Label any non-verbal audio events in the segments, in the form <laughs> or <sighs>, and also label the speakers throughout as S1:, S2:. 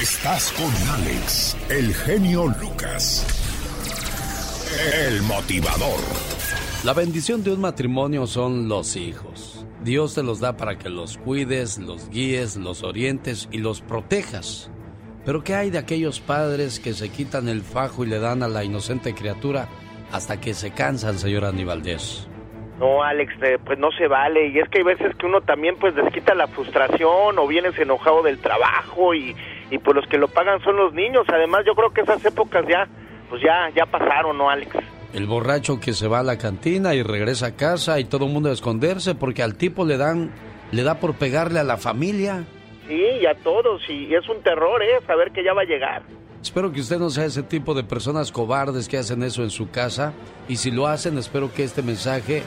S1: Estás con Alex, el genio Lucas. El motivador.
S2: La bendición de un matrimonio son los hijos. Dios te los da para que los cuides, los guíes, los orientes y los protejas. Pero ¿qué hay de aquellos padres que se quitan el fajo y le dan a la inocente criatura hasta que se cansan, señor Aníbaldez?
S3: No, Alex, eh, pues no se vale. Y es que hay veces que uno también pues desquita la frustración o vienes enojado del trabajo y, y pues los que lo pagan son los niños. Además yo creo que esas épocas ya, pues ya, ya pasaron, ¿no, Alex?
S2: El borracho que se va a la cantina y regresa a casa y todo el mundo a esconderse porque al tipo le dan, le da por pegarle a la familia.
S3: Sí, y a todos, y es un terror, ¿eh? Saber que ya va a llegar.
S2: Espero que usted no sea ese tipo de personas cobardes que hacen eso en su casa y si lo hacen espero que este mensaje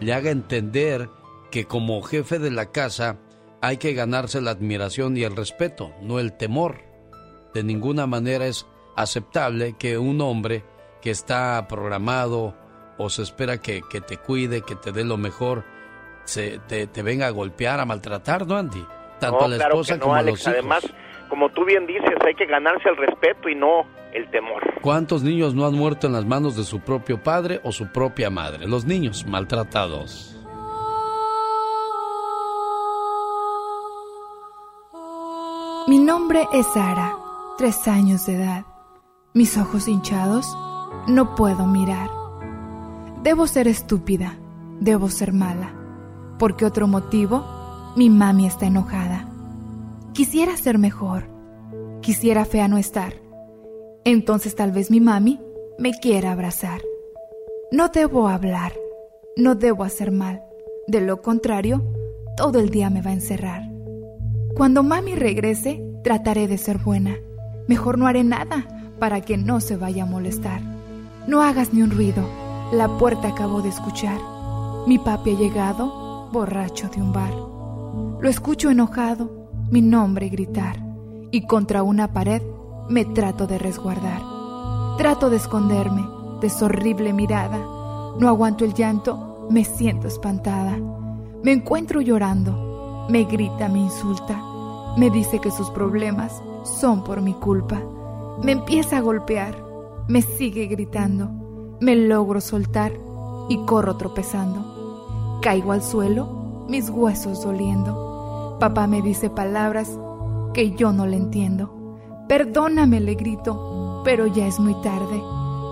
S2: le haga entender que como jefe de la casa hay que ganarse la admiración y el respeto, no el temor. De ninguna manera es aceptable que un hombre que está programado o se espera que, te cuide, que te dé lo mejor, se, te, venga a golpear, a maltratar, ¿no, Andy? Tanto a la esposa como a los hijos.
S3: Además, como tú bien dices, hay que ganarse el respeto y no el temor.
S2: ¿Cuántos niños no han muerto en las manos de su propio padre o su propia madre? Los niños maltratados.
S4: Mi nombre es Sara, tres años de edad. Mis ojos hinchados, no puedo mirar. Debo ser estúpida, debo ser mala, porque otro motivo, mi mami está enojada. Quisiera ser mejor, quisiera fea no estar entonces tal vez mi mami me quiera abrazar. No debo hablar, no debo hacer mal. De lo contrario, todo el día me va a encerrar. Cuando mami regrese, trataré de ser buena. Mejor no haré nada para que no se vaya a molestar. No hagas ni un ruido. La puerta acabo de escuchar. Mi papi ha llegado, borracho de un bar. Lo escucho enojado, mi nombre gritar, y contra una pared me trato de resguardar. Trato de esconderme de su horrible mirada. No aguanto el llanto, me siento espantada. Me encuentro llorando. Me grita, me insulta. Me dice que sus problemas son por mi culpa. Me empieza a golpear. Me sigue gritando. Me logro soltar y corro tropezando. Caigo al suelo, mis huesos doliendo. Papá me dice palabras que yo no le entiendo. Perdóname, le grito, pero ya es muy tarde.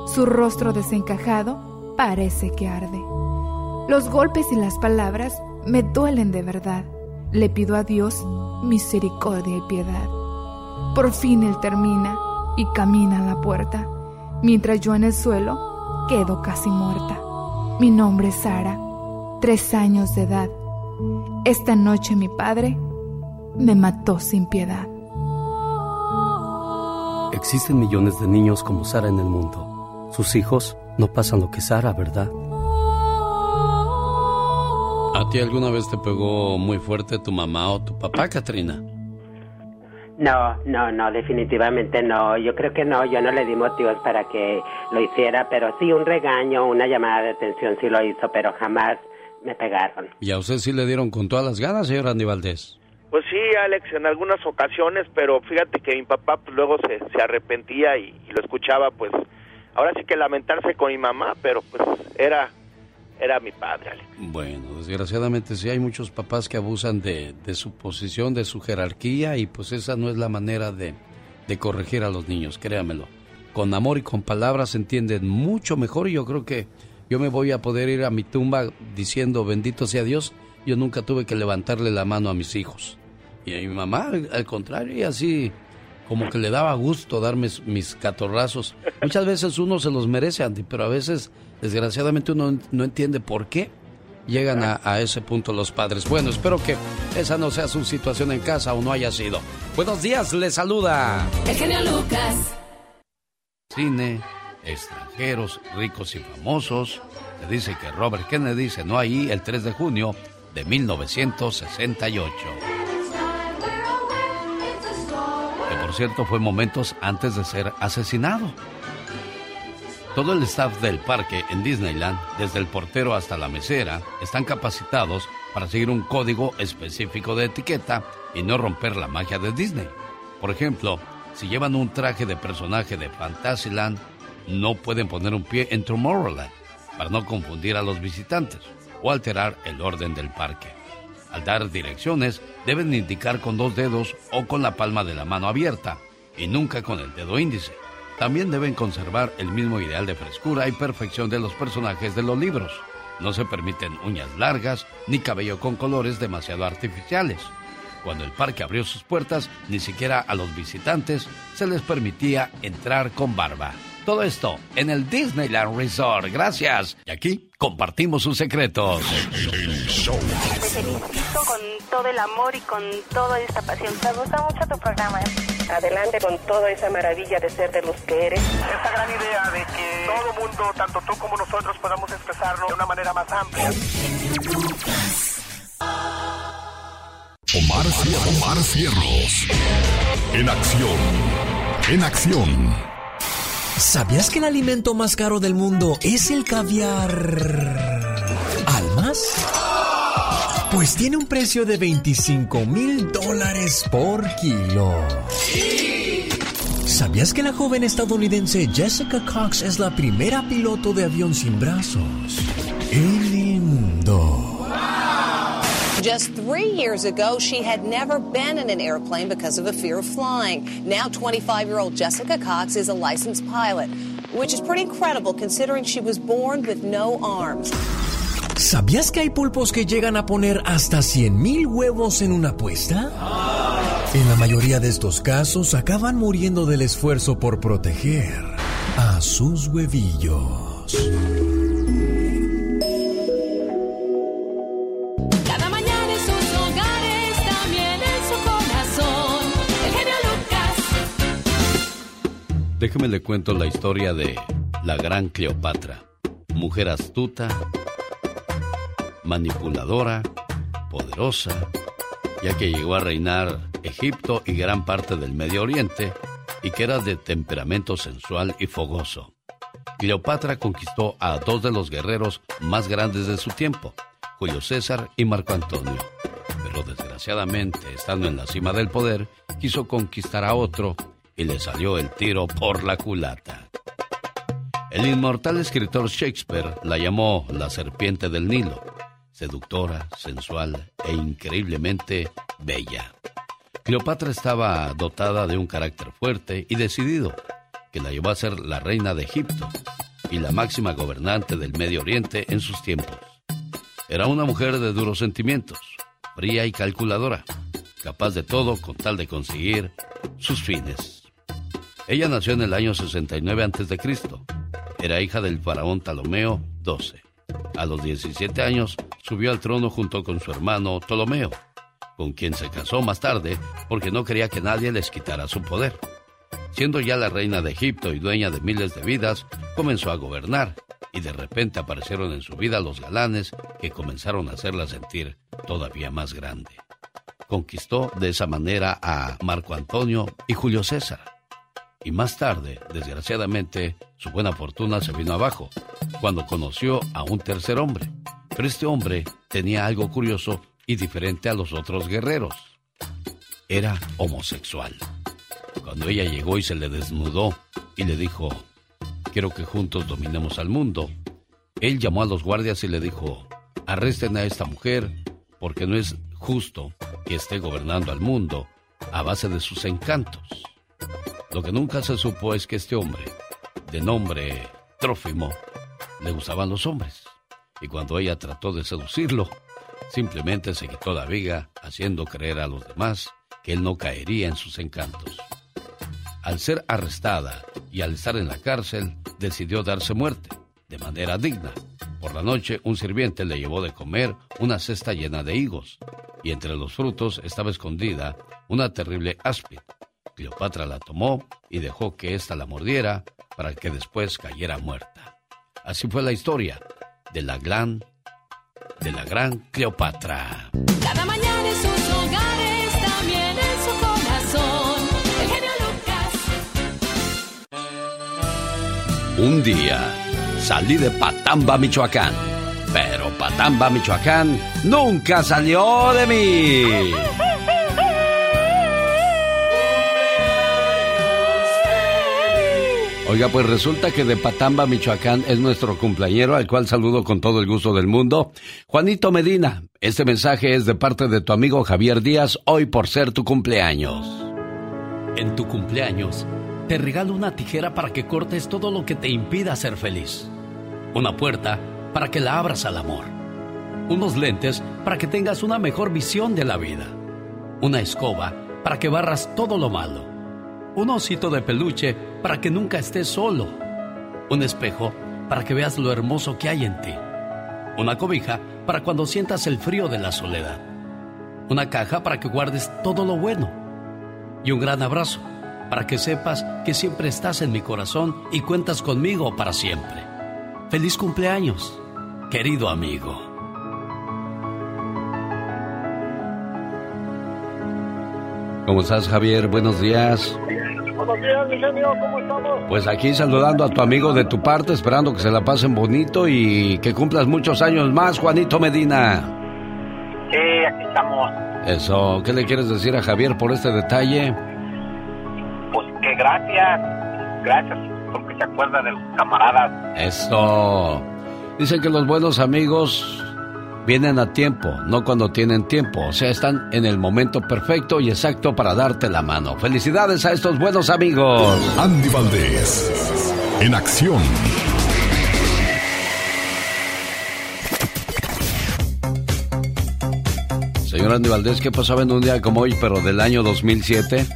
S4: Su rostro desencajado parece que arde. Los golpes y las palabras me duelen de verdad. Le pido a Dios misericordia y piedad. Por fin él termina y camina a la puerta, mientras yo en el suelo quedo casi muerta. Mi nombre es Sara, tres años de edad. Esta noche mi padre me mató sin piedad.
S2: Existen millones de niños como Sara en el mundo. Sus hijos no pasan lo que Sara, ¿verdad? ¿A ti alguna vez te pegó muy fuerte tu mamá o tu papá, Katrina?
S5: No, no, no, definitivamente no. Yo creo que no, yo no le di motivos para que lo hiciera, pero sí un regaño, una llamada de atención sí lo hizo, pero jamás me pegaron.
S2: ¿Y a usted sí le dieron con todas las ganas, señor Andy Valdés?
S3: Pues sí, Alex, en algunas ocasiones, pero fíjate que mi papá pues, luego se, se arrepentía y, lo escuchaba, pues ahora sí que lamentarse con mi mamá, pero pues era era mi padre, Alex.
S2: Bueno, desgraciadamente sí hay muchos papás que abusan de, de, su posición, de su jerarquía y pues esa no es la manera de, de corregir a los niños, créamelo. Con amor y con palabras se entienden mucho mejor y yo creo que yo me voy a poder ir a mi tumba diciendo bendito sea Dios, yo nunca tuve que levantarle la mano a mis hijos. Y a mi mamá, al contrario, y así como que le daba gusto darme mis catorrazos. Muchas veces uno se los merece, Andy, pero a veces, desgraciadamente, uno no entiende por qué llegan a, ese punto los padres. Bueno, espero que esa no sea su situación en casa o no haya sido. Buenos días, le saluda.
S6: El genio Lucas.
S2: Cine, extranjeros, ricos y famosos. Le dice que Robert Kennedy no ahí el 3 de junio de 1968. por cierto fue momentos antes de ser asesinado. Todo el staff del parque en Disneyland, desde el portero hasta la mesera, están capacitados para seguir un código específico de etiqueta y no romper la magia de Disney. Por ejemplo, si llevan un traje de personaje de Fantasyland, no pueden poner un pie en Tomorrowland para no confundir a los visitantes o alterar el orden del parque. Al dar direcciones, deben indicar con dos dedos o con la palma de la mano abierta y nunca con el dedo índice. También deben conservar el mismo ideal de frescura y perfección de los personajes de los libros. No se permiten uñas largas ni cabello con colores demasiado artificiales. Cuando el parque abrió sus puertas, ni siquiera a los visitantes se les permitía entrar con barba. Todo esto en el Disneyland Resort. Gracias. Y aquí compartimos sus secretos.
S6: Te felicito con todo el amor y con toda esta pasión. Me gusta mucho tu programa. ¿eh? Adelante con toda esa maravilla de ser de los que eres.
S3: Esta gran idea de que todo mundo, tanto tú como nosotros, podamos expresarlo de una manera más amplia.
S1: Omar, Omar Cierros. En acción. En acción.
S7: ¿Sabías que el alimento más caro del mundo es el caviar? ¿Almas? Pues tiene un precio de 25 mil dólares por kilo. ¿Sabías que la joven estadounidense Jessica Cox es la primera piloto de avión sin brazos en el mundo?
S8: Just three years ago, she had never been in an airplane because of a fear of flying. Now, 25 year old Jessica Cox is a licensed pilot, which is pretty incredible considering she was born with no arms.
S7: ¿Sabías que hay pulpos que llegan a poner hasta 100.000 huevos en una puesta? En la mayoría de estos casos acaban muriendo del esfuerzo por proteger a sus huevillos.
S2: Déjeme le cuento la historia de la gran Cleopatra, mujer astuta, manipuladora, poderosa, ya que llegó a reinar Egipto y gran parte del Medio Oriente y que era de temperamento sensual y fogoso. Cleopatra conquistó a dos de los guerreros más grandes de su tiempo, Julio César y Marco Antonio. Pero desgraciadamente, estando en la cima del poder, quiso conquistar a otro y le salió el tiro por la culata. El inmortal escritor Shakespeare la llamó la serpiente del Nilo, seductora, sensual e increíblemente bella. Cleopatra estaba dotada de un carácter fuerte y decidido, que la llevó a ser la reina de Egipto y la máxima gobernante del Medio Oriente en sus tiempos. Era una mujer de duros sentimientos, fría y calculadora, capaz de todo con tal de conseguir sus fines. Ella nació en el año 69 a.C. Era hija del faraón Ptolomeo XII. A los 17 años subió al trono junto con su hermano Ptolomeo, con quien se casó más tarde porque no quería que nadie les quitara su poder. Siendo ya la reina de Egipto y dueña de miles de vidas, comenzó a gobernar y de repente aparecieron en su vida los galanes que comenzaron a hacerla sentir todavía más grande. Conquistó de esa manera a Marco Antonio y Julio César y más tarde, desgraciadamente, su buena fortuna se vino abajo cuando conoció a un tercer hombre. Pero este hombre tenía algo curioso y diferente a los otros guerreros. Era homosexual. Cuando ella llegó y se le desnudó y le dijo, quiero que juntos dominemos al mundo, él llamó a los guardias y le dijo, arresten a esta mujer porque no es justo que esté gobernando al mundo a base de sus encantos. Lo que nunca se supo es que este hombre, de nombre Trófimo, le gustaban los hombres. Y cuando ella trató de seducirlo, simplemente se quitó la viga, haciendo creer a los demás que él no caería en sus encantos. Al ser arrestada y al estar en la cárcel, decidió darse muerte, de manera digna. Por la noche, un sirviente le llevó de comer una cesta llena de higos, y entre los frutos estaba escondida una terrible áspid Cleopatra la tomó y dejó que ésta la mordiera para que después cayera muerta. Así fue la historia de la gran, de la gran Cleopatra.
S9: Cada mañana en sus hogares, también en su corazón, el genio
S2: Lucas. Un día salí de Patamba, Michoacán, pero Patamba, Michoacán nunca salió de mí. Oiga, pues resulta que de Patamba, Michoacán, es nuestro cumpleañero, al cual saludo con todo el gusto del mundo. Juanito Medina, este mensaje es de parte de tu amigo Javier Díaz, hoy por ser tu cumpleaños. En tu cumpleaños, te regalo una tijera para que cortes todo lo que te impida ser feliz. Una puerta para que la abras al amor. Unos lentes para que tengas una mejor visión de la vida. Una escoba para que barras todo lo malo un osito de peluche para que nunca estés solo, un espejo para que veas lo hermoso que hay en ti, una cobija para cuando sientas el frío de la soledad, una caja para que guardes todo lo bueno y un gran abrazo para que sepas que siempre estás en mi corazón y cuentas conmigo para siempre. Feliz cumpleaños, querido amigo. ¿Cómo estás, Javier? Buenos días.
S10: Buenos días, mi genio, ¿cómo estamos?
S2: Pues aquí saludando a tu amigo de tu parte, esperando que se la pasen bonito y que cumplas muchos años más, Juanito Medina.
S10: Sí, aquí estamos.
S2: Eso, ¿qué le quieres decir a Javier por este detalle?
S10: Pues que gracias, gracias porque se acuerda de los camaradas.
S2: Eso. Dicen que los buenos amigos vienen a tiempo, no cuando tienen tiempo. O sea, están en el momento perfecto y exacto para darte la mano. Felicidades a estos buenos amigos.
S1: Andy Valdés, en acción.
S2: Señor Andy Valdés, ¿qué pasaba en un día como hoy, pero del año 2007?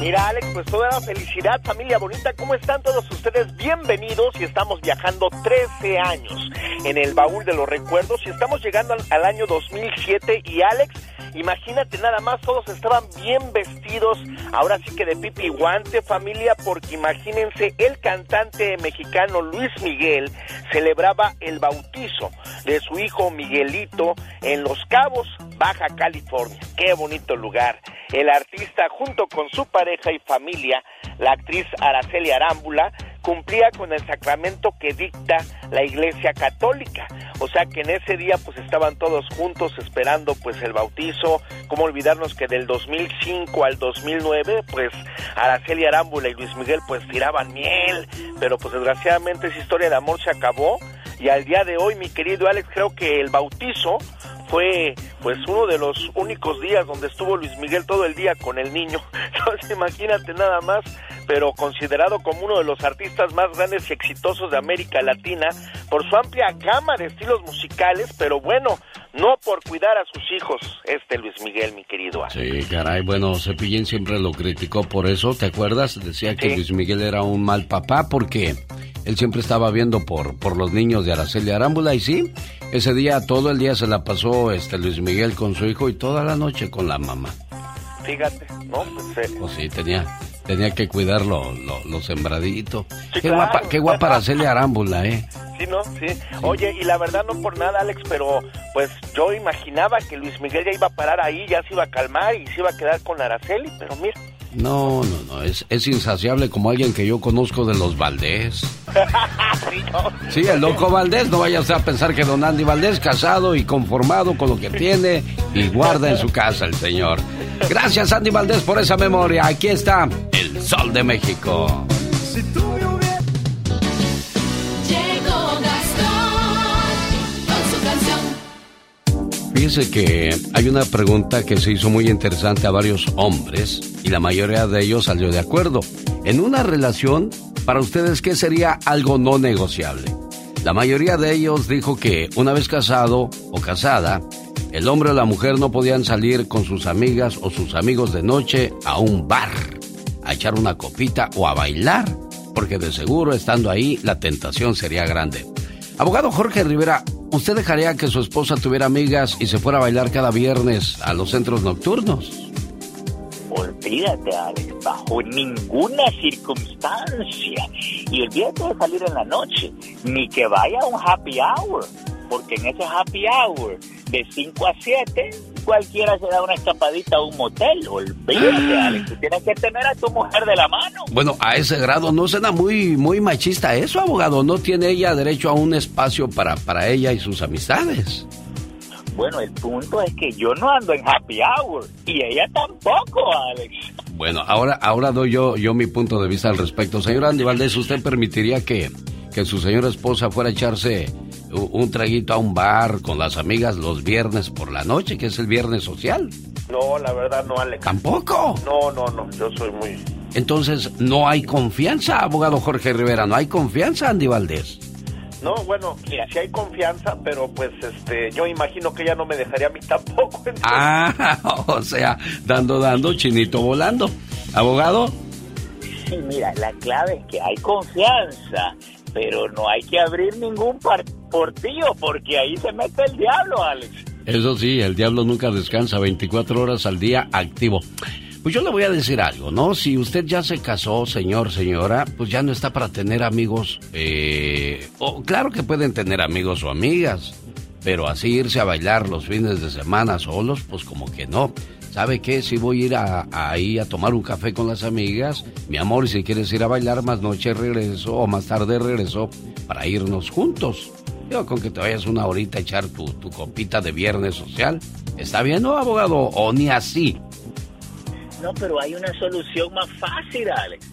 S3: Mira, Alex, pues toda la felicidad, familia bonita. ¿Cómo están todos ustedes? Bienvenidos y estamos viajando 13 años en el baúl de los recuerdos y estamos llegando al, al año 2007 y Alex, imagínate nada más, todos estaban bien vestidos, ahora sí que de pipi guante, familia, porque imagínense, el cantante mexicano Luis Miguel celebraba el bautizo de su hijo Miguelito en Los Cabos, Baja California. Qué bonito lugar. El artista, junto con su pareja y familia, la actriz Araceli Arámbula, cumplía con el sacramento que dicta la Iglesia Católica. O sea que en ese día pues estaban todos juntos esperando pues el bautizo. Cómo olvidarnos que del 2005 al 2009 pues Araceli Arámbula y Luis Miguel pues tiraban miel, pero pues desgraciadamente esa historia de amor se acabó y al día de hoy mi querido Alex creo que el bautizo fue pues uno de los únicos días donde estuvo Luis Miguel todo el día con el niño. <laughs> Entonces imagínate nada más, pero considerado como uno de los artistas más grandes y exitosos de América Latina por su amplia gama de estilos musicales, pero bueno, no por cuidar a sus hijos, este Luis Miguel, mi querido.
S2: Sí, caray, bueno, Cepillín siempre lo criticó por eso, ¿te acuerdas? Decía que. Luis Miguel era un mal papá porque él siempre estaba viendo por, por los niños de Araceli Arámbula y sí, ese día, todo el día se la pasó este Luis Miguel con su hijo y toda la noche con la mamá.
S3: Fíjate, ¿no? Pues, eh,
S2: Pues sí, tenía, tenía que cuidar lo, lo, lo sembradito.
S3: Sí,
S2: qué,
S3: claro.
S2: guapa, qué guapa Araceli Arámbula, ¿eh?
S3: Sí, ¿no? Sí. Oye, y la verdad no por nada, Alex, pero pues yo imaginaba que Luis Miguel ya iba a parar ahí, ya se iba a calmar y se iba a quedar con Araceli, pero mira.
S2: No, no, no, es, es insaciable como alguien que yo conozco de los Valdés. <laughs>
S3: sí,
S2: el loco Valdés, no vayas a pensar que don Andy Valdés, casado y conformado con lo que tiene y guarda en su casa el señor. Gracias Andy Valdés por esa memoria. Aquí está el Sol de México. Fíjese que hay una pregunta que se hizo muy interesante a varios hombres y la mayoría de ellos salió de acuerdo. En una relación, para ustedes, ¿qué sería algo no negociable? La mayoría de ellos dijo que una vez casado o casada, el hombre o la mujer no podían salir con sus amigas o sus amigos de noche a un bar, a echar una copita o a bailar, porque de seguro estando ahí la tentación sería grande. Abogado Jorge Rivera, ¿usted dejaría que su esposa tuviera amigas y se fuera a bailar cada viernes a los centros nocturnos?
S11: Olvídate, Alex, bajo ninguna circunstancia. Y olvídate de salir en la noche, ni que vaya a un happy hour, porque en ese happy hour de 5 a 7, cualquiera se da una escapadita a un motel. Olvídate, Alex, tú tienes que tener a tu mujer de la mano.
S2: Bueno, a ese grado no suena muy, muy machista eso, abogado. No tiene ella derecho a un espacio para, para ella y sus amistades.
S11: Bueno, el punto es que yo no ando en happy hour y ella tampoco, Alex.
S2: Bueno, ahora, ahora doy yo, yo mi punto de vista al respecto. Señor Andy Valdés, ¿usted permitiría que, que su señora esposa fuera a echarse un traguito a un bar con las amigas los viernes por la noche, que es el viernes social?
S3: No, la verdad no, Alex.
S2: ¿Tampoco?
S3: No, no, no, yo soy muy...
S2: Entonces, no hay confianza, abogado Jorge Rivera, no hay confianza, Andy Valdés.
S3: No, bueno, sí, sí hay confianza, pero pues este, yo imagino que ella no me dejaría a mí tampoco. <laughs> entonces-
S2: Ah, <laughs> o sea, dando, dando, chinito volando. ¿Abogado?
S11: Sí, mira, la clave es que hay confianza, pero no hay que abrir ningún par portillo porque ahí se mete el diablo, Alex.
S2: Eso sí, el diablo nunca descansa, 24 horas al día activo. Pues yo le voy a decir algo, ¿no? Si usted ya se casó, señor, señora, pues ya no está para tener amigos. Eh, o claro que pueden tener amigos o amigas, pero así irse a bailar los fines de semana solos, pues como que no. ¿Sabe qué? Si voy a ir a- ahí a tomar un café con las amigas, mi amor, si quieres ir a bailar más noche regreso o más tarde regreso para irnos juntos. Yo con que te vayas una horita a echar tu, tu copita de viernes social. ¿Está bien, no, abogado? ¿O ni así?
S11: No, pero hay una solución más fácil, Alex.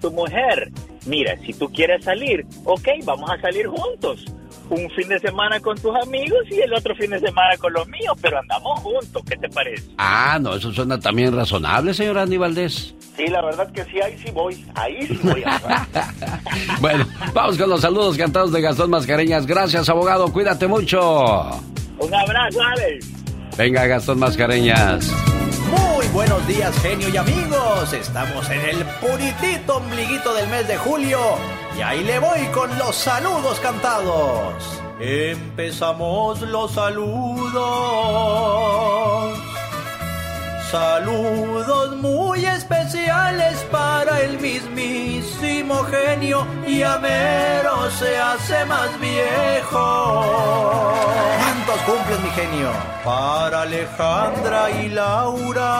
S11: Tu mujer, mira, si tú quieres salir, ok, vamos a salir juntos. Un fin de semana con tus amigos y el otro fin de semana con los míos, pero andamos juntos, ¿qué te parece?
S2: Ah, no, eso suena también razonable, señor Andy Valdés.
S3: Sí, la verdad que sí, ahí sí voy, ahí sí voy. <laughs>
S2: Bueno, vamos con los saludos cantados de Gastón Mascareñas. Gracias, abogado, cuídate mucho.
S11: Un abrazo, Alex.
S2: Venga, Gastón Mascareñas.
S12: Muy buenos días, genio y amigos. Estamos en el puritito ombliguito del mes de julio. Y ahí le voy con los saludos cantados. Empezamos los saludos. Saludos muy especiales para el mismísimo genio y Amero se hace más viejo. ¿Cuántos cumples, mi genio? Para Alejandra y Laura.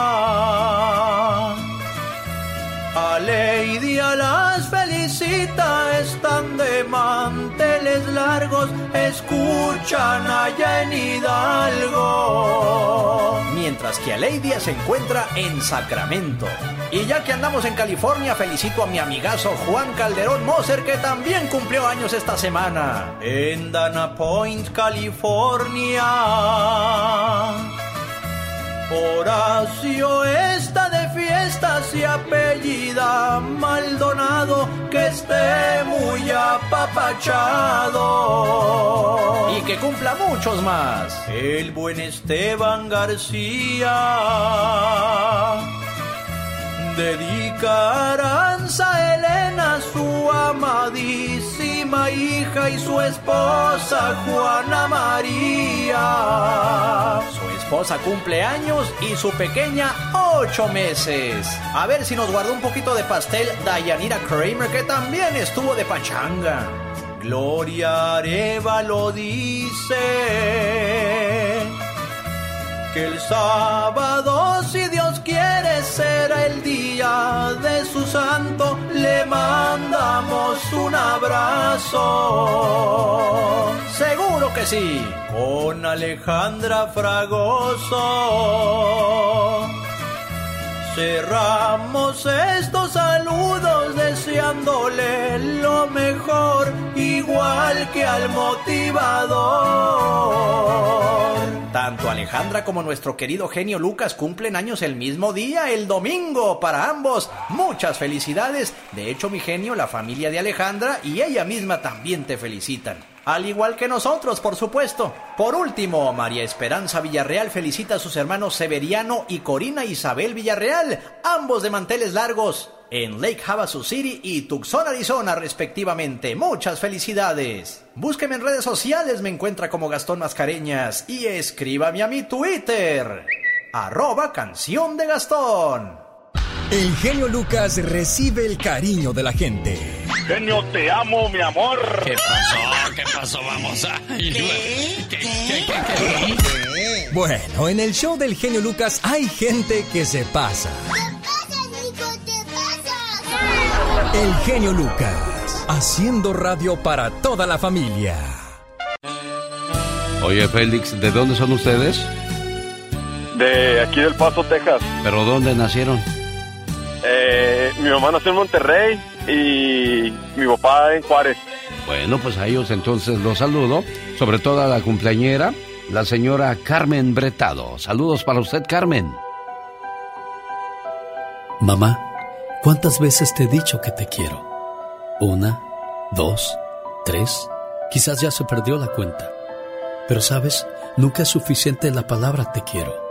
S12: A Lady las felicita, están de manteles largos, escuchan allá en Hidalgo. Mientras que a Lady se encuentra en Sacramento. Y ya que andamos en California, felicito a mi amigazo Juan Calderón Moser, que también cumplió años esta semana. En Dana Point, California. Horacio está de fiesta, se apellida Maldonado, que esté muy apapachado. Y que cumpla muchos más. El buen Esteban García. Dedica a Aranza Elena, su amadísima hija y su esposa Juana María. Esposa cumple años y su pequeña ocho meses. A ver si nos guardó un poquito de pastel Dayanira Kramer, que también estuvo de pachanga. Gloria Arevalo dice que el sábado, si Dios quiere, será el día de su santo. Le mandamos un abrazo. Seguro que sí, con Alejandra Fragoso. Cerramos estos saludos deseándole lo mejor, igual que al motivador. Tanto Alejandra como nuestro querido genio Lucas cumplen años el mismo día, el domingo, para ambos. Muchas felicidades. De hecho, mi genio, la familia de Alejandra y ella misma también te felicitan. Al igual que nosotros, por supuesto. Por último, María Esperanza Villarreal felicita a sus hermanos Severiano y Corina Isabel Villarreal, ambos de manteles largos, en Lake Havasu City y Tucson, Arizona, respectivamente. Muchas felicidades. Búsqueme en redes sociales, me encuentra como Gastón Mascareñas y escríbame a mi Twitter, arroba canción de Gastón.
S7: El genio Lucas recibe el cariño de la gente.
S11: Genio, te amo, mi amor.
S2: ¿Qué pasó? ¿Qué pasó? Vamos a... ¿Qué? ¿Qué, qué, qué,
S7: Bueno, en el show del genio Lucas hay gente que se pasa. El genio Lucas, haciendo radio para toda la familia.
S2: Oye, Félix, ¿de dónde son ustedes?
S13: De aquí del Paso, Texas.
S2: ¿Pero dónde nacieron?
S13: Eh, mi mamá nació en Monterrey y mi papá en Juárez.
S2: Bueno, pues a ellos entonces los saludo, sobre todo a la cumpleañera, la señora Carmen Bretado. Saludos para usted, Carmen.
S14: Mamá, ¿cuántas veces te he dicho que te quiero? Una, dos, tres, quizás ya se perdió la cuenta. Pero sabes, nunca es suficiente la palabra te quiero.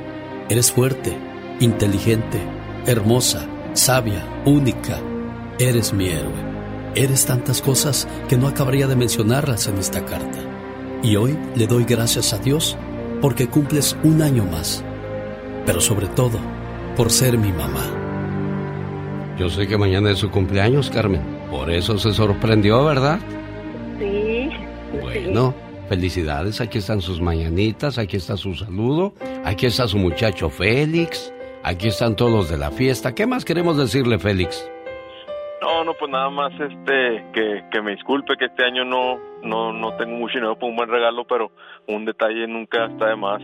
S14: eres fuerte, inteligente, hermosa, sabia, única. Eres mi héroe. Eres tantas cosas que no acabaría de mencionarlas en esta carta. Y hoy le doy gracias a Dios porque cumples un año más. Pero sobre todo, por ser mi mamá.
S2: Yo sé que mañana es su cumpleaños, Carmen. Por eso se sorprendió, ¿verdad?
S6: Sí.
S2: Bueno, felicidades. Aquí están sus mañanitas, aquí está su saludo, aquí está su muchacho Félix, aquí están todos los de la fiesta. ¿Qué más queremos decirle, Félix?
S13: No, no, pues nada más este que, que me disculpe que este año no, no, no tengo mucho dinero para un buen regalo, pero un detalle nunca está de más.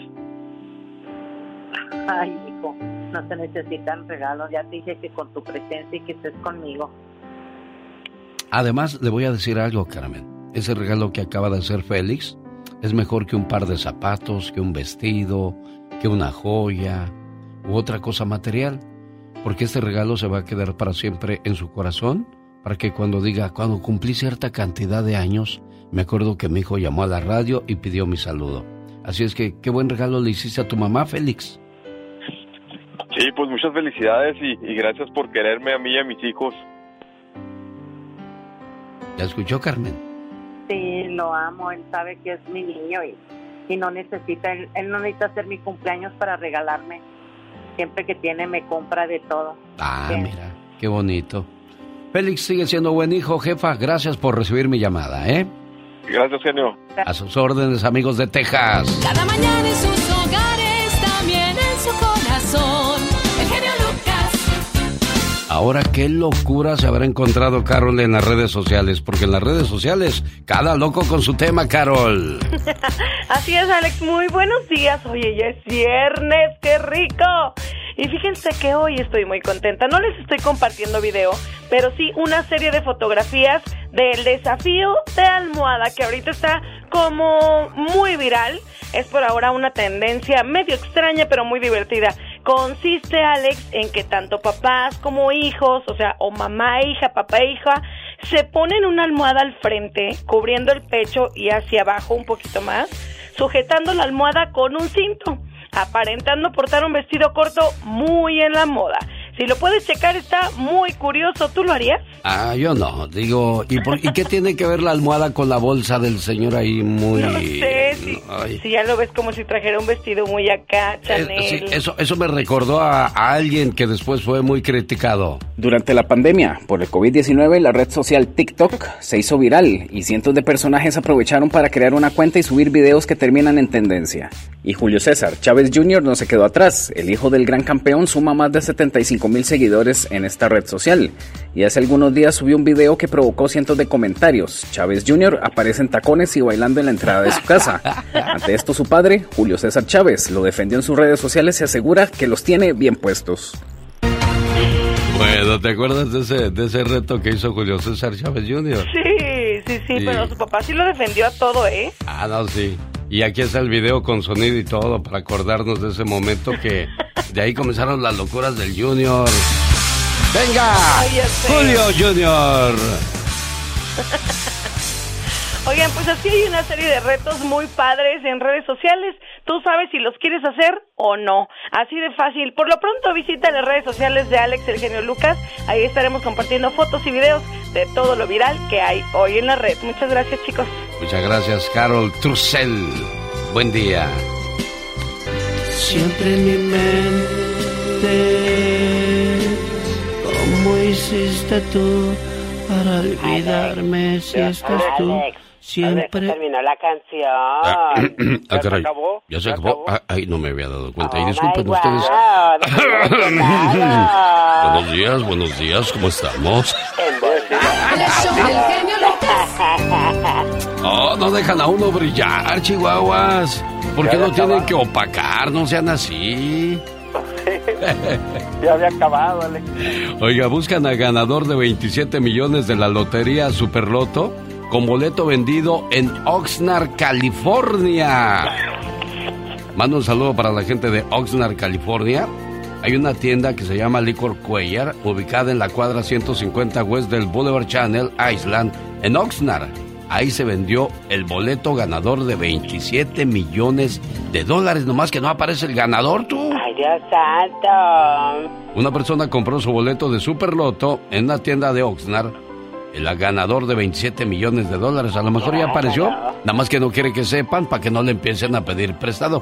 S15: Ay, hijo, no se necesitan regalos. Ya te dije que con tu presencia y que estés conmigo.
S2: Además, le voy a decir algo, Carmen. Ese regalo que acaba de hacer Félix es mejor que un par de zapatos, que un vestido, que una joya u otra cosa material. Porque este regalo se va a quedar para siempre en su corazón, para que cuando diga, cuando cumplí cierta cantidad de años, me acuerdo que mi hijo llamó a la radio y pidió mi saludo. Así es que, qué buen regalo le hiciste a tu mamá, Félix.
S13: Sí, pues muchas felicidades y, y gracias por quererme a mí y a mis hijos.
S2: ¿Ya escuchó, Carmen?
S15: Sí, lo amo. Él sabe que es mi niño y, y no necesita, él, él no necesita hacer mi cumpleaños para regalarme. Siempre que tiene me compra de todo.
S2: Ah, mira, qué bonito. Félix sigue siendo buen hijo, jefa. Gracias por recibir mi llamada, ¿eh?
S13: Gracias, genio.
S2: A sus órdenes, amigos de Texas.
S9: Cada mañana en sus
S2: Ahora, qué locura se habrá encontrado Carol en las redes sociales, porque en las redes sociales, cada loco con su tema, Carol. <laughs>
S16: Así es, Alex. Muy buenos días. Oye, ya es viernes. ¡Qué rico! Y fíjense que hoy estoy muy contenta. No les estoy compartiendo video, pero sí una serie de fotografías del desafío de almohada que ahorita está como muy viral. Es por ahora una tendencia medio extraña, pero muy divertida. Consiste, Alex, en que tanto papás como hijos, o sea, o mamá e hija, papá e hija, se ponen una almohada al frente, cubriendo el pecho y hacia abajo un poquito más, sujetando la almohada con un cinto, aparentando portar un vestido corto muy en la moda. Si lo puedes checar, está muy curioso. ¿Tú lo harías?
S2: Ah, yo no. Digo, ¿y, por, ¿y qué tiene que ver la almohada con la bolsa del señor ahí muy...
S16: No sé, si, si ya lo ves como si trajera un vestido muy acá,
S2: Eh,
S16: Chanel.
S2: sí, eso, eso me recordó a, a alguien que después fue muy criticado.
S17: Durante la pandemia por el COVID-19, la red social TikTok se hizo viral y cientos de personajes aprovecharon para crear una cuenta y subir videos que terminan en tendencia. Y Julio César Chávez Jr. no se quedó atrás. El hijo del gran campeón suma más de 75 mil seguidores en esta red social. Y hace algunos días subió un video que provocó cientos de comentarios. Chávez Jr. aparece en tacones y bailando en la entrada de su casa. <laughs> Ante esto su padre, Julio César Chávez, lo defendió en sus redes sociales y asegura que los tiene bien puestos.
S2: Bueno, ¿te acuerdas de ese, de ese reto que hizo Julio César Chávez Jr.?
S16: Sí, sí, sí,
S2: Sí.
S16: pero su papá sí lo defendió a todo, ¿eh?
S2: Ah, no, sí. Y aquí está el video con sonido y todo para acordarnos de ese momento que <laughs> de ahí comenzaron las locuras del Junior. ¡Venga! ¡Julio Junior! <laughs>
S16: Oigan, pues así hay una serie de retos muy padres en redes sociales. Tú sabes si los quieres hacer o no. Así de fácil. Por lo pronto visita las redes sociales de Alex el genio Lucas. Ahí estaremos compartiendo fotos y videos de todo lo viral que hay hoy en la red. Muchas gracias, chicos.
S2: Muchas gracias, Carol Trussell. Buen día.
S18: Siempre en mi mente, ¿cómo hiciste tú para olvidarme si estás tú? Siempre.
S5: terminó la canción. <clears throat>
S2: Ah,
S5: ¿Ya se
S2: caray.
S5: acabó?
S2: Ya se
S5: ¿Ya
S2: acabó.
S5: acabó?
S2: Ah, ay, no me había dado cuenta. y
S5: Oh,
S2: disculpen ustedes. <laughs> Buenos días, buenos días, ¿cómo estamos? Oh, <laughs> no dejan a uno brillar, chihuahuas. ¿Por qué lo tienen que opacar? No sean así. <laughs>
S3: ya había acabado, Alex.
S2: Oiga, buscan a ganador de 27 millones de la lotería Superloto con boleto vendido en Oxnard, California. Mando un saludo para la gente de Oxnard, California. Hay una tienda que se llama Licor Cuellar, ubicada en la cuadra 150 West del Boulevard Channel Island, en Oxnard. Ahí se vendió el boleto ganador de 27 millones de dólares. Nomás que no aparece el ganador, tú.
S5: Ay, Dios santo.
S2: Una persona compró su boleto de Superloto en una tienda de Oxnard. El ganador de 27 millones de dólares. A lo mejor ya apareció. Nada más que no quiere que sepan para que no le empiecen a pedir prestado.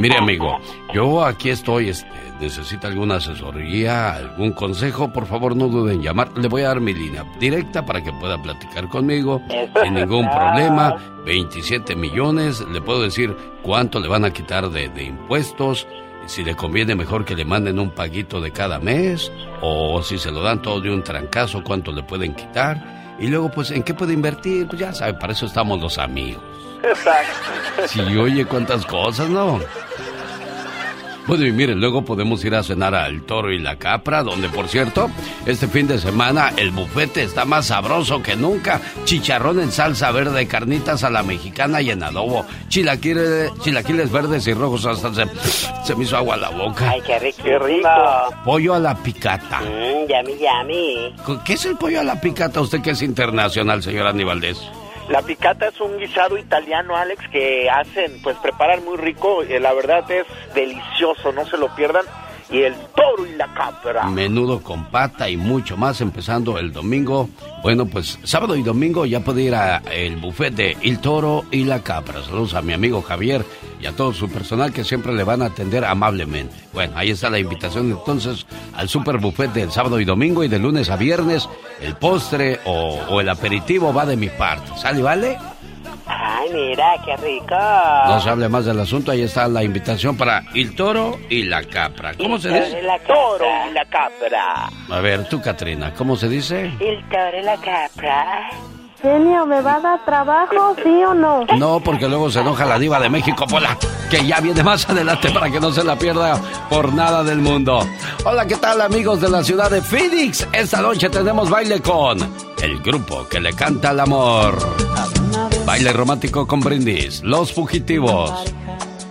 S2: Mire, amigo, yo aquí estoy. Este, necesita alguna asesoría, algún consejo, por favor no duden en llamar. Le voy a dar mi línea directa para que pueda platicar conmigo sin ningún <laughs> problema. 27 millones. Le puedo decir cuánto le van a quitar de, de impuestos si le conviene mejor que le manden un paguito de cada mes o si se lo dan todo de un trancazo, cuánto le pueden quitar. Y luego, pues, ¿en qué puede invertir? Pues ya sabe, para eso estamos los amigos.
S3: Exacto.
S2: Si oye cuántas cosas, ¿no? Bueno, y miren, luego podemos ir a cenar al Toro y la Capra, donde, por cierto, este fin de semana el bufete está más sabroso que nunca. Chicharrón en salsa verde, carnitas a la mexicana y en adobo. Chilaquiles, chilaquiles verdes y rojos, hasta se, se me hizo agua la boca.
S5: Ay, qué rico. Qué
S3: rico.
S2: Pollo a la picata.
S5: Mm, yummy, yummy.
S2: ¿Qué es el pollo a la picata? Usted que es internacional, señor Aníbaldez.
S3: La picata es un guisado italiano, Alex, que hacen, pues preparan muy rico. eh, la verdad es delicioso, no se lo pierdan. Y el toro y la capra.
S2: Menudo con pata y mucho más empezando el domingo. Bueno, pues sábado y domingo ya puede ir a el buffet de El Toro y la Capra. Saludos a mi amigo Javier y a todo su personal que siempre le van a atender amablemente. Bueno, ahí está la invitación entonces al super buffet del sábado y domingo y de lunes a viernes. El postre o, o el aperitivo va de mi parte. ¿Sale, vale?
S5: Ay, mira, qué rico.
S2: No se hable más del asunto, ahí está la invitación para El Toro y la Capra. ¿Cómo se dice?
S5: La
S3: toro y la capra.
S2: A ver, tú, Katrina, ¿cómo se dice?
S5: El toro y la capra.
S19: Genio, ¿me va a dar trabajo, sí o no?
S2: No, porque luego se enoja la diva de México, Pola, que ya viene más adelante para que no se la pierda por nada del mundo. Hola, ¿qué tal amigos de la ciudad de Phoenix? Esta noche tenemos baile con el grupo que le canta al amor. Baile romántico con brindis, Los Fugitivos.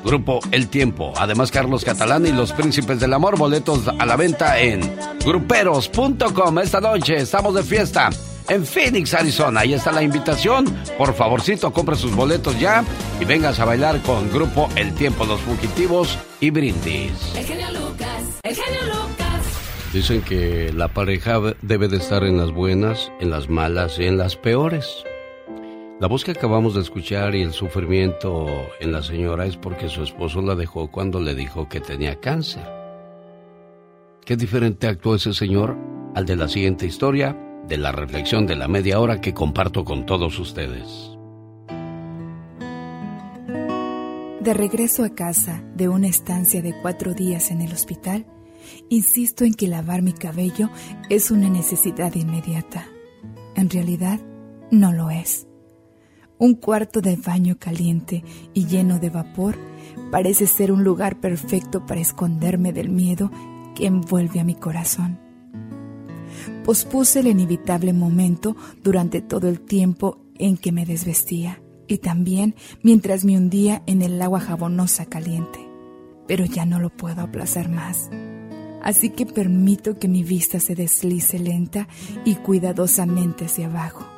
S2: Grupo El Tiempo. Además, Carlos Catalán y los Príncipes del Amor. Boletos a la venta en gruperos.com. Esta noche estamos de fiesta en Phoenix, Arizona. Ahí está la invitación. Por favorcito, compre sus boletos ya y vengas a bailar con Grupo El Tiempo, Los Fugitivos y Brindis.
S9: El genio Lucas, el genio Lucas.
S2: Dicen que la pareja debe de estar en las buenas, en las malas y en las peores. La voz que acabamos de escuchar y el sufrimiento en la señora es porque su esposo la dejó cuando le dijo que tenía cáncer. Qué diferente actuó ese señor al de la siguiente historia, de la reflexión de la media hora que comparto con todos ustedes.
S4: De regreso a casa de una estancia de cuatro días en el hospital, insisto en que lavar mi cabello es una necesidad inmediata. En realidad, no lo es. Un cuarto de baño caliente y lleno de vapor parece ser un lugar perfecto para esconderme del miedo que envuelve a mi corazón. Pospuse el inevitable momento durante todo el tiempo en que me desvestía y también mientras me hundía en el agua jabonosa caliente. Pero ya no lo puedo aplazar más. Así que permito que mi vista se deslice lenta y cuidadosamente hacia abajo.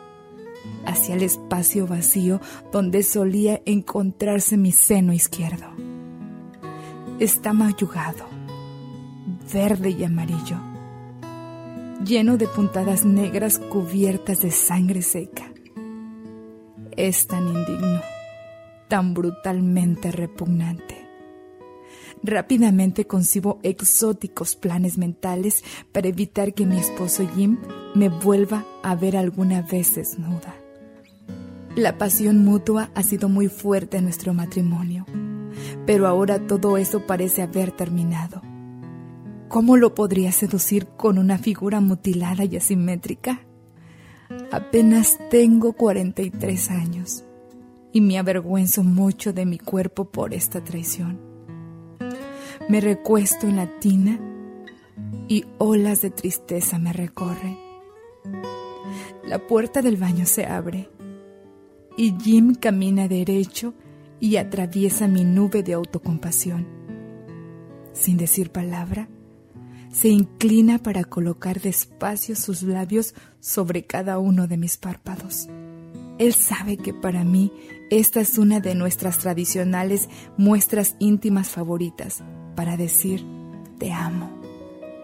S4: Hacia el espacio vacío donde solía encontrarse mi seno izquierdo. Está mayugado, verde y amarillo, lleno de puntadas negras cubiertas de sangre seca. Es tan indigno, tan brutalmente repugnante. Rápidamente concibo exóticos planes mentales para evitar que mi esposo Jim me vuelva a ver alguna vez desnuda. La pasión mutua ha sido muy fuerte en nuestro matrimonio, pero ahora todo eso parece haber terminado. ¿Cómo lo podría seducir con una figura mutilada y asimétrica? Apenas tengo 43 años y me avergüenzo mucho de mi cuerpo por esta traición. Me recuesto en la tina y olas de tristeza me recorren. La puerta del baño se abre y Jim camina derecho y atraviesa mi nube de autocompasión. Sin decir palabra, se inclina para colocar despacio sus labios sobre cada uno de mis párpados. Él sabe que para mí esta es una de nuestras tradicionales muestras íntimas favoritas para decir te amo.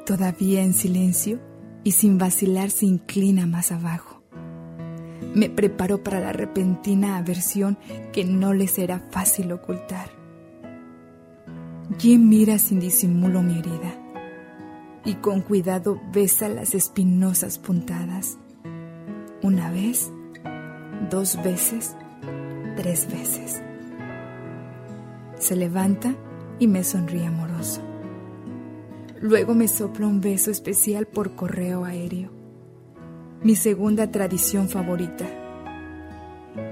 S4: Todavía en silencio y sin vacilar se inclina más abajo. Me preparo para la repentina aversión que no le será fácil ocultar. Jim mira sin disimulo mi herida y con cuidado besa las espinosas puntadas. Una vez, dos veces, tres veces. Se levanta y me sonríe amoroso. Luego me sopla un beso especial por correo aéreo, mi segunda tradición favorita,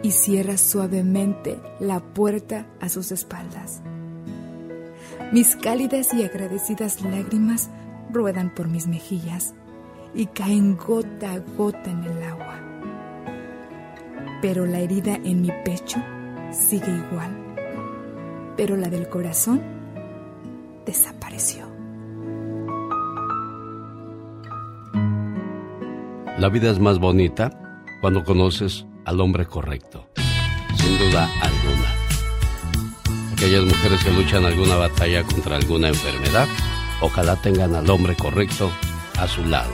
S4: y cierra suavemente la puerta a sus espaldas. Mis cálidas y agradecidas lágrimas ruedan por mis mejillas y caen gota a gota en el agua. Pero la herida en mi pecho sigue igual, pero la del corazón desapareció.
S20: La vida es más bonita cuando conoces al hombre correcto, sin duda alguna. Aquellas mujeres que luchan alguna batalla contra alguna enfermedad, ojalá tengan al hombre correcto a su lado.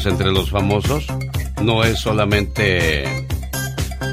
S2: Chismes entre los famosos no es solamente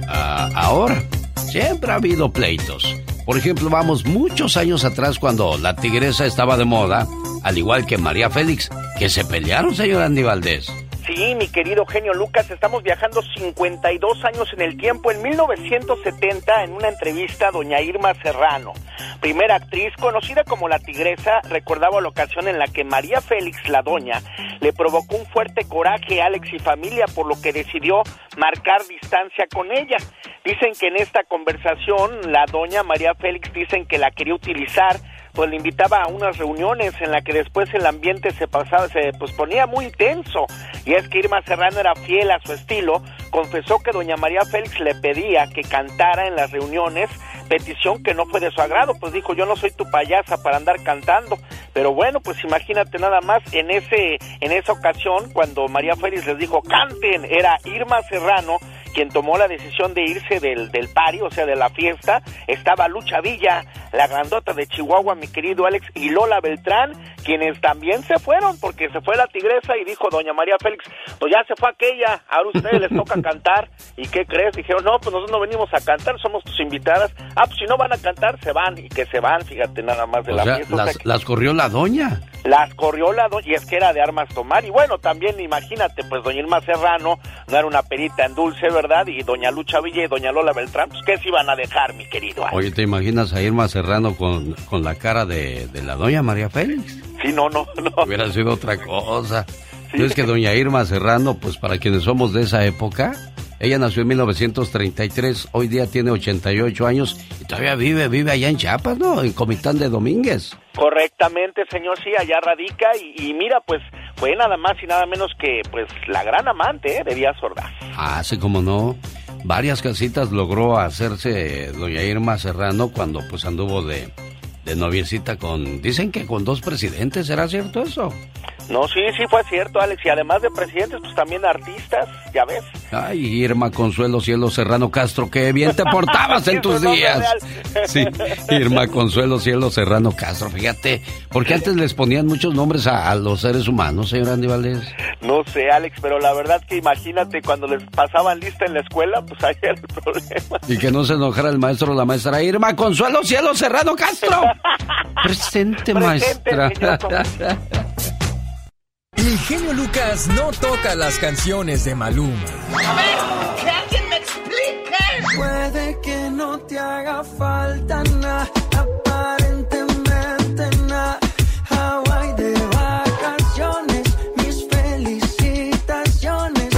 S2: ah, ahora. Siempre ha habido pleitos. Por ejemplo, vamos muchos años atrás cuando la tigresa estaba de moda, al igual que María Félix, que se pelearon, señor Andy Valdés.
S3: Sí, mi querido genio Lucas, estamos viajando 52 años en el tiempo. En 1970, en una entrevista, doña Irma Serrano, primera actriz conocida como la Tigresa, recordaba la ocasión en la que María Félix, la doña, le provocó un fuerte coraje Alex y familia, por lo que decidió marcar distancia con ella. Dicen que en esta conversación, la doña María Félix dicen que la quería utilizar pues le invitaba a unas reuniones en la que después el ambiente se pasaba, se pues ponía muy tenso. Y es que Irma Serrano era fiel a su estilo, confesó que doña María Félix le pedía que cantara en las reuniones, petición que no fue de su agrado, pues dijo, yo no soy tu payasa para andar cantando. Pero bueno, pues imagínate nada más, en ese en esa ocasión cuando María Félix les dijo, "Canten", era Irma Serrano quien tomó la decisión de irse del, del pari, o sea, de la fiesta, estaba Lucha Villa, la grandota de Chihuahua, mi querido Alex, y Lola Beltrán, quienes también se fueron, porque se fue la tigresa y dijo doña María Félix, pues ya se fue aquella, ahora ustedes les toca cantar, ¿y qué crees? Dijeron, no, pues nosotros no venimos a cantar, somos tus invitadas, ah, pues si no van a cantar, se van, y que se van, fíjate nada más de
S2: O
S3: la
S2: sea,
S3: fiesta. o sea
S2: las,
S3: que-
S2: las corrió la doña.
S3: Las corrió la doña, y es que era de armas tomar, y bueno, también imagínate, pues doña Irma Serrano no era una perita en dulce, ¿verdad? Y doña Lucha Villa y doña Lola Beltrán, pues ¿qué se iban a dejar, mi querido Alex?
S2: Oye, ¿te imaginas a Irma Serrano con, con la cara de, de la doña María Félix?
S3: Sí, no, no, no. <laughs>
S2: Hubiera sido otra cosa. No es que doña Irma Serrano, pues para quienes somos de esa época, ella nació en 1933, hoy día tiene 88 años y todavía vive, vive allá en Chiapas, ¿no? En Comitán de Domínguez.
S3: Correctamente, señor, sí, allá radica, y, y mira, pues fue nada más y nada menos que, pues, la gran amante ¿eh? de Díaz Ordaz.
S2: Ah, sí, como no. Varias casitas logró hacerse doña Irma Serrano cuando pues anduvo de, de noviecita con... Dicen que con dos presidentes, ¿será cierto eso?
S3: No, sí, sí fue cierto, Alex, y además de presidentes, pues también artistas, ya ves.
S2: Ay, Irma Consuelo Cielo Serrano Castro, qué bien te portabas <laughs> en tus días. <laughs> Sí, Irma Consuelo Cielo Serrano Castro, fíjate, porque antes les ponían muchos nombres a, a los seres humanos, señor Andy Valdés.
S3: No sé, Alex, pero la verdad que imagínate cuando les pasaban lista en la escuela, pues ahí era el <laughs> problema.
S2: Y que no se enojara el maestro o la maestra. Irma Consuelo Cielo Serrano Castro. Presente, maestra.
S7: El genio Lucas no toca las canciones de Maluma.
S21: A ver, que alguien me explique. Puede que no te haga falta nada, aparentemente nada. Hawaii de vacaciones, mis felicitaciones.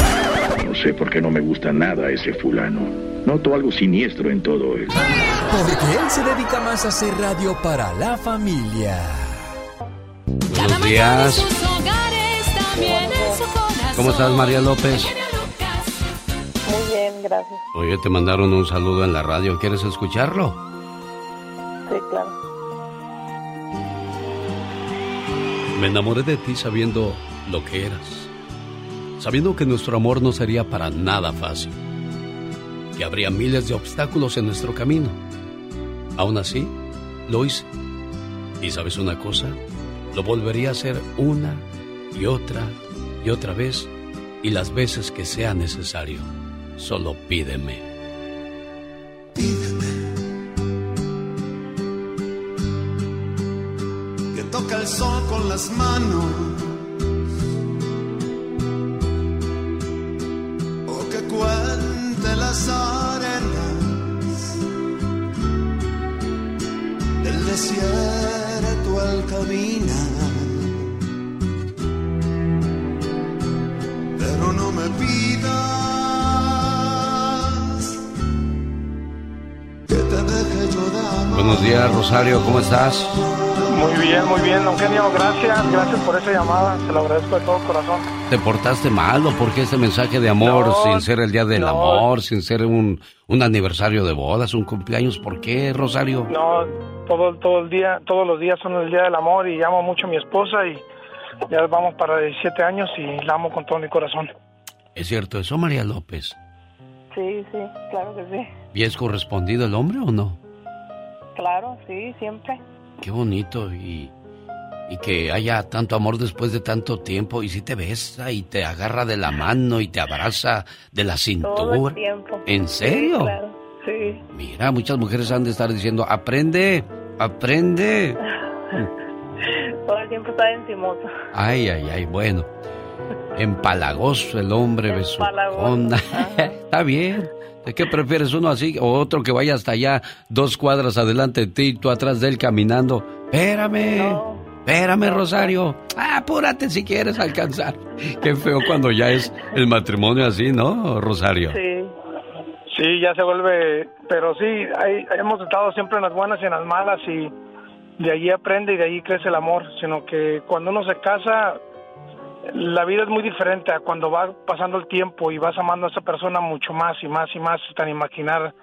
S22: No sé por qué no me gusta nada ese fulano. Noto algo siniestro en todo él.
S7: Porque él se dedica más a hacer radio para la familia.
S2: Buenos días. ¿Cómo estás, María López?
S23: Muy bien, gracias.
S2: Oye, te mandaron un saludo en la radio. ¿Quieres escucharlo?
S23: Sí, claro.
S2: Me enamoré de ti sabiendo lo que eras. Sabiendo que nuestro amor no sería para nada fácil. Que habría miles de obstáculos en nuestro camino. Aún así, lo hice. Y sabes una cosa, lo volvería a hacer una y otra y otra vez y las veces que sea necesario. Solo pídeme.
S21: que toca el sol con las manos. Desierto al caminar. Pero no me pidas
S2: Buenos días, Rosario, ¿cómo estás?
S24: Muy bien, muy bien, don Genio, gracias, gracias por esa llamada, se lo agradezco de todo corazón.
S2: ¿Te portaste mal o por qué este mensaje de amor
S24: No,
S2: sin ser el día del
S24: no.
S2: amor, sin ser un, un aniversario de bodas, un cumpleaños? ¿Por qué, Rosario?
S24: No, todo, todo el día, todos los días son el día del amor y amo mucho a mi esposa y ya vamos para 17 años y la amo con todo mi corazón.
S2: ¿Es cierto eso, María López?
S23: Sí, sí, claro que sí.
S2: ¿Y es correspondido el hombre o no?
S23: Claro, sí, siempre.
S2: Qué bonito y, y que haya tanto amor después de tanto tiempo y si te besa y te agarra de la mano y te abraza de la
S23: Todo el
S2: cintura.
S23: tiempo.
S2: ¿En serio?
S23: Sí, claro, sí.
S2: Mira, muchas mujeres han de estar diciendo, aprende, aprende. <laughs>
S23: Todo el tiempo está encimoso.
S2: Ay, ay, ay, bueno. Empalagoso el hombre, besucón. <laughs> Está bien. ¿De qué prefieres uno así o otro que vaya hasta allá dos cuadras adelante de ti y tú atrás de él caminando? Espérame, espérame, Rosario. Ah, apúrate si quieres alcanzar. <laughs> Qué feo cuando ya es el matrimonio así, ¿no, Rosario?
S24: Sí. Sí, ya se vuelve, pero sí, hay- hemos estado siempre en las buenas y en las malas y de allí aprende y de allí crece el amor, sino que cuando uno se casa, la vida es muy diferente a cuando va pasando el tiempo y vas amando a esa persona mucho más y más y más sin imaginar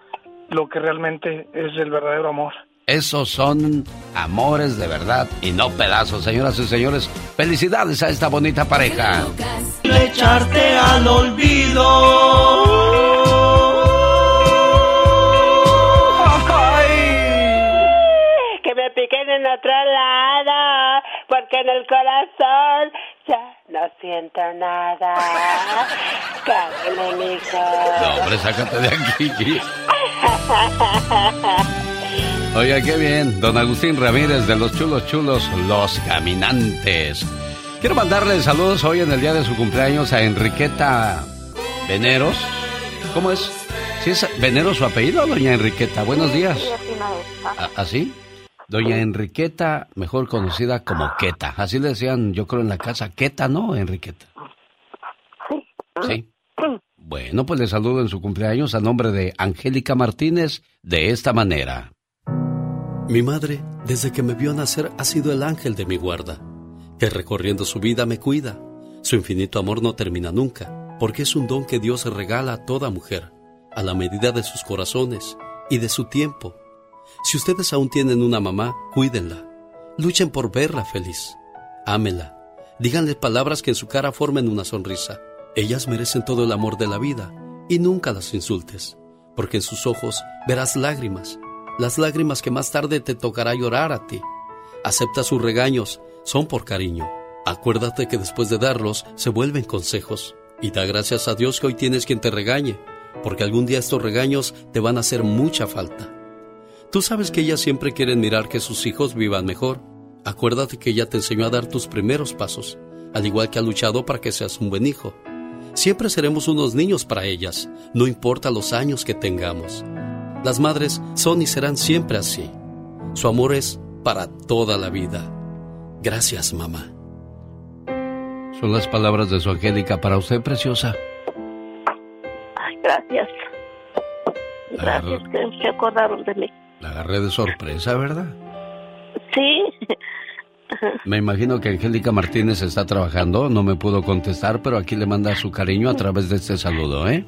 S24: lo que realmente es el verdadero amor.
S2: Esos son amores de verdad y no pedazos, señoras y señores. Felicidades a esta bonita pareja.
S18: echarte al olvido.
S6: Que me piquen en otro lado, porque en el corazón ya no siento nada. Cállate, mijo.
S2: No, hombre, sácate de aquí. Oiga, qué bien. Don Agustín Ramírez de los Chulos Chulos, Los Caminantes. Quiero mandarle saludos hoy en el día de su cumpleaños a Enriqueta Veneros. ¿Cómo es? ¿Sí es Veneros su apellido, doña Enriqueta? Buenos días. ¿A- ¿Así? Doña Enriqueta, mejor conocida como Queta. Así le decían, yo creo, en la casa. Queta, ¿no, Enriqueta? Sí. Bueno, pues le saludo en su cumpleaños a nombre de Angélica Martínez de esta manera.
S14: Mi madre, desde que me vio nacer, ha sido el ángel de mi guarda, que recorriendo su vida me cuida. Su infinito amor no termina nunca, porque es un don que Dios regala a toda mujer, a la medida de sus corazones y de su tiempo. Si ustedes aún tienen una mamá, cuídenla. Luchen por verla feliz. Ámela. Díganle palabras que en su cara formen una sonrisa. Ellas merecen todo el amor de la vida y nunca las insultes, porque en sus ojos verás lágrimas, las lágrimas que más tarde te tocará llorar a ti. Acepta sus regaños, son por cariño. Acuérdate que después de darlos se vuelven consejos. Y da gracias a Dios que hoy tienes quien te regañe, porque algún día estos regaños te van a hacer mucha falta. Tú sabes que ellas siempre quieren mirar que sus hijos vivan mejor. Acuérdate que ella te enseñó a dar tus primeros pasos, al igual que ha luchado para que seas un buen hijo. Siempre seremos unos niños para ellas, no importa los años que tengamos. Las madres son y serán siempre así. Su amor es para toda la vida. Gracias, mamá.
S2: Son las palabras de su Angélica para usted, preciosa.
S23: Ay, gracias. Gracias que se acordaron de mí.
S2: La agarré de sorpresa, ¿verdad?
S23: Sí.
S2: Me imagino que Angélica Martínez está trabajando, no me pudo contestar, pero aquí le manda su cariño a través de este saludo, ¿eh?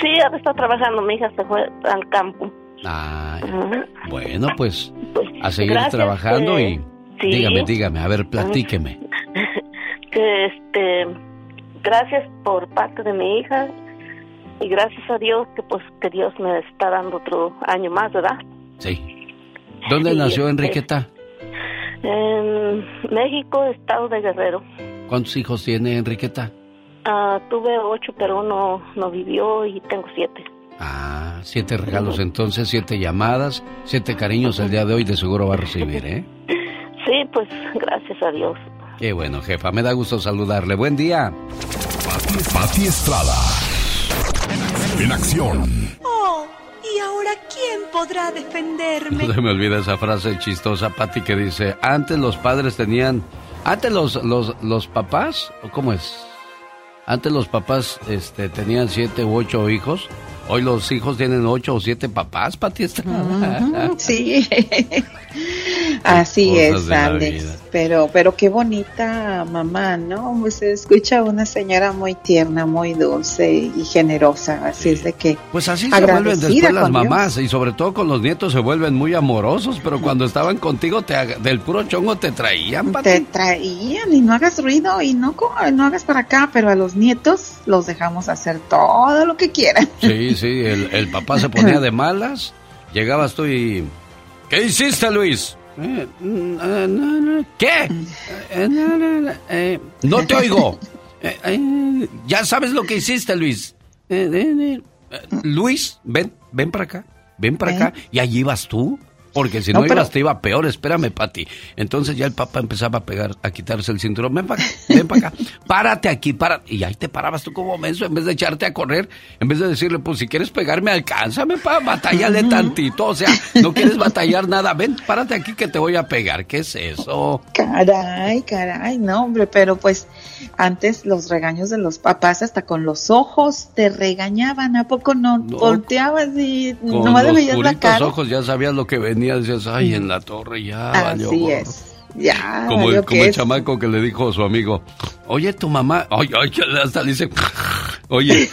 S23: Sí, ahora está trabajando. Mi hija se fue al campo.
S2: Ay,
S23: Ajá.
S2: bueno, pues a seguir
S23: gracias,
S2: trabajando
S23: eh,
S2: y
S23: sí.
S2: dígame, dígame, a ver, platíqueme. <laughs>
S23: que este gracias por parte de mi hija y gracias a Dios que pues que Dios me está dando otro año más, ¿verdad?
S2: Sí. ¿Dónde
S23: Sí,
S2: nació
S23: este-
S2: Enriqueta?
S23: En México, estado de Guerrero.
S2: ¿Cuántos hijos tiene Enriqueta?
S23: Ah, tuve ocho, pero uno no vivió y tengo siete.
S2: Ah, siete regalos entonces, siete llamadas, siete cariños el día de hoy de seguro va a recibir, ¿eh? <laughs>
S23: Sí, pues gracias a Dios.
S2: Qué bueno, jefa, me da gusto saludarle. Buen día.
S1: Pati Estrada. En acción.
S25: Podrá defenderme?
S2: No se me olvida esa frase chistosa, Pati, que dice, antes los padres tenían, antes los, los, los papás, ¿o cómo es? Antes los papás este, tenían siete u ocho hijos. Hoy los hijos tienen ocho o siete papás, Pati.
S26: Sí. <laughs> Así es, Alex. Pero, pero qué bonita mamá, ¿no? Pues se escucha una señora muy tierna, muy dulce y generosa. Así es de que.
S2: Pues así se vuelven después las mamás y sobre todo con los nietos se vuelven muy amorosos, pero cuando estaban contigo te, del puro chongo te traían, Pati.
S26: Te traían y no hagas ruido y no, no hagas para acá, pero a los nietos los dejamos hacer todo lo que quieran.
S2: Sí, sí, el, el papá se ponía de <laughs> malas, llegabas tú y. ¿Qué hiciste, Luis? ¿Qué? no te oigo. Ya sabes lo que hiciste, Luis. Luis, ven, ven para acá. Ven para acá. Y allí vas tú. Porque si no, ibas, te iba peor. Espérame, Pati. Entonces ya el papá empezaba a pegar, a quitarse el cinturón. Ven para acá, ven para acá. <laughs> Párate aquí, párate. Y ahí te parabas tú como menso en vez de echarte a correr. En vez de decirle, pues si quieres pegarme, alcánzame, pa, batallale tantito. O sea, no quieres batallar nada. Ven, párate aquí que te voy a pegar. ¿Qué es eso?
S26: Caray, caray, no, hombre. Pero pues antes los regaños de los papás hasta con los ojos te regañaban. ¿A poco no, volteabas y no
S2: me veías la cara? ojos ya sabías lo que venía decías, ay, en la torre ya
S26: Así es. Ya,
S2: como el, como el chamaco que le dijo a su amigo, oye, tu mamá, ay, ay, hasta le dice, oye,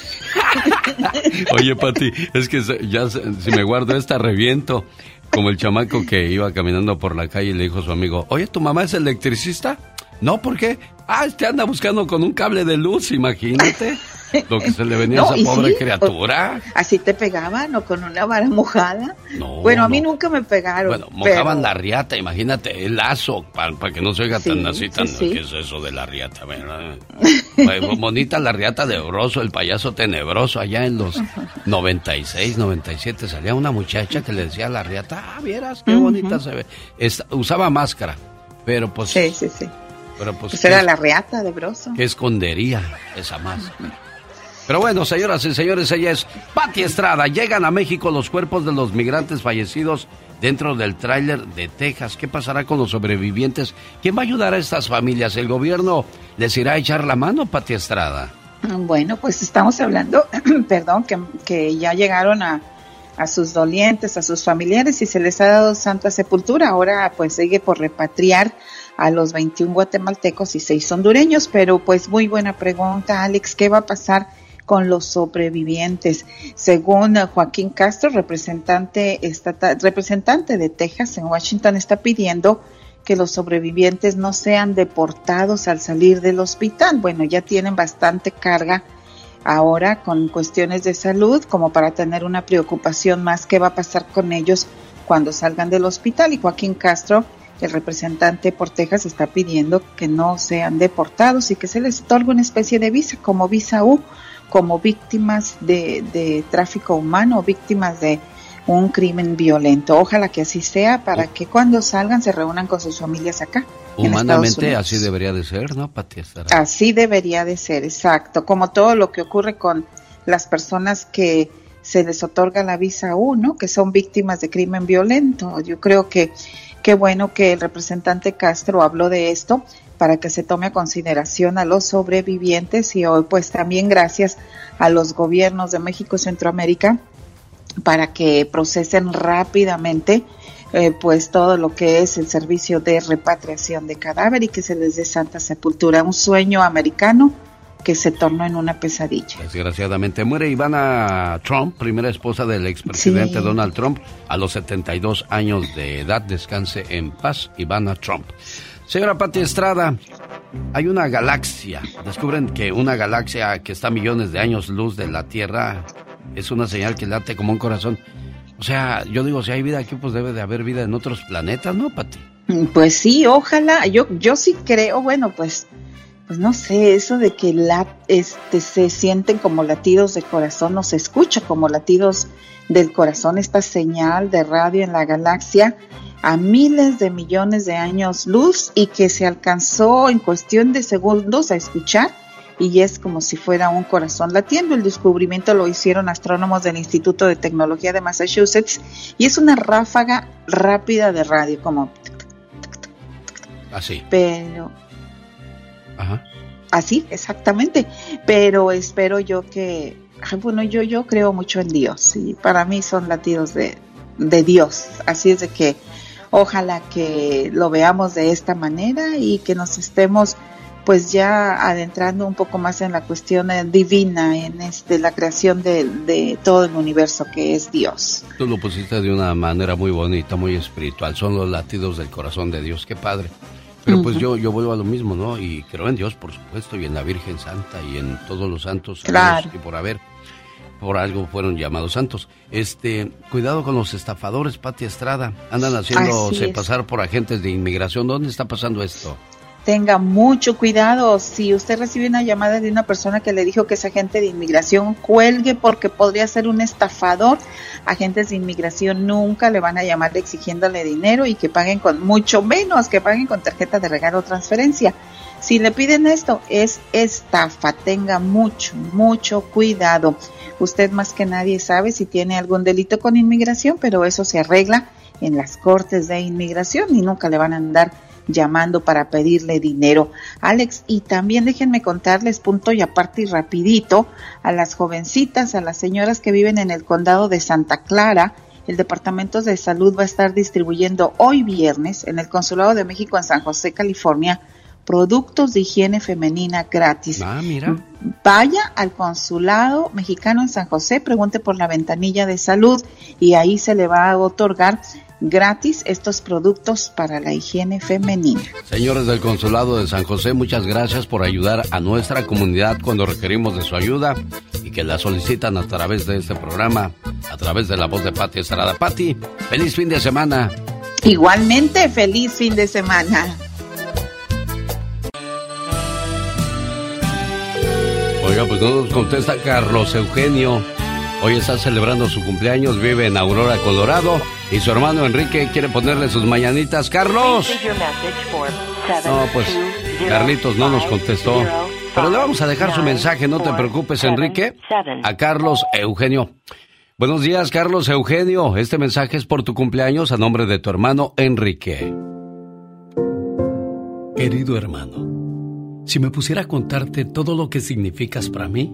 S2: <laughs> oye, Pati, es que ya si me guardo esta reviento. Como el chamaco que iba caminando por la calle y le dijo a su amigo, oye, ¿tu mamá es electricista? No, ¿por qué? Ah, este anda buscando con un cable de luz, imagínate. <laughs> Lo que se le venía <laughs> a esa pobre criatura.
S26: así te pegaban o con una vara mojada. No. Bueno, a mí nunca me pegaron. Bueno,
S2: mojaban la riata, imagínate, el lazo, para, que no se oiga tan así, tan. ¿Qué es eso de la riata? <laughs> bonita la riata de Broso, el payaso tenebroso, allá en los 96, 97, salía una muchacha que le decía a la riata, ah, vieras qué bonita se ve. usaba máscara, pero pues.
S26: Sí, sí, sí.
S2: Pero pues,
S26: pues era la riata de Broso.
S2: ¿Qué escondería esa máscara? Pero bueno, señoras y señores, ella es Patti Estrada. Llegan a México los cuerpos de los migrantes fallecidos dentro del tráiler de Texas. ¿Qué pasará con los sobrevivientes? ¿Quién va a ayudar a estas familias? ¿El gobierno les irá a echar la mano, Patti Estrada?
S26: Bueno, pues estamos hablando, <clears throat> perdón, que, que ya llegaron a, a sus dolientes, a sus familiares y se les ha dado santa sepultura. Ahora pues sigue por repatriar a los 21 guatemaltecos y 6 hondureños, pero pues muy buena pregunta, Alex, ¿qué va a pasar? Con los sobrevivientes. Según Joaquín Castro, representante, representante de Texas en Washington, está pidiendo que los sobrevivientes no sean deportados al salir del hospital. Bueno, ya tienen bastante carga ahora con cuestiones de salud como para tener una preocupación más qué va a pasar con ellos cuando salgan del hospital. Y Joaquín Castro, el representante por Texas, está pidiendo que no sean deportados y que se les otorgue una especie de visa como visa U como víctimas de, tráfico humano víctimas de un crimen violento. Ojalá que así sea para que cuando salgan se reúnan con sus familias acá.
S2: Humanamente así debería de ser, ¿no, Pati?
S26: Así debería de ser, exacto. Como todo lo que ocurre con las personas que se les otorga la visa U, ¿no? Que son víctimas de crimen violento. Yo creo que qué bueno que el representante Castro habló de esto para que se tome a consideración a los sobrevivientes y hoy pues también gracias a los gobiernos de México y Centroamérica para que procesen rápidamente eh, pues todo lo que es el servicio de repatriación de cadáver y que se les dé santa sepultura, un sueño americano que se tornó en una pesadilla.
S2: Desgraciadamente muere Ivana Trump, primera esposa del expresidente Donald Trump, a los 72 años de edad. Descanse en paz, Ivana Trump. Señora Pati Estrada, hay una galaxia. Descubren que una galaxia que está a millones de años luz de la Tierra es una señal que late como un corazón. O sea, yo digo, si hay vida aquí, pues debe de haber vida en otros planetas, ¿no, Pati?
S26: Pues sí, ojalá. Yo, yo sí creo, bueno, pues, pues no sé, eso de que la, este, se sienten como latidos de corazón, no se escucha como latidos del corazón, esta señal de radio en la galaxia a miles de millones de años luz y que se alcanzó en cuestión de segundos a escuchar y es como si fuera un corazón latiendo. El descubrimiento lo hicieron astrónomos del Instituto de Tecnología de Massachusetts y es una ráfaga rápida de radio, como...
S2: Así.
S26: Pero...
S2: Ajá.
S26: así, exactamente. Pero espero yo que, bueno, yo, yo creo mucho en Dios y para mí son latidos de, de Dios. Así es de que ojalá que lo veamos de esta manera y que nos estemos pues ya adentrando un poco más en la cuestión eh, divina, en este, la creación de, todo el universo que es Dios.
S2: Tú lo pusiste de una manera muy bonita, muy espiritual, son los latidos del corazón de Dios, qué padre. Pero pues yo, yo vuelvo a lo mismo, ¿no? Y creo en Dios, por supuesto, y en la Virgen Santa y en todos los santos
S26: claro.
S2: y por haber, por algo fueron llamados santos. Este, cuidado con los estafadores, Pati Estrada. Andan haciéndose pasar por agentes de inmigración. ¿Dónde está pasando esto?
S26: Tenga mucho cuidado. Si usted recibe una llamada de una persona que le dijo que es agente de inmigración, cuelgue porque podría ser un estafador. Agentes de inmigración nunca le van a llamar exigiéndole dinero y que paguen con mucho menos, que paguen con tarjeta de regalo o transferencia. Si le piden esto, es estafa. Tenga mucho, mucho cuidado. Usted más que nadie sabe si tiene algún delito con inmigración, pero eso se arregla en las cortes de inmigración y nunca le van a andar llamando para pedirle dinero. Alex, y también déjenme contarles punto y aparte y rapidito a las jovencitas, a las señoras que viven en el condado de Santa Clara, el Departamento de Salud va a estar distribuyendo hoy viernes en el Consulado de México en San José, California, productos de higiene femenina gratis.
S2: Ah, mira.
S26: Vaya al consulado mexicano en San José, pregunte por la ventanilla de salud y ahí se le va a otorgar gratis estos productos para la higiene femenina.
S2: Señores del Consulado de San José, muchas gracias por ayudar a nuestra comunidad cuando requerimos de su ayuda y que la solicitan a través de este programa, a través de la voz de Pati Estrada. Pati, feliz fin de semana.
S26: Igualmente, feliz fin de semana.
S2: Oiga, pues no nos contesta Carlos Eugenio. Hoy está celebrando su cumpleaños, vive en Aurora, Colorado, y su hermano Enrique quiere ponerle sus mañanitas. ¡Carlos! No, pues Carlitos no nos contestó. Pero le vamos a dejar su mensaje, no te preocupes, Enrique. A Carlos Eugenio. Buenos días, Carlos Eugenio. Este mensaje es por tu cumpleaños a nombre de tu hermano Enrique.
S14: Querido hermano, si me pusiera a contarte todo lo que significas para mí,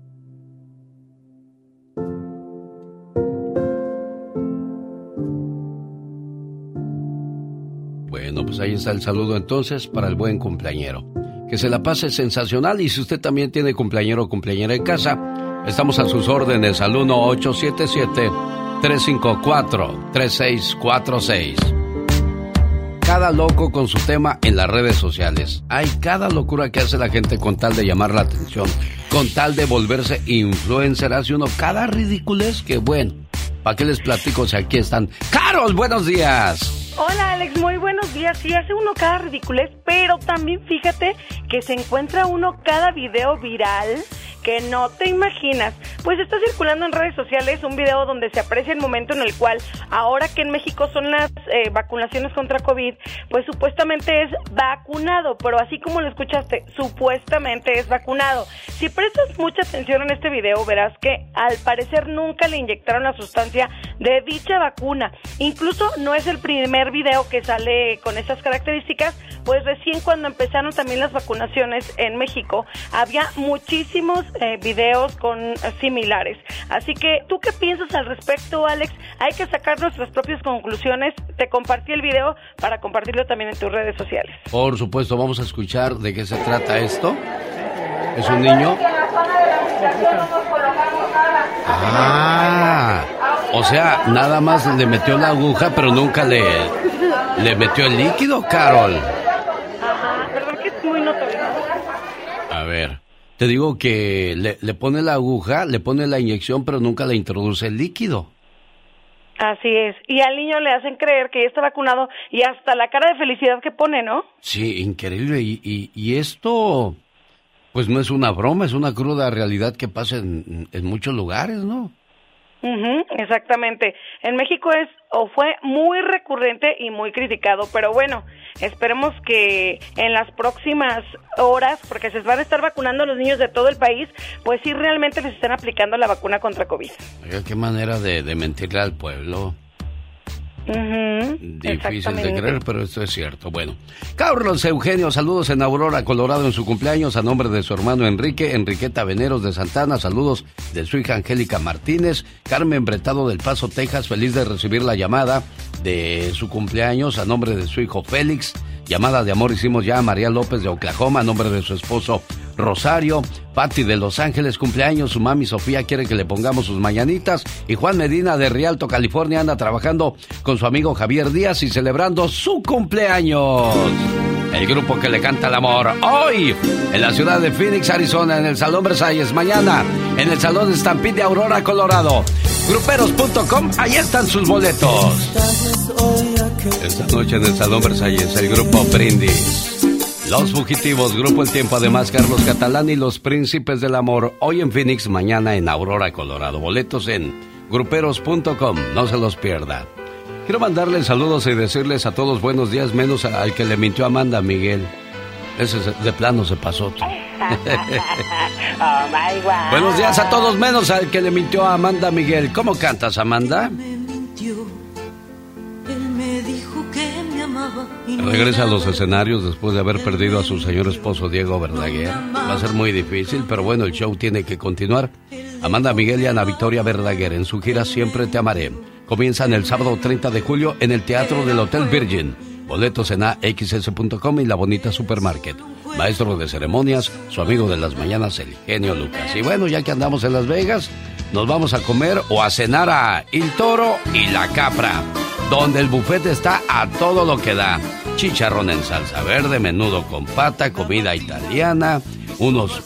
S2: Pues ahí está el saludo entonces para el buen cumpleañero. Que se la pase sensacional y si usted también tiene cumpleañero o cumpleañera en casa, estamos a sus órdenes al 1877-354-3646. Cada loco con su tema en las redes sociales. Hay cada locura que hace la gente con tal de llamar la atención, con tal de volverse influencer. Hace uno cada ridiculez que bueno. ¿Para qué les platico si aquí están? Carol, buenos días.
S16: Hola Alex, muy buenos días. Sí, hace uno cada ridiculez, pero también fíjate que se encuentra uno cada video viral que no te imaginas. Pues está circulando en redes sociales un video donde se aprecia el momento en el cual, ahora que en México son las eh, vacunaciones contra COVID, pues supuestamente es vacunado, pero así como lo escuchaste, supuestamente es vacunado. Si prestas mucha atención en este video, verás que al parecer nunca le inyectaron la sustancia de dicha vacuna. Incluso no es el primer video que sale con esas características, pues recién cuando empezaron también las vacunaciones en México, había muchísimos eh, videos con eh, similares. Así que, ¿tú qué piensas al respecto, Alex? Hay que sacar nuestras propias conclusiones. Te compartí el video para compartirlo también en tus redes sociales.
S2: Por supuesto, vamos a escuchar de qué se trata esto. ¿Es un niño? Ah, o sea, nada más le metió la aguja, pero nunca le, le metió el líquido, Carol.
S16: Ajá, ¿verdad que es muy notorio?
S2: A ver. Te digo que le, le, pone la aguja, le pone la inyección, pero nunca le introduce el líquido.
S16: Así es. Y al niño le hacen creer que ya está vacunado y hasta la cara de felicidad que pone, ¿no?
S2: Sí, increíble. Y, y, y esto, Pues no es una broma, es una cruda realidad que pasa en, en muchos lugares, ¿no?
S16: Ujú, exactamente. En México es o fue muy recurrente y muy criticado, pero bueno, esperemos que en las próximas horas, porque se van a estar vacunando los niños de todo el país, pues sí realmente les están aplicando la vacuna contra COVID.
S2: Qué manera de mentirle al pueblo. Difícil de creer, pero esto es cierto. Bueno, Carlos Eugenio, saludos en Aurora, Colorado, en su cumpleaños, a nombre de su hermano Enrique, Enriqueta Veneros de Santana, saludos de su hija Angélica Martínez, Carmen Bretado del Paso, Texas, feliz de recibir la llamada de su cumpleaños, a nombre de su hijo Félix, llamada de amor hicimos ya a María López de Oklahoma, a nombre de su esposo Rosario, Patti de Los Ángeles, cumpleaños, su mami Sofía quiere que le pongamos sus mañanitas y Juan Medina de Rialto, California anda trabajando con su amigo Javier Díaz y celebrando su cumpleaños. El grupo que le canta el amor hoy en la ciudad de Phoenix, Arizona, en el Salón Versalles, mañana en el Salón Stampede de Aurora, Colorado. Gruperos.com, ahí están sus boletos. Esta noche en el Salón Versalles, el grupo Brindis. Los Fugitivos, Grupo El Tiempo, además Carlos Catalán y Los Príncipes del Amor, hoy en Phoenix, mañana en Aurora, Colorado. Boletos en gruperos.com, no se los pierda. Quiero mandarles saludos y decirles a todos buenos días, menos al que le mintió Amanda Miguel. Ese se- de plano se pasó. <laughs>
S5: Oh my God.
S2: buenos días a todos, menos al que le mintió a Amanda Miguel. ¿Cómo cantas, Amanda? Regresa a los escenarios después de haber perdido a su señor esposo Diego Verdaguer. Va a ser muy difícil, pero bueno, el show tiene que continuar. Amanda Miguel y Ana Victoria Verdaguer en su gira Siempre Te Amaré. Comienzan el sábado 30 de julio en el Teatro del Hotel Virgin. Boletos en axs.com y la bonita supermarket. Maestro de ceremonias, su amigo de las mañanas, el genio Lucas. Y bueno, ya que andamos en Las Vegas, nos vamos a comer o a cenar a El Toro y la Capra, donde el buffet está a todo lo que da. Chicharrón en salsa verde, menudo con pata, comida italiana, unos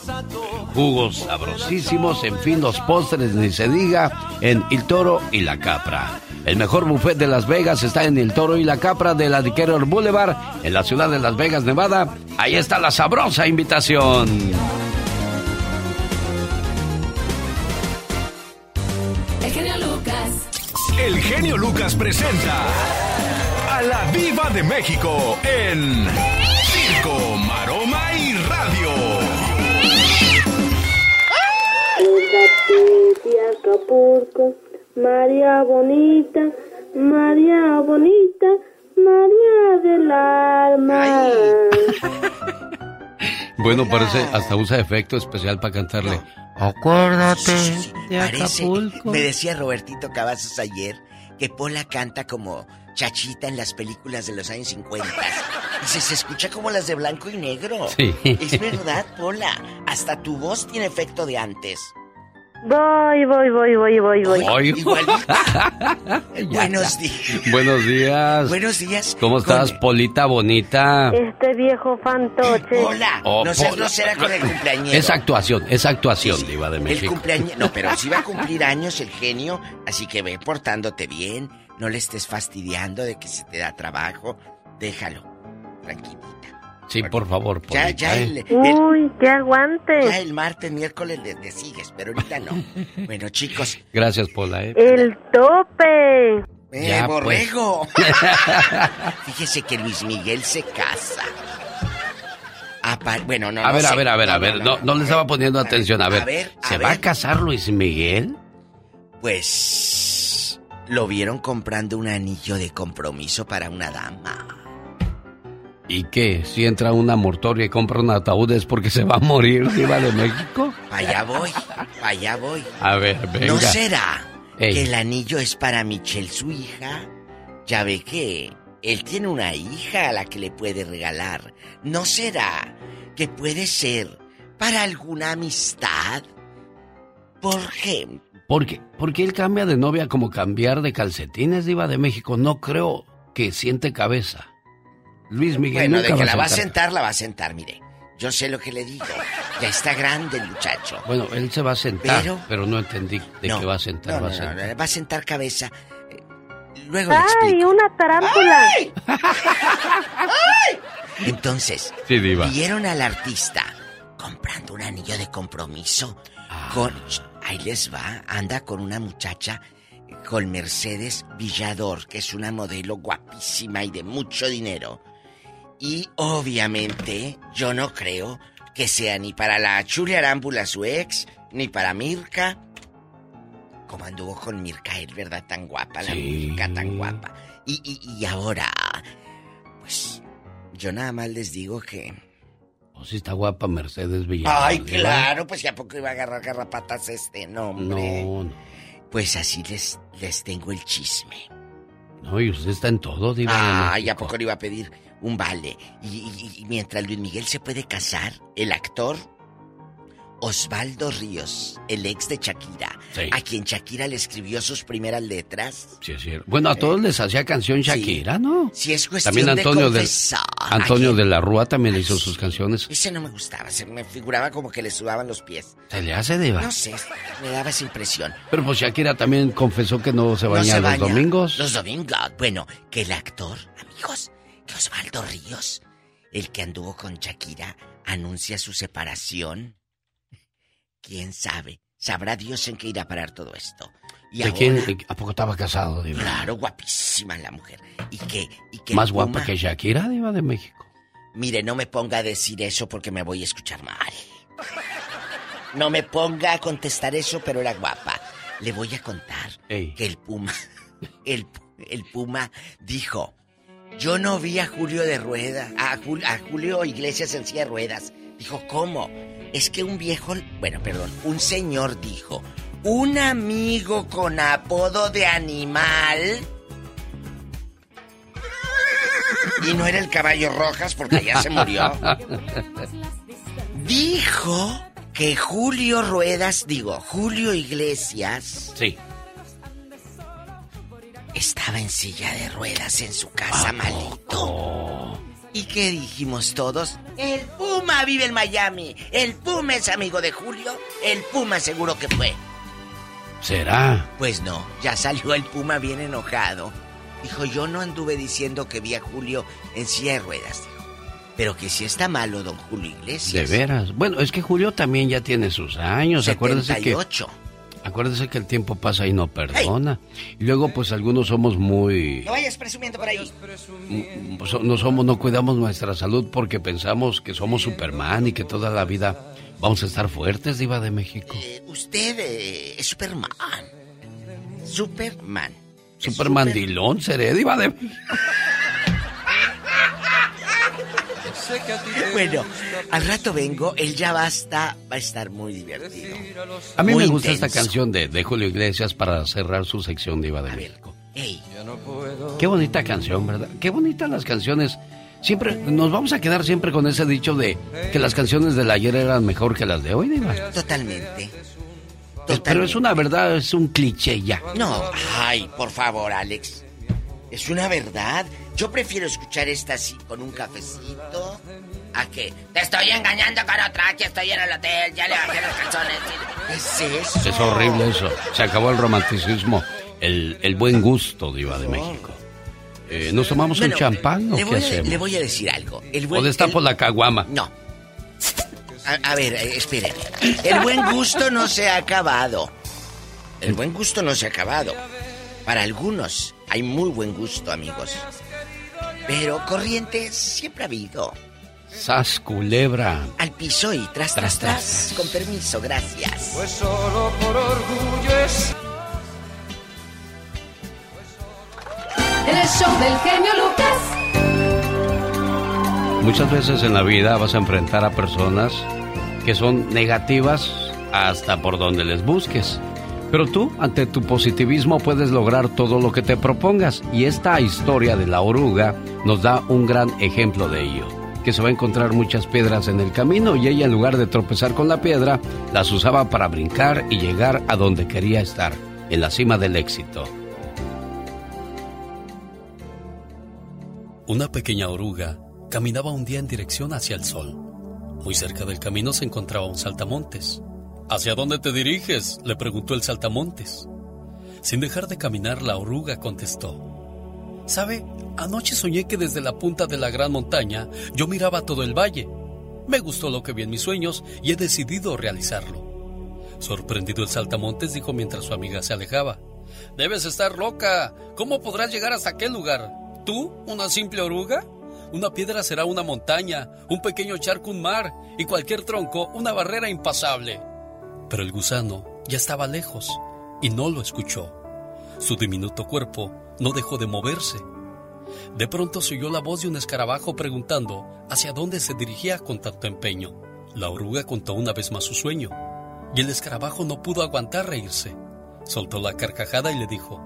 S2: jugos sabrosísimos, en fin, los postres ni se diga, en El Toro y la Capra. El mejor buffet de Las Vegas está en El Toro y la Capra de la Decatur Boulevard, en la ciudad de Las Vegas, Nevada. Ahí está la sabrosa invitación.
S9: El genio Lucas
S1: presenta a la Viva de México en Circo, Maroma y Radio.
S19: de Acapulco, María bonita, María bonita, María del alma. <laughs>
S2: Bueno, parece hasta usa efecto especial para cantarle.
S27: Acuérdate
S2: de
S27: Parece-
S2: Acapulco.
S27: Me decía Robertito Cavazos ayer que Pola canta como chachita en las películas de los años 50. Dice, se escucha como las de blanco y negro.
S2: Sí.
S27: Es verdad, Pola. Hasta tu voz tiene efecto de antes.
S19: Voy, voy, voy, voy, voy, voy. <laughs>
S27: Buenos días.
S2: Buenos días.
S27: Buenos días.
S2: ¿Cómo estás, Polita bonita?
S19: Este viejo fantoche.
S27: Hola.
S2: Oh,
S27: no seas grosera con el cumpleañero.
S2: Es actuación, es actuación, Diva de
S27: El
S2: México.
S27: cumpleaños. No, pero sí va a <laughs> cumplir años el genio, así que ve portándote bien. No le estés fastidiando de que se te da trabajo. Déjalo. Tranquilo.
S2: Sí, por favor,
S27: Ya,
S2: Polita.
S27: ya
S2: ¿eh?
S27: el, el-
S19: Uy, que aguante.
S27: ya el martes, miércoles le, le sigues, pero ahorita no. <laughs> Bueno, chicos,
S2: Gracias, Pola. ¿eh?
S19: El tope.
S27: eh,
S2: Ya, pues.
S27: borrego. <laughs> Fíjese que Luis Miguel se casa. Apa- bueno, no,
S2: a
S27: no
S2: ver,
S27: sé.
S2: a ver, a ver, a ver.
S27: no,
S2: No,
S27: no.
S2: no le estaba poniendo atención. A ver,
S27: a ver, a
S2: ¿se
S27: ver.
S2: va a casar Luis Miguel?
S27: Pues lo vieron comprando un anillo de compromiso para una dama.
S2: ¿Y qué? Si entra una mortoria y compra un ataúd es porque se va a morir, Diva de México.
S27: Allá voy, allá voy.
S2: A ver, venga.
S27: ¿No será
S2: Ey.
S27: que el anillo es para Michelle, su hija? Ya ve que él tiene una hija a la que le puede regalar. ¿No será que puede ser para alguna amistad? ¿Por qué?
S2: ¿Por qué? Porque él cambia de novia como cambiar de calcetines, Diva de México. No creo que siente cabeza. Luis Miguel
S27: Bueno,
S2: nunca
S27: de que la va a
S2: sentar-
S27: la va a sentar, mire. Yo sé lo que le digo. Ya está grande el muchacho.
S2: Bueno, él se va a sentar,
S27: Pero-
S2: pero, no entendí de
S27: No,
S2: qué va a sentar.
S27: No,
S2: va
S27: no,
S2: a
S27: no,
S2: sentar.
S27: no, va a sentar cabeza. Eh, Luego le
S19: ¡Ay,
S27: explico.
S19: una tarántula!
S27: Entonces,
S2: Sí, Diva.
S27: vieron al artista comprando un anillo de compromiso.
S2: Ah.
S27: Con, ahí les va, anda con una muchacha, con Mercedes Villador, que es una modelo guapísima y de mucho dinero. Y obviamente yo no creo que sea ni para la Chule Arámbula su ex, ni para Mirka. Como anduvo con Mirka él, ¿verdad? Tan guapa, la
S2: Sí.
S27: Mirka tan guapa. Y, y, y ahora, pues, yo nada más les digo que...
S2: Oh, sí está guapa Mercedes Villalobos.
S27: Ay, claro, pues ya poco iba a agarrar garrapatas este, no, hombre.
S2: No, no.
S27: Pues así les, les tengo el chisme.
S2: No, y usted está en todo, Diva.
S27: Ay,
S2: México.
S27: ¿a poco le iba a pedir un vale? Y, y- y mientras Luis Miguel se puede casar, el actor Osvaldo Ríos, el ex de Shakira,
S2: Sí.
S27: a quien Shakira le escribió sus primeras letras.
S2: Sí, es cierto. Bueno, a todos les hacía canción Shakira, ¿no?
S27: Si es cuestión
S2: También Antonio
S27: de
S2: de. Antonio de la Rúa también le hizo sus canciones.
S27: Ese no me gustaba, se me figuraba como que le sudaban los pies.
S2: Se le hace Diva.
S27: No sé, me daba esa impresión.
S2: Pero pues Shakira también confesó que no se baña
S27: No se
S2: los
S27: baña.
S2: domingos.
S27: Los domingos. Bueno, que el actor, amigos, que Osvaldo Ríos, el que anduvo con Shakira, anuncia su separación. ¿Quién sabe? Sabrá Dios en qué irá a parar todo esto. Y
S2: ¿De
S27: ahora,
S2: quién? ¿A poco estaba casado, Diva?
S27: Claro, guapísima la mujer. Y que, y que
S2: Más guapa
S27: Puma-
S2: que Shakira, Diva de México.
S27: Mire, no me ponga a decir eso porque me voy a escuchar mal. No me ponga a contestar eso, pero era guapa. Le voy a contar
S2: Ey.
S27: que el Puma, <laughs> el, el Puma dijo, yo no vi a Julio de Rueda, a, Jul- a Julio Iglesias en silla de ruedas. Dijo, ¿cómo? Es que un viejo, bueno, perdón, un señor dijo, un amigo con apodo de animal y no era el caballo rojas porque ya se murió. Dijo que Julio Ruedas, digo, Julio Iglesias.
S2: Sí.
S27: Estaba en silla de ruedas en su casa, malito. ¿Y qué dijimos todos? El Puma vive en Miami. El Puma es amigo de Julio. El Puma seguro que fue.
S2: ¿Será?
S27: Pues no, ya salió el Puma bien enojado. Dijo, yo no anduve diciendo que vi a Julio en silla de ruedas, dijo. Pero que si está malo, don Julio
S2: De
S27: Iglesias.
S2: veras. Bueno, es que Julio también ya tiene sus años. Acuérdese que,
S27: 78.
S2: Acuérdese que el tiempo pasa y no perdona. Y luego, pues algunos somos muy.
S27: No vayas presumiendo por ahí.
S2: Mm, so- no somos, no cuidamos nuestra salud porque pensamos que somos Superman y que toda la vida vamos a estar fuertes, Diva de México.
S27: Eh, usted eh, es Superman. Superman.
S2: Superman Dilón, seré Diva de <laughs> <laughs> <laughs>
S27: Bueno, al rato vengo, él ya basta, va a estar muy divertido.
S2: A mí
S27: Muy
S2: me gusta
S27: intenso.
S2: esta canción de, de Julio Iglesias para cerrar su sección Diva de México.
S27: Ey,
S2: Qué bonita canción, ¿verdad? Qué bonitas las canciones. Siempre nos vamos a quedar siempre con ese dicho de que las canciones del ayer eran mejor que las de hoy, Diva.
S27: totalmente.
S2: Pero es una verdad, es un cliché ya.
S27: No, ay, por favor, Alex. Es una verdad. Yo prefiero escuchar esta así con un cafecito a que te estoy engañando con otra, que estoy en el hotel, ya le bajé los calzones. ¿Qué es eso?
S2: Es horrible eso. Se acabó el romanticismo, el, el buen gusto, Diva de México. Eh, ¿Nos tomamos
S27: Bueno,
S2: un champán o qué
S27: a,
S2: hacemos?
S27: le voy a decir algo. El
S2: ¿O
S27: buen,
S2: destapo
S27: el-
S2: la caguama?
S27: No. A, a ver, eh, esperen. El buen gusto no se ha acabado. El buen gusto no se ha acabado. Para algunos hay muy buen gusto, amigos. Pero corriente siempre ha habido.
S2: Sas culebra.
S27: Al piso y tras, tras, tras. Con permiso, gracias.
S21: Pues solo por orgullo es
S9: El show del genio Lucas.
S2: Muchas veces en la vida vas a enfrentar a personas que son negativas hasta por donde les busques. Pero tú, ante tu positivismo, puedes lograr todo lo que te propongas. Y esta historia de la oruga nos da un gran ejemplo de ello. Que se va a encontrar muchas piedras en el camino y ella en lugar de tropezar con la piedra, las usaba para brincar y llegar a donde quería estar, en la cima del éxito.
S14: Una pequeña oruga caminaba un día en dirección hacia el sol. Muy cerca del camino se encontraba un saltamontes. ¿Hacia dónde te diriges? le preguntó el saltamontes. Sin dejar de caminar, la oruga contestó. ¿Sabe? Anoche soñé que desde la punta de la gran montaña yo miraba todo el valle.
S2: Me gustó lo que vi en mis sueños y he decidido realizarlo. Sorprendido el saltamontes dijo mientras su amiga se alejaba. Debes estar loca. ¿Cómo podrás llegar hasta aquel lugar? ¿Tú, una simple oruga? Una piedra será una montaña, un pequeño charco un mar y cualquier tronco una barrera impasable. Pero el gusano ya estaba lejos y no lo escuchó. Su diminuto cuerpo no dejó de moverse. De pronto se oyó la voz de un escarabajo preguntando hacia dónde se dirigía con tanto empeño. La oruga contó una vez más su sueño, y el escarabajo no pudo aguantar reírse. Soltó la carcajada y le dijo,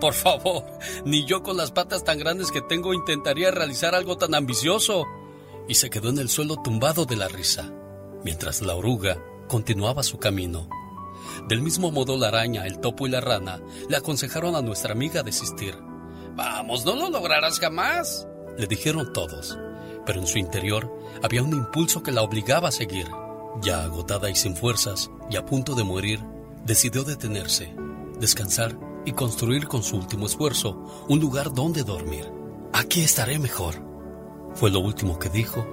S2: Por favor, ni yo con las patas tan grandes que tengo intentaría realizar algo tan ambicioso. Y se quedó en el suelo tumbado de la risa, mientras la oruga continuaba su camino. Del mismo modo la araña, el topo y la rana le aconsejaron a nuestra amiga desistir. Vamos, no lo lograrás jamás, le dijeron todos, pero en su interior había un impulso que la obligaba a seguir. Ya agotada y sin fuerzas, y a punto de morir, decidió detenerse, descansar y construir con su último esfuerzo un lugar donde dormir. Aquí estaré mejor, fue lo último que dijo,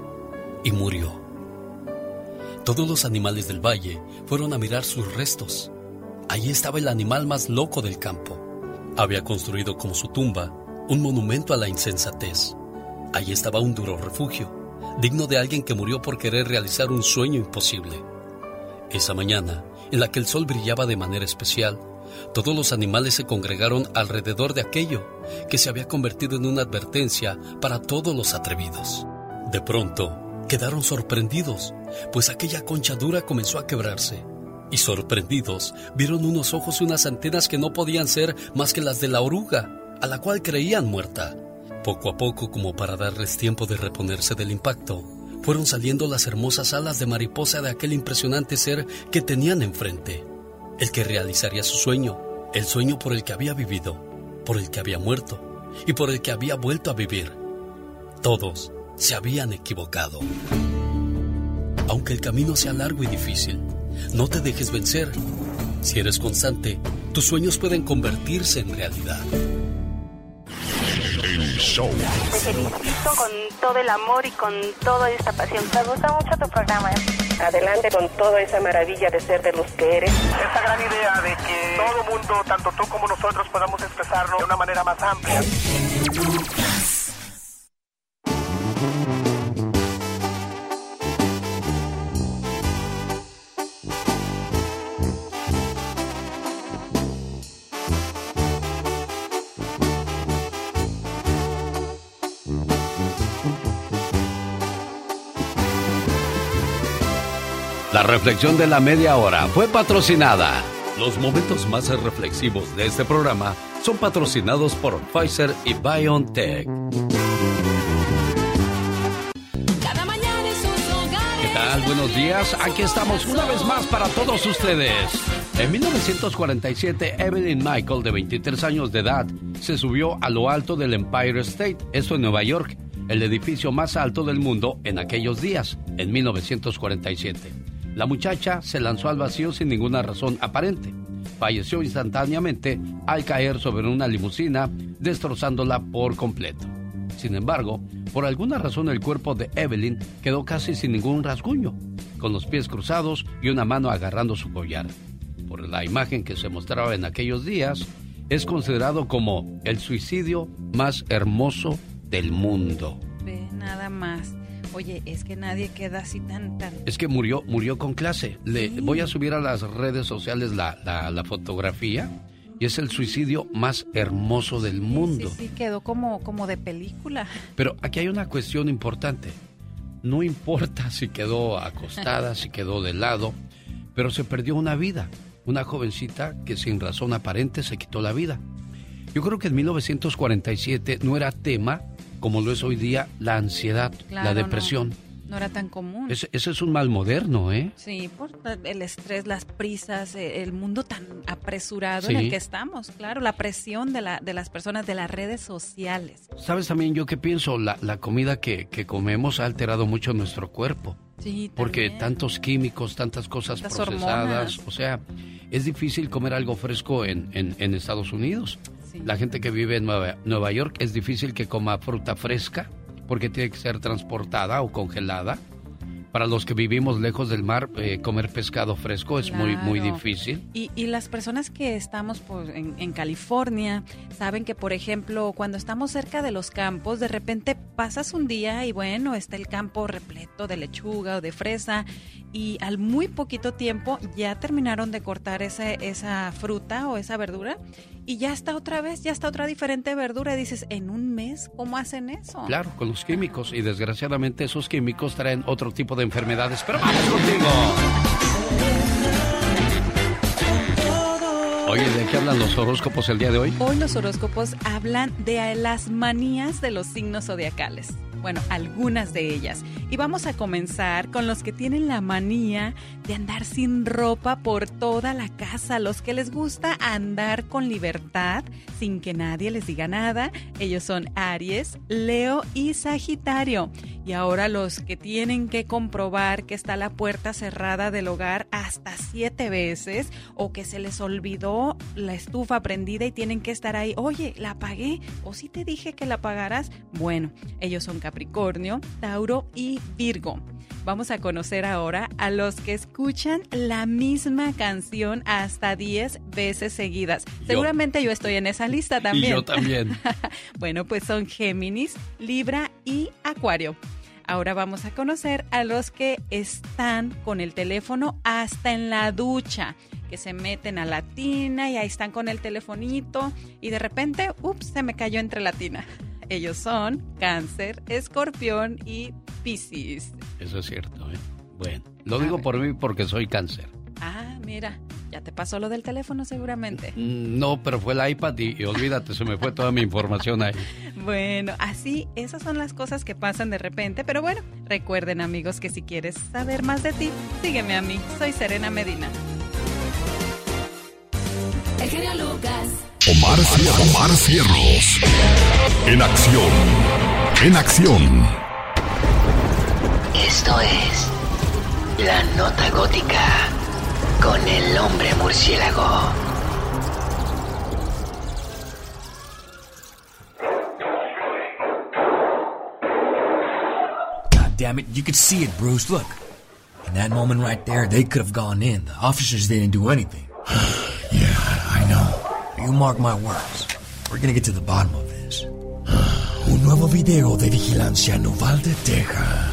S2: y murió. Todos los animales del valle fueron a mirar sus restos. Allí estaba el animal más loco del campo. Había construido como su tumba un monumento a la insensatez. Allí estaba un duro refugio, digno de alguien que murió por querer realizar un sueño imposible. Esa mañana, en la que el sol brillaba de manera especial, todos los animales se congregaron alrededor de aquello que se había convertido en una advertencia para todos los atrevidos. De pronto, quedaron sorprendidos, pues aquella concha dura comenzó a quebrarse. Y sorprendidos, vieron unos ojos y unas antenas que no podían ser más que las de la oruga, a la cual creían muerta. Poco a poco, como para darles tiempo de reponerse del impacto, fueron saliendo las hermosas alas de mariposa de aquel impresionante ser que tenían enfrente, el que realizaría su sueño, el sueño por el que había vivido, por el que había muerto y por el que había vuelto a vivir. Todos se habían equivocado. Aunque el camino sea largo y difícil, no te dejes vencer. Si eres constante, tus sueños pueden convertirse en realidad.
S1: El show.
S6: Te felicito con todo el amor y con toda esta pasión. Me gusta mucho tu programa. Adelante con toda esa maravilla de ser de los que eres.
S24: Esta gran idea de que todo mundo, tanto tú como nosotros, podamos expresarlo de una manera más amplia.
S9: La reflexión de la media hora fue patrocinada. Los momentos más reflexivos de este programa son patrocinados por Pfizer y BioNTech.
S28: Cada mañana en sus hogares.
S9: ¿Qué tal? Buenos días. Aquí estamos una vez más para todos ustedes. En 1947, Evelyn Michael, de 23 años de edad, se subió a lo alto del Empire State, esto en Nueva York, el edificio más alto del mundo en aquellos días, en 1947. La muchacha se lanzó al vacío sin ninguna razón aparente. Falleció instantáneamente al caer sobre una limusina, destrozándola por completo. Sin embargo, por alguna razón el cuerpo de Evelyn quedó casi sin ningún rasguño, con los pies cruzados y una mano agarrando su collar. Por la imagen que se mostraba en aquellos días, es considerado como el suicidio más hermoso del mundo.
S29: Ve, nada más. Oye, es que nadie queda así tan, tan...
S9: Es que murió, murió con clase. Le voy a subir a las redes sociales la, la, la fotografía y es el suicidio más hermoso del mundo.
S29: Sí, sí, quedó como, como de película.
S9: Pero aquí hay una cuestión importante. No importa si quedó acostada, si quedó de lado, pero se perdió una vida. Una jovencita que sin razón aparente se quitó la vida. Yo creo que en 1947 no era tema como lo es hoy día la ansiedad,
S29: Claro,
S9: la
S29: no.
S9: depresión.
S29: No era tan común.
S9: Ese, ese es un mal moderno, ¿eh?
S29: Sí, por el estrés, las prisas, eh, el mundo tan apresurado en
S9: Sí.
S29: el que estamos, claro, la presión de, la, de las personas, de las redes sociales.
S9: ¿Sabes también yo qué pienso? La, la comida que, que comemos ha alterado mucho nuestro cuerpo.
S29: Sí,
S9: Porque
S29: también.
S9: tantos químicos, tantas cosas procesadas.
S29: hormonas.
S9: O sea, es difícil comer algo fresco en, en- en Estados Unidos. La gente que vive en Nueva, Nueva York es difícil que coma fruta fresca porque tiene que ser transportada o congelada.
S2: Para los que vivimos lejos del mar, eh, comer pescado fresco es muy, muy
S29: Claro.
S2: difícil.
S29: Y, y las personas que estamos pues, en, en California saben que, por ejemplo, cuando estamos cerca de los campos, de repente pasas un día y bueno, está el campo repleto de lechuga o de fresa y al muy poquito tiempo ya terminaron de cortar ese, esa fruta o esa verdura y ya está otra vez, ya está otra diferente verdura. Y dices, ¿en un mes cómo hacen eso?
S2: Claro, con los químicos. Y desgraciadamente esos químicos traen otro tipo de enfermedades. Pero vamos contigo. Oye, ¿de qué hablan los horóscopos el día de hoy?
S29: Hoy los horóscopos hablan de las manías de los signos zodiacales. Bueno, algunas de ellas. Y vamos a comenzar con los que tienen la manía de andar sin ropa por toda la casa, los que les gusta andar con libertad sin que nadie les diga nada. Ellos son Aries, Leo y Sagitario. Y ahora los que tienen que comprobar que está la puerta cerrada del hogar hasta siete veces o que se les olvidó la estufa prendida y tienen que estar ahí, oye, la apagué o si te dije que la apagaras. Bueno, ellos son Capricornio, Tauro y Virgo. Vamos a conocer ahora a los que escuchan la misma canción hasta 10 veces seguidas. Seguramente yo estoy en esa lista <laughs> también.
S2: Y yo también. <laughs>
S29: bueno, pues son Géminis, Libra y Acuario. Ahora vamos a conocer a los que están con el teléfono hasta en la ducha, que se meten a la tina y ahí están con el telefonito y de repente, ups, se me cayó entre la tina. <laughs> Ellos son Cáncer, Escorpión y Piscis.
S2: Eso es cierto, ¿eh? Bueno, lo digo por mí porque soy cáncer.
S29: Ah, mira, ya te pasó lo del teléfono seguramente. <laughs>
S2: No, pero fue el iPad y, y olvídate, se me fue toda mi información ahí. <laughs>
S29: Bueno, así, esas son las cosas que pasan de repente, pero bueno, recuerden amigos que si quieres saber más de ti, sígueme a mí, soy Serena Medina.
S9: El genio Lucas.
S1: Omar, Omar Cierros. En acción. En acción.
S30: Esto es La Nota Gótica con el hombre murciélago.
S7: God damn it, you could see it, Bruce. Look. In that moment right there, they could have gone in. The officers didn't do anything. <sighs> yeah, I know. You mark my words. We're gonna get to the bottom of this. <sighs>
S31: Un nuevo video de vigilancia Texas,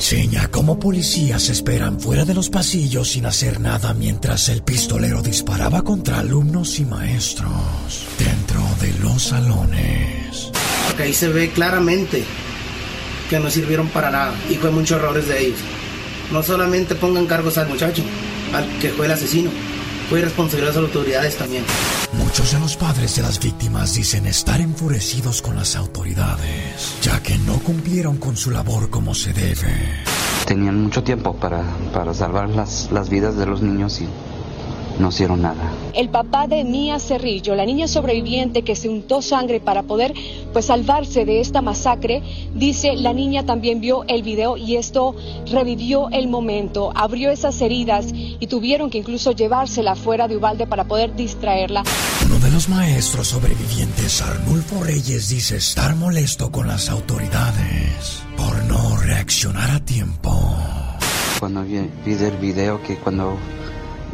S31: enseña cómo policías esperan fuera de los pasillos sin hacer nada mientras el pistolero disparaba contra alumnos y maestros dentro de los salones.
S32: Porque ahí se ve claramente que no sirvieron para nada y fue muchos errores de ellos. No solamente pongan cargos al muchacho, al que fue el asesino, fue responsabilidad de las autoridades también.
S31: Muchos los padres de las víctimas dicen estar enfurecidos con las autoridades, ya que no cumplieron con su labor como se debe.
S33: Tenían mucho tiempo para, para salvar las, las vidas de los niños y no hicieron nada.
S34: El papá de Mía Cerrillo, la niña sobreviviente que se untó sangre para poder pues salvarse de esta masacre, dice la niña también vio el video y esto revivió el momento, abrió esas heridas y tuvieron que incluso llevársela fuera de Ubalde para poder distraerla.
S31: Uno de los maestros sobrevivientes, Arnulfo Reyes, dice estar molesto con las autoridades por no reaccionar a tiempo.
S33: Cuando vi, vi el video que cuando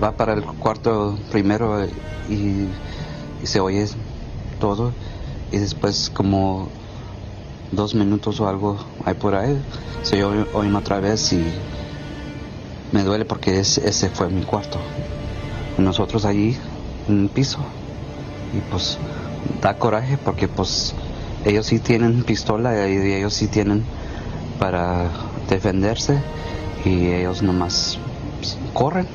S33: va para el cuarto primero eh, y, se oye todo. Y después como dos minutos o algo hay por ahí se oye, otra vez y me duele porque es- ese fue mi cuarto. Nosotros allí en el piso. Y pues da coraje porque pues ellos sí tienen pistola y ellos sí tienen para defenderse y ellos nomás pues, corren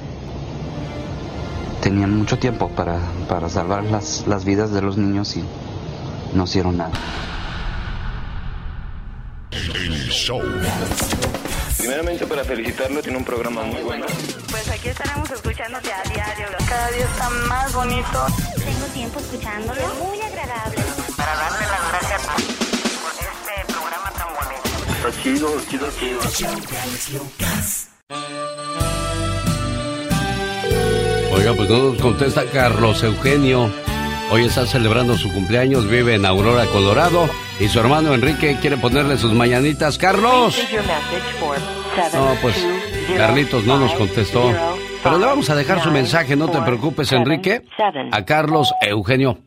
S33: tenían mucho tiempo para, para salvar las, las vidas de los niños y no hicieron nada.
S1: El show.
S35: Primeramente para felicitarlo, tiene un programa muy bueno.
S6: Pues aquí estaremos escuchándote a diario. Cada día está más bonito. Tengo tiempo escuchándolo. Muy agradable. Para darle las gracias por este programa tan bonito.
S35: Está chido, chido, chido.
S2: Pues no nos contesta Carlos Eugenio. Hoy está celebrando su cumpleaños, vive en Aurora, Colorado, y su hermano Enrique quiere ponerle sus mañanitas. ¡Carlos! No, pues Carlitos no nos contestó. Pero le vamos a dejar su mensaje, no te preocupes, Enrique. A Carlos Eugenio.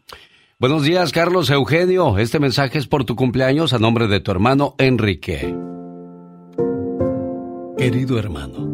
S2: Buenos días, Carlos Eugenio. Este mensaje es por tu cumpleaños a nombre de tu hermano Enrique.
S36: Querido hermano,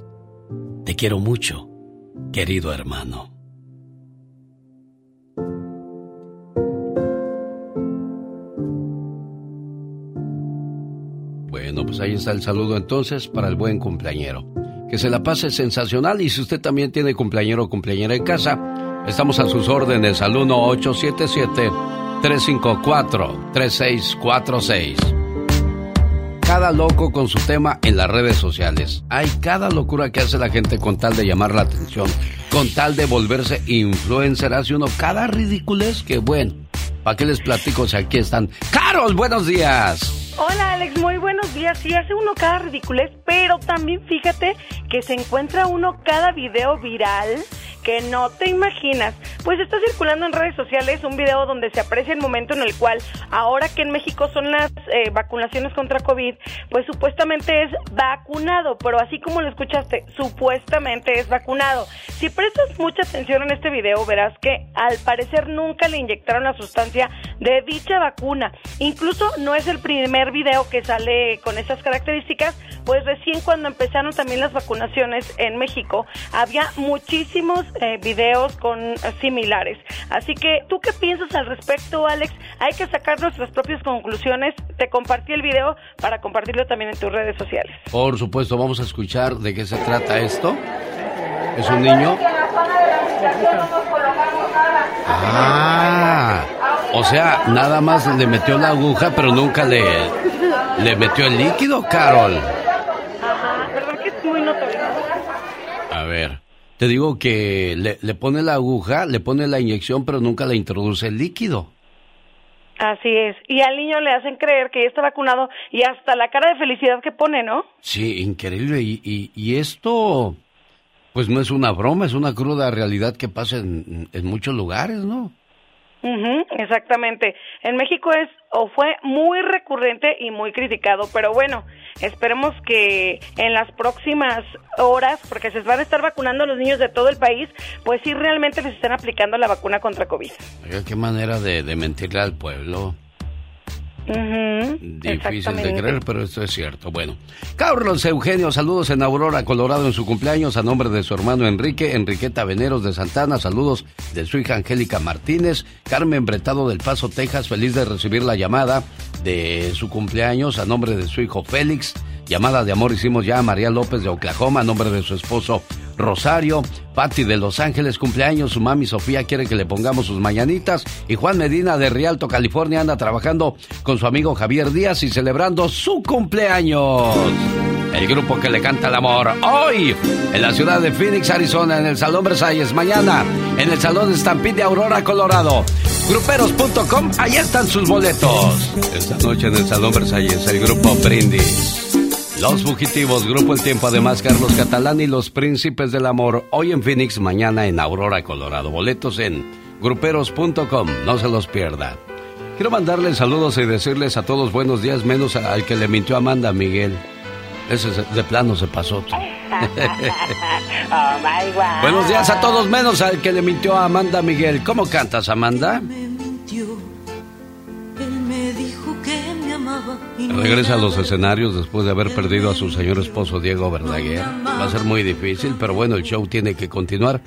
S36: Te quiero mucho, querido hermano.
S2: Bueno, pues ahí está el saludo entonces para el buen cumpleañero. Que se la pase sensacional y si usted también tiene cumpleañero o cumpleañera en casa, estamos a sus órdenes al 1877-354-3646. Cada loco con su tema en las redes sociales. Hay cada locura que hace la gente con tal de llamar la atención, con tal de volverse influencer. Hace uno cada ridiculez que bueno. ¿Para qué les platico si aquí están? Carol, buenos días.
S16: Hola Alex, muy buenos días. Sí, hace uno cada ridiculez, pero también fíjate que se encuentra uno cada video viral que no te imaginas. Pues está circulando en redes sociales un video donde se aprecia el momento en el cual, ahora que en México son las eh, vacunaciones contra COVID, pues supuestamente es vacunado, pero así como lo escuchaste, supuestamente es vacunado. Si prestas mucha atención en este video, verás que al parecer nunca le inyectaron la sustancia de dicha vacuna. Incluso no es el primer video que sale con esas características, pues recién cuando empezaron también las vacunaciones en México, había muchísimos eh, videos con eh, similares. Así que, ¿tú qué piensas al respecto, Alex? Hay que sacar nuestras propias conclusiones. Te compartí el video para compartirlo también en tus redes sociales.
S2: Por supuesto, vamos a escuchar de qué se trata esto. ¿Es un niño? Ah, o sea, nada más le metió la aguja, pero nunca le, le metió el líquido, Carol.
S16: Ajá, ¿verdad que es muy notorio?
S2: A ver, te digo que le, le pone la aguja, le pone la inyección, pero nunca le introduce el líquido.
S16: Así es. Y al niño le hacen creer que ya está vacunado y hasta la cara de felicidad que pone, ¿no?
S2: Sí, increíble. Y, y, y esto, pues no es una broma, es una cruda realidad que pasa en, en muchos lugares, ¿no?
S16: Ujú, exactamente. En México es o fue muy recurrente y muy criticado, pero bueno, esperemos que en las próximas horas, porque se van a estar vacunando los niños de todo el país, pues sí realmente les están aplicando la vacuna contra COVID.
S2: Qué manera de mentirle al pueblo. Difícil de creer, pero esto es cierto. Bueno, Carlos Eugenio, saludos en Aurora, Colorado, en su cumpleaños a nombre de su hermano Enrique, Enriqueta Veneros de Santana, saludos de su hija Angélica Martínez, Carmen Bretado del Paso, Texas, feliz de recibir la llamada de su cumpleaños a nombre de su hijo Félix. Llamada de amor hicimos ya a María López de Oklahoma a nombre de su esposo Rosario. Patti de Los Ángeles cumpleaños. Su mami Sofía quiere que le pongamos sus mañanitas. Y Juan Medina de Rialto, California anda trabajando con su amigo Javier Díaz y celebrando su cumpleaños. El grupo que le canta el amor. Hoy en la ciudad de Phoenix, Arizona, en el Salón Versalles. Mañana en el Salón Stampede de Aurora, Colorado. Gruperos.com, ahí están sus boletos. Esta noche en el Salón Versalles, el grupo Brindis. Los Fugitivos, Grupo El Tiempo, además Carlos Catalán y Los Príncipes del Amor, hoy en Phoenix, mañana en Aurora, Colorado. Boletos en gruperos.com, no se los pierda. Quiero mandarles saludos y decirles a todos buenos días, menos al que le mintió Amanda Miguel. Ese se- de plano se pasó. <laughs>
S16: Oh my God.
S2: buenos días a todos, menos al que le mintió a Amanda Miguel. ¿Cómo cantas, Amanda?
S37: Él
S2: Regresa a los escenarios después de haber perdido a su señor esposo Diego Verdaguer. Va a ser muy difícil, pero bueno, el show tiene que continuar.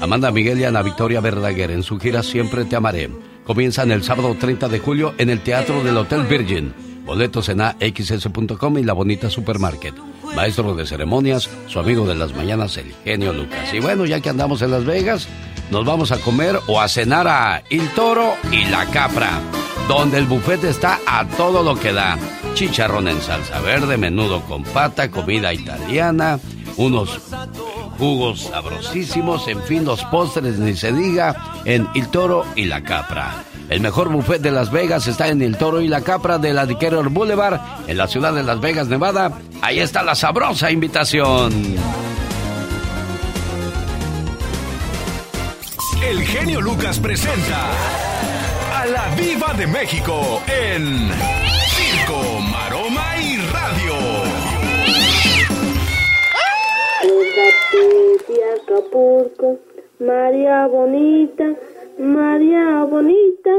S2: Amanda Miguel y Ana Victoria Verdaguer en su gira Siempre Te Amaré. Comienzan el sábado 30 de julio en el Teatro del Hotel Virgin. Boletos en axs.com y la bonita supermarket. Maestro de ceremonias, su amigo de las mañanas, el genio Lucas. Y bueno, ya que andamos en Las Vegas, nos vamos a comer o a cenar a Il Toro y la Capra, donde el buffet está a todo lo que da. Chicharrón en salsa verde, menudo con pata, comida italiana, unos jugos sabrosísimos, en fin, los postres ni se diga en Il Toro y la Capra. El mejor buffet de Las Vegas está en El Toro y la Capra de la Decatur Boulevard, en la ciudad de Las Vegas, Nevada. Ahí está la sabrosa invitación.
S1: El genio Lucas presenta a la Viva de México en Circo, Maroma y Radio.
S19: de Acapulco, María bonita, María bonita,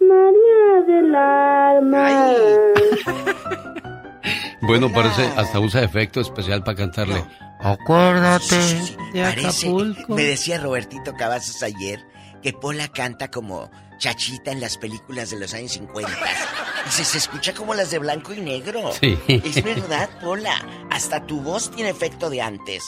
S19: María del alma.
S2: Bueno, parece hasta usa efecto especial para cantarle.
S27: Acuérdate
S2: de Acapulco.
S27: Me decía Robertito Cavazos ayer que Pola canta como chachita en las películas de los años 50. Dice, se escucha como las de blanco y negro.
S2: Sí.
S27: Es verdad, Pola. Hasta tu voz tiene efecto de antes.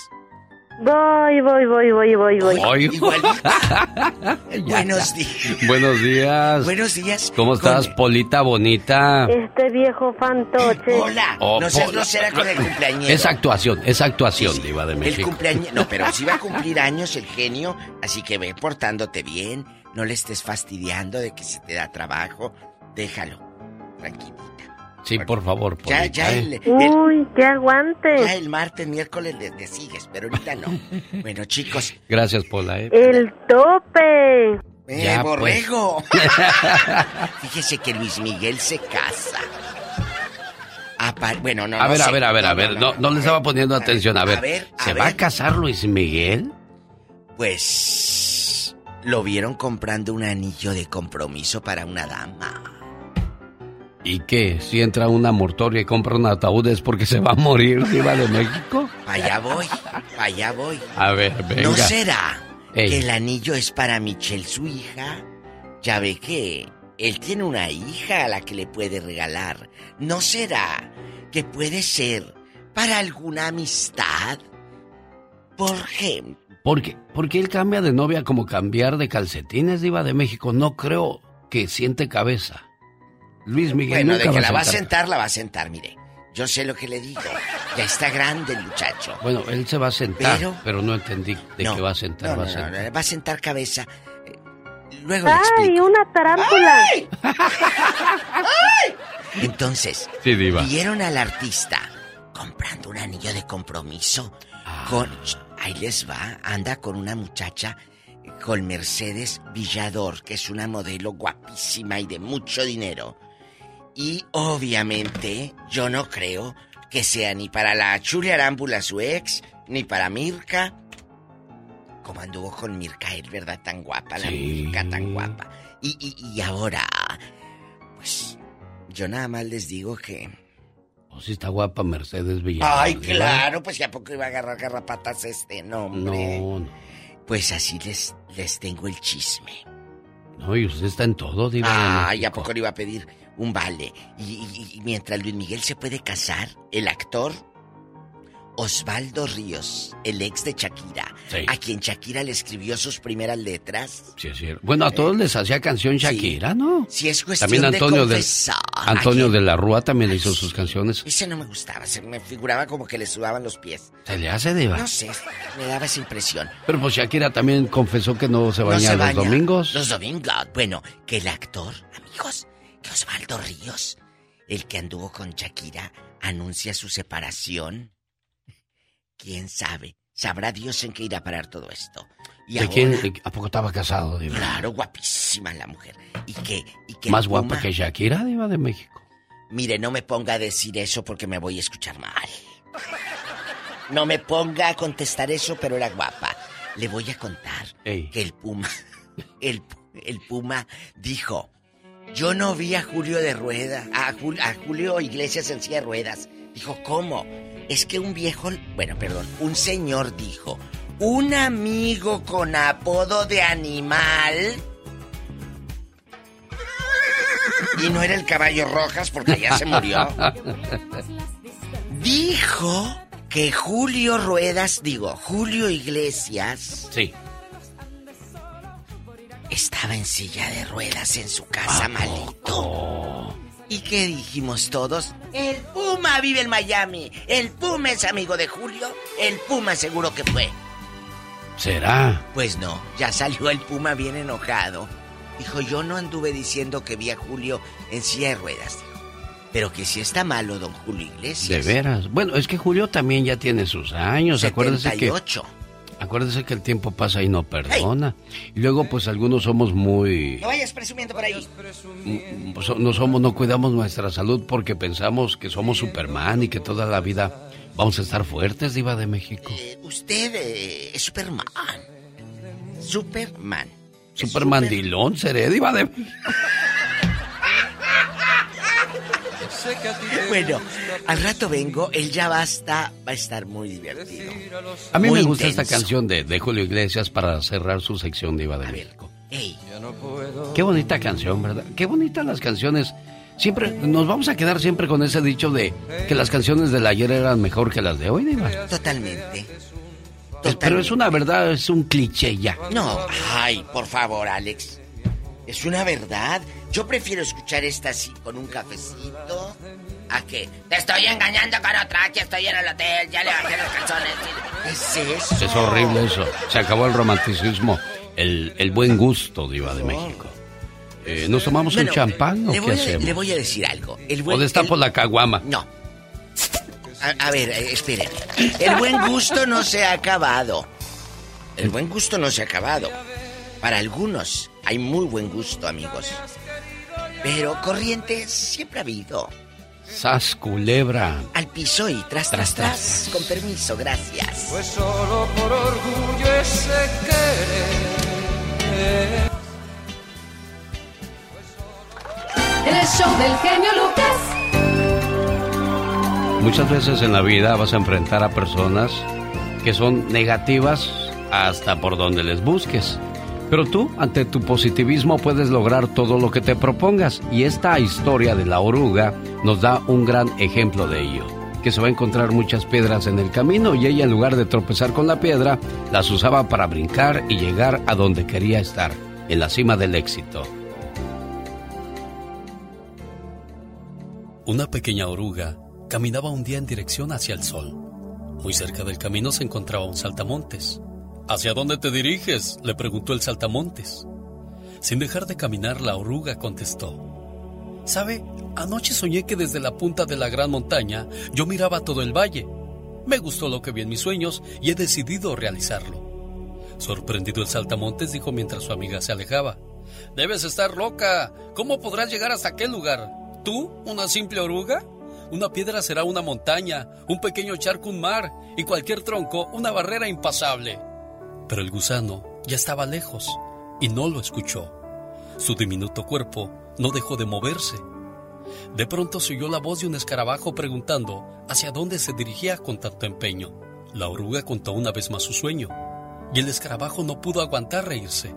S19: Voy, voy, voy, voy, voy, voy. <laughs> <laughs>
S27: Buenos días.
S2: Buenos días.
S27: Buenos días.
S2: ¿Cómo estás, Polita bonita?
S19: Este viejo fantoche.
S27: Hola.
S2: Oh,
S27: no seas grosera con el cumpleañero.
S2: Es actuación, es actuación, Diva de
S27: El
S2: México.
S27: cumpleaños. No, pero si va a <laughs> cumplir años el genio, así que ve portándote bien. No le estés fastidiando de que se te da trabajo. Déjalo. Tranquilo.
S2: Sí, por favor,
S27: Ya,
S2: Polita.
S27: ya
S2: ¿eh?
S27: el, el-
S19: Uy, que aguante.
S27: ya el martes, miércoles le, le sigues, pero ahorita no. <laughs> Bueno, chicos,
S2: Gracias, Pola. ¿eh?
S19: El tope.
S27: eh,
S2: Ya, pues.
S27: borrego. <laughs> Fíjese que Luis Miguel se casa. Apa- bueno, no,
S2: A
S27: no
S2: ver, a
S27: sé.
S2: ver, a ver, a ver. No, no le estaba poniendo atención. A ver,
S27: a ver, a
S2: ¿se
S27: ver.
S2: va a casar Luis Miguel?
S27: Pues lo vieron comprando un anillo de compromiso para una dama.
S2: ¿Y qué? Si entra una mortoria y compra un ataúd es porque se va a morir, Diva de México.
S27: Allá voy, allá voy.
S2: A ver, venga.
S27: ¿No será
S2: Ey.
S27: que el anillo es para Michelle, su hija? Ya ve que él tiene una hija a la que le puede regalar. ¿No será que puede ser para alguna amistad? Por ejemplo.
S2: Porque, porque él cambia de novia como cambiar de calcetines, Diva de México. No creo que siente cabeza. Luis Miguel
S27: Bueno, de que la va a
S2: sentar-
S27: la va a sentar, mire. Yo sé lo que le digo. Ya está grande el muchacho.
S2: Bueno, él se va a sentar,
S27: Pero-
S2: pero, no entendí de
S27: No,
S2: qué va a sentar.
S27: no,
S2: va a
S27: no, no,
S2: sentar.
S27: no, va a sentar cabeza. Eh, Luego le
S19: ¡Ay,
S27: explico.
S19: una tarántula!
S27: Entonces,
S2: Sí, Diva.
S27: vieron al artista comprando un anillo de compromiso con... Ahí les va, anda con una muchacha, con Mercedes Villador, que es una modelo guapísima y de mucho dinero. Y obviamente, yo no creo que sea ni para la Chuli Arámbula, su ex, ni para Mirka. Como anduvo con Mirka, él, ¿verdad? Tan guapa, la
S2: Sí.
S27: Mirka tan guapa. Y, y, y ahora, pues, yo nada más les digo que...
S2: Oh, sí está guapa Mercedes Villalobos.
S27: Ay, claro, pues ya poco iba a agarrar garrapatas este nombre.
S2: No, no.
S27: Pues así les, les tengo el chisme.
S2: No, y usted está en todo, Diva.
S27: Ay, ¿a poco le iba a pedir un vale? Y, y- y mientras Luis Miguel se puede casar, el actor Osvaldo Ríos, el ex de Shakira,
S2: Sí.
S27: a quien Shakira le escribió sus primeras letras.
S2: Sí, es cierto. Bueno, a todos les hacía canción Shakira, ¿no?
S27: Si es cuestión
S2: También Antonio,
S27: de
S2: de. Antonio de la Rúa también le hizo sus canciones.
S27: Ese no me gustaba, se me figuraba como que le sudaban los pies.
S2: ¿Se le hace, Diva?
S27: No sé, me daba esa impresión.
S2: Pero pues Shakira también confesó que no se
S27: No
S2: baña
S27: se
S2: los
S27: baña.
S2: domingos.
S27: Los domingos. Bueno, que el actor, amigos, que Osvaldo Ríos, el que anduvo con Shakira, anuncia su separación. ¿Quién sabe? Sabrá Dios en qué irá a parar todo esto. Y
S2: ¿De
S27: ahora,
S2: quién? ¿A poco estaba casado, Diva?
S27: Claro, guapísima la mujer. Y que, y que
S2: Más guapa que Shakira, Diva de México.
S27: Mire, no me ponga a decir eso porque me voy a escuchar mal. No me ponga a contestar eso, pero era guapa. Le voy a contar
S2: Ey.
S27: que el Puma, <laughs> el, el Puma dijo, yo no vi a Julio de Rueda, a, Jul- a Julio Iglesias en silla de ruedas. Dijo, ¿cómo? Es que un viejo, bueno, perdón, un señor dijo, un amigo con apodo de animal y no era el caballo rojas porque ya se murió. <laughs> Dijo que Julio Ruedas, digo, Julio Iglesias,
S2: Sí.
S27: En silla de ruedas en su casa, malito. ¿Y qué dijimos todos? El Puma vive en Miami. El Puma es amigo de Julio. El Puma seguro que fue.
S38: ¿Será?
S27: Pues no, ya salió el Puma bien enojado. Dijo, yo no anduve diciendo que vi a Julio en silla de ruedas. Dijo. Pero que si está malo, don Julio Iglesias.
S38: De veras. Bueno, es que Julio también ya tiene sus años. Acuérdese que. Acuérdese que el tiempo pasa y no perdona. Y luego, pues algunos somos muy.
S27: No vayas presumiendo por ahí.
S38: Mm, no somos, no cuidamos nuestra salud porque pensamos que somos Superman y que toda la vida vamos a estar fuertes, Diva de México.
S27: Eh, usted eh, es Superman. Superman.
S38: Superman Dilón, seré Diva de <laughs>
S27: Bueno, al rato vengo, el ya basta va a estar muy divertido.
S38: A mí me gusta esta canción de, de, Julio Iglesias para cerrar su sección de Iba de México. Qué bonita canción, ¿verdad? Qué bonitas las canciones. Siempre nos vamos a quedar siempre con ese dicho de que las canciones del ayer eran mejor que las de hoy, Diva.
S27: Totalmente.
S38: Pero es una verdad, es un cliché ya.
S27: No, ay, por favor, Alex. Es una verdad. Yo prefiero escuchar esta así con un cafecito a que te estoy engañando con otra, aquí estoy en el hotel, ya le bajé los calzones. es eso?
S38: Es horrible eso. Se acabó el romanticismo, el, el buen gusto, Diva de México. Eh, ¿Nos tomamos un champán o qué hacemos?
S27: Le voy a decir algo. El
S38: buen, ¿O destapo la caguama?
S27: No. A, a ver, eh, esperen. El buen gusto no se ha acabado. El buen gusto no se ha acabado. Para algunos hay muy buen gusto, amigos. Pero corriente siempre ha habido.
S38: Sas culebra.
S27: Al piso y tras, tras, tras. Con permiso, gracias.
S39: Pues solo por orgullo ese querer.
S9: El show del genio Lucas.
S38: Muchas veces en la vida vas a enfrentar a personas que son negativas hasta por donde les busques. Pero tú, ante tu positivismo, puedes lograr todo lo que te propongas. Y esta historia de la oruga nos da un gran ejemplo de ello. Que se va a encontrar muchas piedras en el camino y ella en lugar de tropezar con la piedra, las usaba para brincar y llegar a donde quería estar, en la cima del éxito.
S2: Una pequeña oruga caminaba un día en dirección hacia el sol. Muy cerca del camino se encontraba un saltamontes. ¿Hacia dónde te diriges? le preguntó el saltamontes. Sin dejar de caminar, la oruga contestó. ¿Sabe? Anoche soñé que desde la punta de la gran montaña yo miraba todo el valle. Me gustó lo que vi en mis sueños y he decidido realizarlo. Sorprendido el saltamontes dijo mientras su amiga se alejaba. Debes estar loca. ¿Cómo podrás llegar hasta aquel lugar? ¿Tú, una simple oruga? Una piedra será una montaña, un pequeño charco un mar y cualquier tronco una barrera impasable. Pero el gusano ya estaba lejos y no lo escuchó. Su diminuto cuerpo no dejó de moverse. De pronto se oyó la voz de un escarabajo preguntando hacia dónde se dirigía con tanto empeño. La oruga contó una vez más su sueño y el escarabajo no pudo aguantar reírse.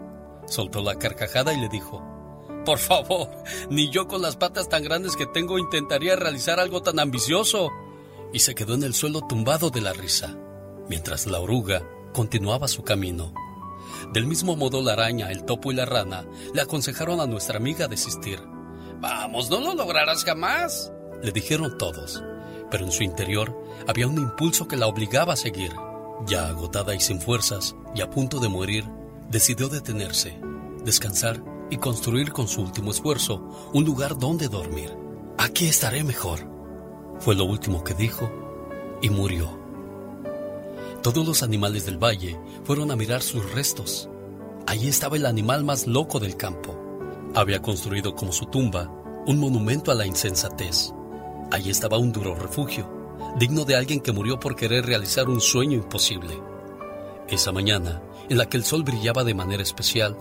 S2: Soltó la carcajada y le dijo, por favor, ni yo con las patas tan grandes que tengo intentaría realizar algo tan ambicioso. Y se quedó en el suelo tumbado de la risa, mientras la oruga continuaba su camino. Del mismo modo la araña, el topo y la rana le aconsejaron a nuestra amiga desistir. Vamos, no lo lograrás jamás, le dijeron todos, pero en su interior había un impulso que la obligaba a seguir. Ya agotada y sin fuerzas, y a punto de morir, decidió detenerse, descansar y construir con su último esfuerzo un lugar donde dormir. Aquí estaré mejor. Fue lo último que dijo y murió. Todos los animales del valle fueron a mirar sus restos. Allí estaba el animal más loco del campo. Había construido como su tumba un monumento a la insensatez. Allí estaba un duro refugio, digno de alguien que murió por querer realizar un sueño imposible. Esa mañana, en la que el sol brillaba de manera especial,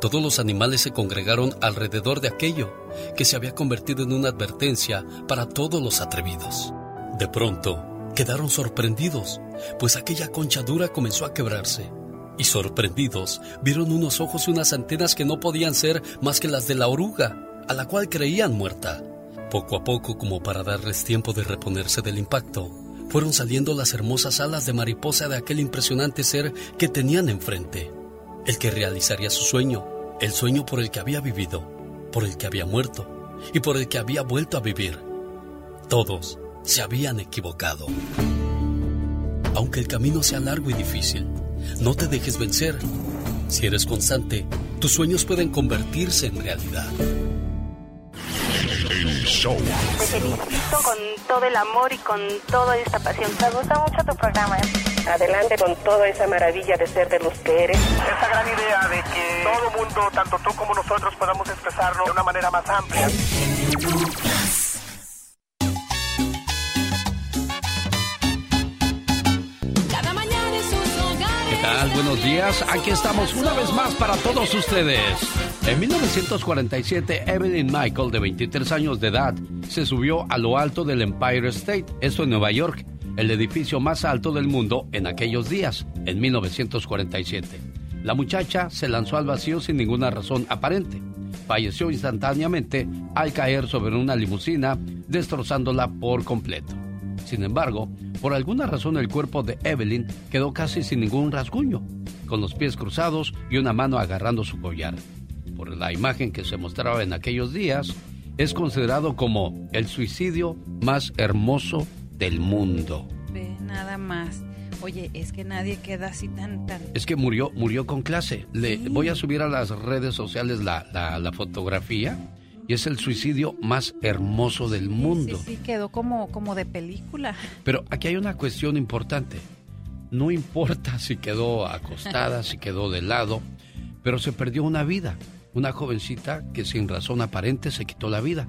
S2: todos los animales se congregaron alrededor de aquello que se había convertido en una advertencia para todos los atrevidos. De pronto, quedaron sorprendidos, pues aquella concha dura comenzó a quebrarse. Y sorprendidos, vieron unos ojos y unas antenas que no podían ser más que las de la oruga, a la cual creían muerta. Poco a poco, como para darles tiempo de reponerse del impacto, fueron saliendo las hermosas alas de mariposa de aquel impresionante ser que tenían enfrente, el que realizaría su sueño,
S14: el sueño por el que había vivido, por el que había muerto y por el que había vuelto a vivir. Todos se habían equivocado. Aunque el camino sea largo y difícil, no te dejes vencer. Si eres constante, tus sueños pueden convertirse en realidad.
S22: El show.
S6: Te felicito con todo el amor y con toda esta pasión. Me gusta mucho tu programa.
S40: Adelante con toda esa maravilla de ser de los que eres.
S3: Esa gran idea de que todo mundo, tanto tú como nosotros, podamos expresarlo de una manera más amplia.
S2: Buenos días. Aquí estamos una vez más para todos ustedes. En 1947, Evelyn Michael, de 23 años de edad, se subió a lo alto del Empire State, esto en Nueva York, el edificio más alto del mundo en aquellos días, en 1947. La muchacha se lanzó al vacío sin ninguna razón aparente. Falleció instantáneamente al caer sobre una limusina, destrozándola por completo. Sin embargo, por alguna razón el cuerpo de Evelyn quedó casi sin ningún rasguño, con los pies cruzados y una mano agarrando su collar. Por la imagen que se mostraba en aquellos días, es considerado como el suicidio más hermoso del mundo.
S29: Ve nada más. Oye, es que nadie queda así tan, tan...
S2: Es que murió, murió con clase. Le voy a subir a las redes sociales la, la- la fotografía y es el suicidio más hermoso del mundo.
S29: Sí, sí, quedó como, como de película.
S2: Pero aquí hay una cuestión importante. No importa si quedó acostada, si quedó de lado, pero se perdió una vida. Una jovencita que sin razón aparente se quitó la vida.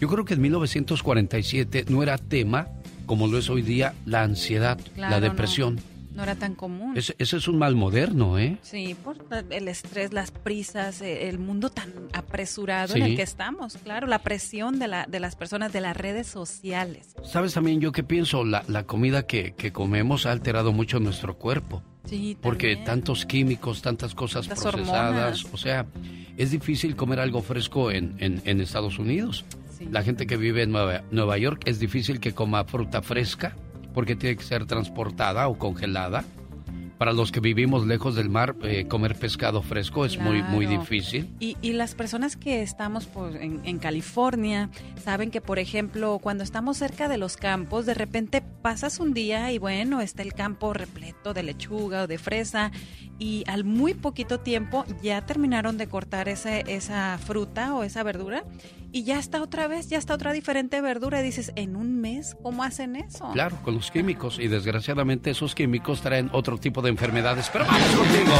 S2: Yo creo que en 1947 no era tema como lo es hoy día la ansiedad,
S29: Claro,
S2: la depresión.
S29: No era tan común.
S2: Ese, ese es un mal moderno, ¿eh?
S29: Sí, por el estrés, las prisas, eh, el mundo tan apresurado en
S2: Sí.
S29: el que estamos, claro, la presión de, la, de las personas, de las redes sociales.
S2: ¿Sabes también yo qué pienso? La, la comida que, que comemos ha alterado mucho nuestro cuerpo.
S29: Sí,
S2: Porque tantos químicos, tantas cosas procesadas,
S29: hormonas.
S2: o sea, es difícil comer algo fresco en, en- en Estados Unidos. La gente que vive en Nueva, Nueva York es difícil que coma fruta fresca porque tiene que ser transportada o congelada. Para los que vivimos lejos del mar, eh, comer pescado fresco es muy, muy
S29: Claro.
S2: difícil.
S29: Y, y las personas que estamos en, en California saben que, por ejemplo, cuando estamos cerca de los campos, de repente pasas un día y bueno, está el campo repleto de lechuga o de fresa y al muy poquito tiempo ya terminaron de cortar ese, esa fruta o esa verdura y ya está otra vez, ya está otra diferente verdura y dices, ¿en un mes cómo hacen eso?
S2: Claro, con los químicos. Y desgraciadamente esos químicos traen otro tipo de enfermedades. Pero vamos contigo.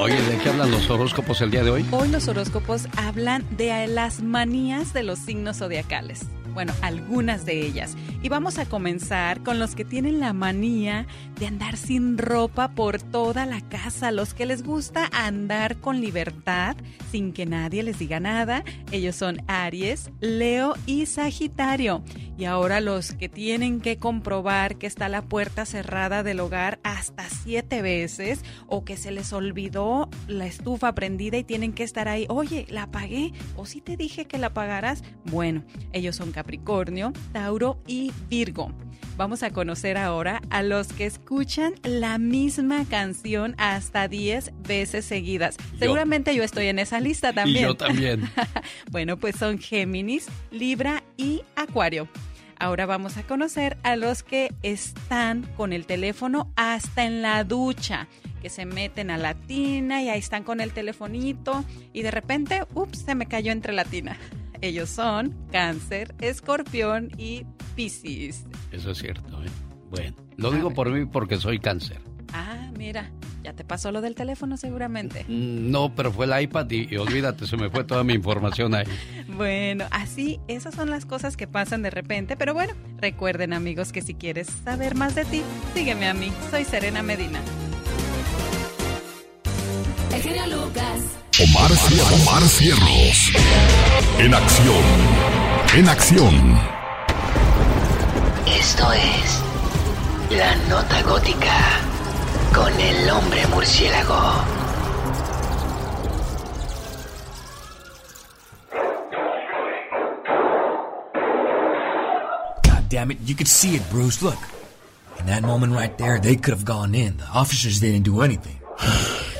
S2: Oye, ¿de qué hablan los horóscopos el día de hoy?
S29: Hoy los horóscopos hablan de las manías de los signos zodiacales. Bueno, algunas de ellas. Y vamos a comenzar con los que tienen la manía de andar sin ropa por toda la casa, los que les gusta andar con libertad, sin que nadie les diga nada. Ellos son Aries, Leo y Sagitario. Y ahora los que tienen que comprobar que está la puerta cerrada del hogar hasta siete veces o que se les olvidó la estufa prendida y tienen que estar ahí, oye, la apagué o si te dije que la apagaras. Bueno, ellos son Capricornio, Tauro y Virgo. Vamos a conocer ahora a los que escuchan la misma canción hasta 10 veces seguidas. Seguramente yo estoy en esa lista también.
S2: Y yo también. <laughs>
S29: bueno, pues son Géminis, Libra y Acuario. Ahora vamos a conocer a los que están con el teléfono hasta en la ducha, que se meten a la tina y ahí están con el telefonito y de repente, ups, se me cayó entre la tina. Ellos son Cáncer, Escorpión y Piscis.
S2: Eso es cierto, ¿eh? Bueno, lo digo por mí porque soy cáncer.
S29: Ah, mira, ya te pasó lo del teléfono seguramente.
S2: Mm, No, pero fue el iPad y, y olvídate, se me fue toda mi información ahí. <laughs>
S29: Bueno, así, esas son las cosas que pasan de repente, pero bueno, recuerden amigos que si quieres saber más de ti, sígueme a mí, soy Serena Medina.
S9: El genio Lucas.
S1: Omar, Cier- Omar Cierros. En acción. En acción.
S30: Esto es La Nota Gótica con el hombre murciélago.
S31: God damn it, you could see it, Bruce. Look. In that moment right there, they could have gone in. The officers didn't do anything. <sighs>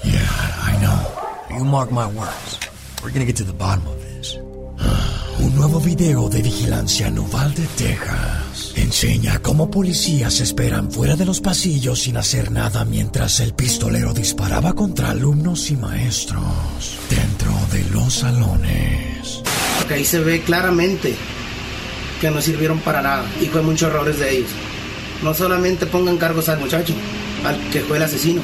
S31: yeah, I know. You mark my words. We're gonna get to the bottom of this. <sighs> Un nuevo video de vigilancia en Uvalde, Texas. Enseña cómo policías esperan fuera de los pasillos sin hacer nada mientras el pistolero disparaba contra alumnos y maestros dentro de los salones.
S32: Ahí se ve claramente que no sirvieron para nada y fue muchos errores de ellos. No solamente pongan cargos al muchacho, al que fue el asesino,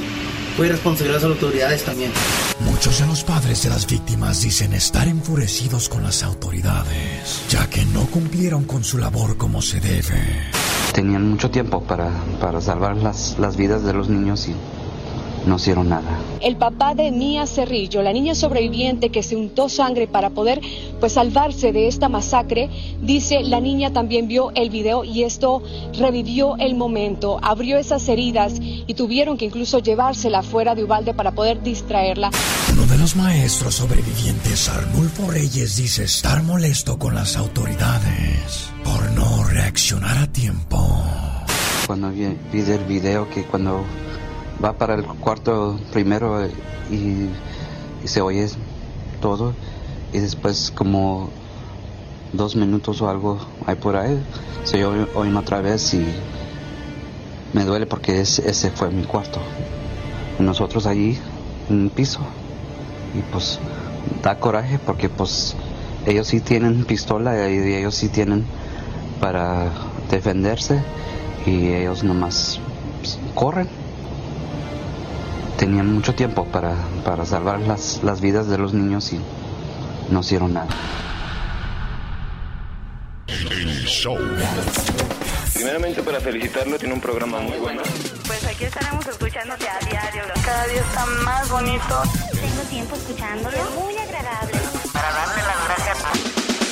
S32: fue responsabilidad de las autoridades también.
S31: Muchos de los padres de las víctimas dicen estar enfurecidos con las autoridades, ya que no cumplieron con su labor como se debe.
S33: Tenían mucho tiempo para, para salvar las, las vidas de los niños y no hicieron nada.
S34: El papá de Mía Cerrillo, la niña sobreviviente que se untó sangre para poder pues salvarse de esta masacre, dice la niña también vio el video y esto revivió el momento, abrió esas heridas y tuvieron que incluso llevársela fuera de Ubalde para poder distraerla.
S31: Uno de los maestros sobrevivientes, Arnulfo Reyes, dice estar molesto con las autoridades por no reaccionar a tiempo.
S33: Cuando vi, vi el video que cuando va para el cuarto primero y, y se oye todo. Y después como dos minutos o algo hay por ahí se oye, oye otra vez y me duele porque ese, fue mi cuarto. Nosotros allí el piso. Y pues da coraje porque pues ellos sí tienen pistola y ellos sí tienen para defenderse. Y ellos nomás pues, corren tenían mucho tiempo para, para salvar las, las vidas de los niños y no hicieron nada.
S22: El show.
S35: Primeramente para felicitarlo, tiene un programa muy bueno.
S6: Pues aquí estaremos escuchándote a diario. Cada día está más bonito. Tengo tiempo escuchándolo. Muy agradable. Para darle las gracias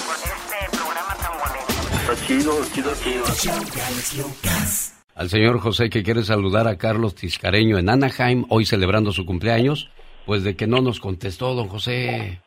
S6: por este programa tan bonito.
S35: Está chido, chido, chido.
S2: Al señor José que quiere saludar a Carlos Tiscareño en Anaheim, hoy celebrando su cumpleaños, pues de que no nos contestó, don José.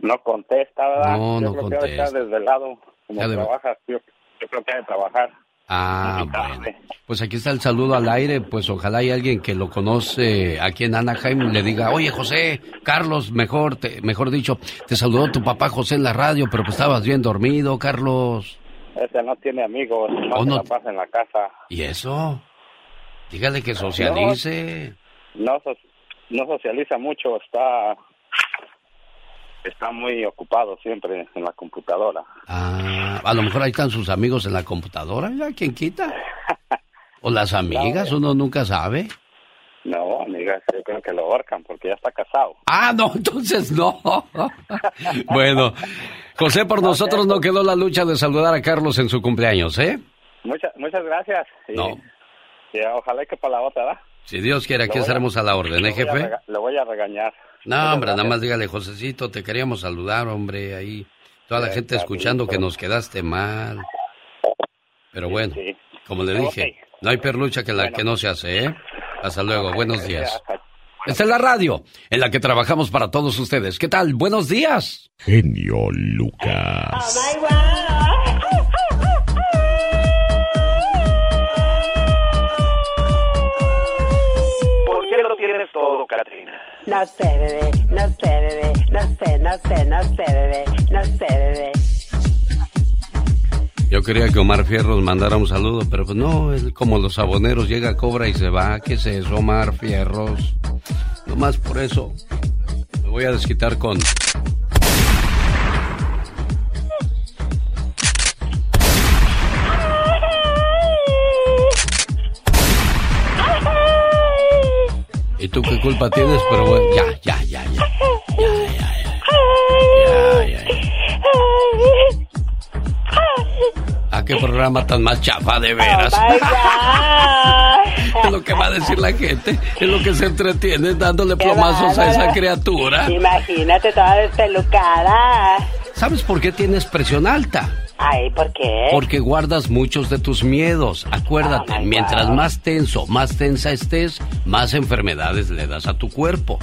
S41: No contesta, ¿verdad?
S2: No,
S41: yo
S2: no
S41: creo que
S2: contesta.
S41: está desvelado. Como
S2: Ya debe-
S41: trabajas, yo, yo creo que ha de trabajar.
S2: Ah, bueno. Pues aquí está el saludo al aire, pues ojalá hay alguien que lo conoce aquí en Anaheim y le diga, oye José, Carlos, mejor, te- mejor dicho, te saludó tu papá José en la radio, pero pues estabas bien dormido, Carlos.
S41: Ese no tiene amigos, se
S2: no-
S41: la pasa en la casa.
S2: ¿Y eso? Dígale que socialice.
S41: No, so- no socializa mucho, está está muy ocupado siempre en la computadora.
S2: Ah, a lo mejor ahí están sus amigos en la computadora, ¿ya? ¿Quién quita? <laughs> O las amigas, uno nunca sabe.
S41: No, amigas, yo creo que lo ahorcan porque ya está casado.
S2: Ah, no, <laughs> entonces no. bueno, José, por nosotros no quedó la lucha de saludar a Carlos en su cumpleaños, ¿eh?
S41: Muchas muchas gracias. Y,
S2: No.
S41: y ojalá que para la otra, ¿verdad?
S2: Si Dios quiere, aquí
S41: a-
S2: estaremos a la orden, ¿eh, jefe?
S41: rega- Lo voy a regañar.
S2: No, hombre, nada más dígale, Josecito, te queríamos saludar, hombre, ahí. Toda la
S41: Sí,
S2: gente escuchando que nos quedaste mal. Pero bueno, como le dije, no hay perlucha que la que no se hace, ¿eh? Hasta luego, buenos días. Esta es la radio en la que trabajamos para todos ustedes. ¿Qué tal? Buenos días.
S22: Genio Lucas.
S3: ¿Por qué lo tienes todo, Katrina?
S19: No sé, bebé, no sé, bebé, no sé, no sé, no sé, bebé, no sé, bebé.
S2: Yo quería que Omar Fierros mandara un saludo, pero pues no, él como los aboneros llega, cobra y se va. ¿Qué es eso, Omar Fierros? Nomás por eso me voy a desquitar con... ¿Y tú qué culpa tienes? Pero bueno, ya, ya, ya, ya. Ya, ya, ya. Ya, ya, ya. ¿A qué programa tan más chafa de veras? <laughs> es lo que va a decir la gente. Es lo que se entretiene dándole
S19: Qué
S2: plomazos a esa criatura.
S19: Imagínate toda despelucada.
S2: ¿Sabes por qué tienes presión alta?
S19: Ay, ¿por qué?
S2: Porque guardas muchos de tus miedos. Acuérdate, mientras más tenso, más tensa estés, más enfermedades le das a tu cuerpo.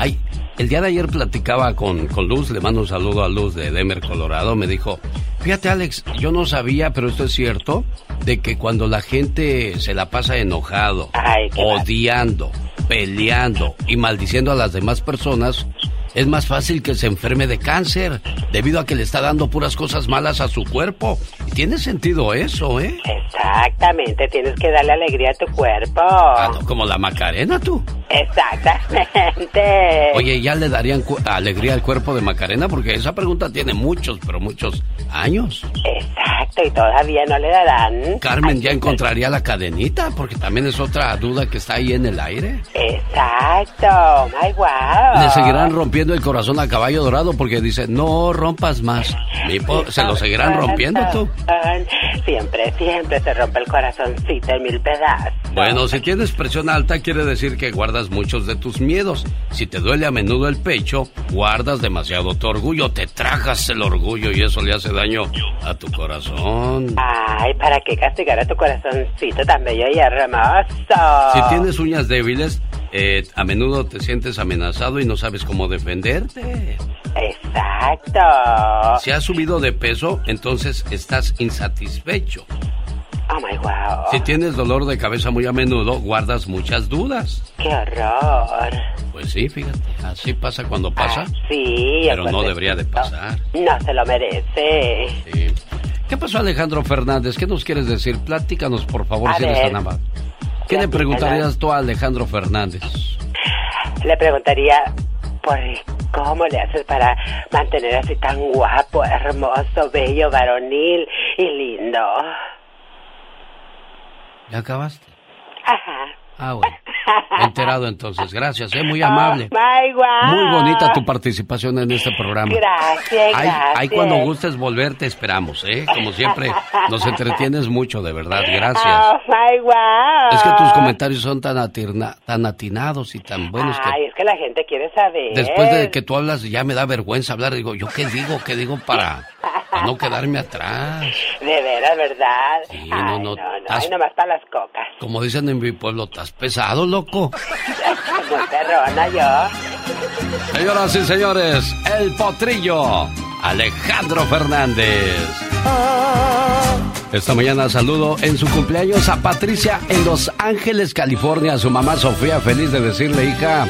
S2: Ay, el día de ayer platicaba con, con Luz, le mando un saludo a Luz de Denver, Colorado. Me dijo, fíjate Alex, yo no sabía, pero esto es cierto, de que cuando la gente se la pasa enojado, odiando, peleando y maldiciendo a las demás personas, es más fácil que se enferme de cáncer debido a que le está dando puras cosas malas a su cuerpo. Y tiene sentido eso, ¿eh?
S19: Exactamente, tienes que darle alegría a tu cuerpo.
S2: Ah, no, como la Macarena, tú.
S19: Exactamente.
S2: Oye, ¿ya le darían alegría al cuerpo de Macarena? Porque esa pregunta tiene muchos, pero muchos años.
S19: Exacto, y todavía no le darán.
S2: Carmen ya encontraría la cadenita, porque también es otra duda que está ahí en el aire.
S19: Exacto, my wow.
S2: Le seguirán rompiendo el corazón a caballo dorado porque dice, no rompas más. Se lo seguirán rompiendo tú.
S19: Siempre, siempre se rompe el corazoncito en mil pedazos.
S2: Bueno, si tienes presión alta quiere decir que guardas muchos de tus miedos. Si te duele a menudo el pecho, guardas demasiado tu orgullo, te tragas el orgullo y eso le hace daño a tu corazón.
S19: Ay, ¿para qué castigar a tu corazoncito tan bello y hermoso?
S2: Si tienes uñas débiles, eh, a menudo te sientes amenazado y no sabes cómo defenderte.
S19: Exacto.
S2: Si has subido de peso, entonces estás insatisfecho.
S19: Oh my wow.
S2: Si tienes dolor de cabeza muy a menudo, guardas muchas dudas.
S19: Qué horror.
S2: Pues sí, fíjate, así pasa cuando pasa.
S19: Sí,
S2: Pero no debería de pasar.
S19: No se lo merece.
S2: Sí. ¿Qué pasó Alejandro Fernández? ¿Qué nos quieres decir? Platícanos, por favor,
S19: A
S2: si eres tan amable. ¿Qué le preguntarías tú a Alejandro Fernández?
S19: Le preguntaría por cómo le haces para mantener así tan guapo, hermoso, bello, varonil y lindo.
S2: ¿Ya acabaste?
S19: Ajá.
S2: Ah, bueno. Enterado entonces. Gracias, ¿eh? Muy amable.
S19: Oh, my wow.
S2: Muy bonita tu participación en este programa.
S19: Gracias,
S2: Ahí, cuando gustes volver te esperamos, ¿eh? Como siempre, nos entretienes mucho, de verdad. Gracias.
S19: Oh, my wow.
S2: Es que tus comentarios son tan, atirna- tan atinados y tan buenos que
S19: Ay, es que la gente quiere saber.
S2: después de que tú hablas ya me da vergüenza hablar. Digo, ¿yo qué digo? ¿Qué digo para, para no quedarme atrás? <laughs>
S19: De veras, ¿verdad?
S2: Sí, no, no,
S19: Ay, no, no,
S2: estás-
S19: ay, nomás para las cocas.
S2: Como dicen en mi pueblo, ¿estás pesado, loco? <laughs>
S19: Muy perrona yo.
S2: Señoras y señores, el potrillo, Alejandro Fernández. Esta mañana saludo en su cumpleaños a Patricia en Los Ángeles, California. Su mamá Sofía, feliz de decirle, hija,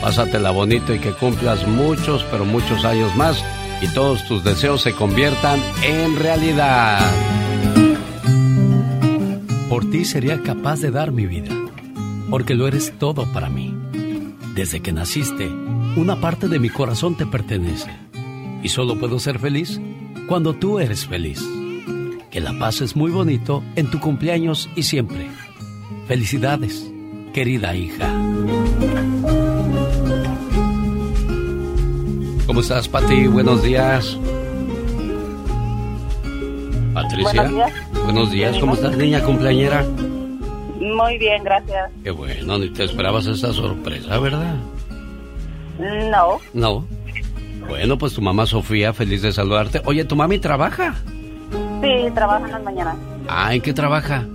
S2: pásatela bonito y que cumplas muchos, pero muchos años más y todos tus deseos se conviertan en realidad.
S14: Por ti sería capaz de dar mi vida, porque lo eres todo para mí. Desde que naciste, una parte de mi corazón te pertenece. Y solo puedo ser feliz cuando tú eres feliz. Que la pases muy bonito en tu cumpleaños y siempre. Felicidades, querida hija.
S2: ¿Cómo estás, Pati? Buenos días. Patricia.
S42: Buenos días.
S2: Buenos días. ¿Cómo estás, niña cumpleañera?
S42: Muy bien, gracias.
S2: Qué bueno, ni te esperabas esta sorpresa, ¿verdad?
S42: No,
S2: No. Bueno, pues tu mamá Sofía, feliz de saludarte. Oye, ¿tu mami trabaja?
S42: sí, trabajo en las mañanas.
S2: Ah, ¿en qué trabaja?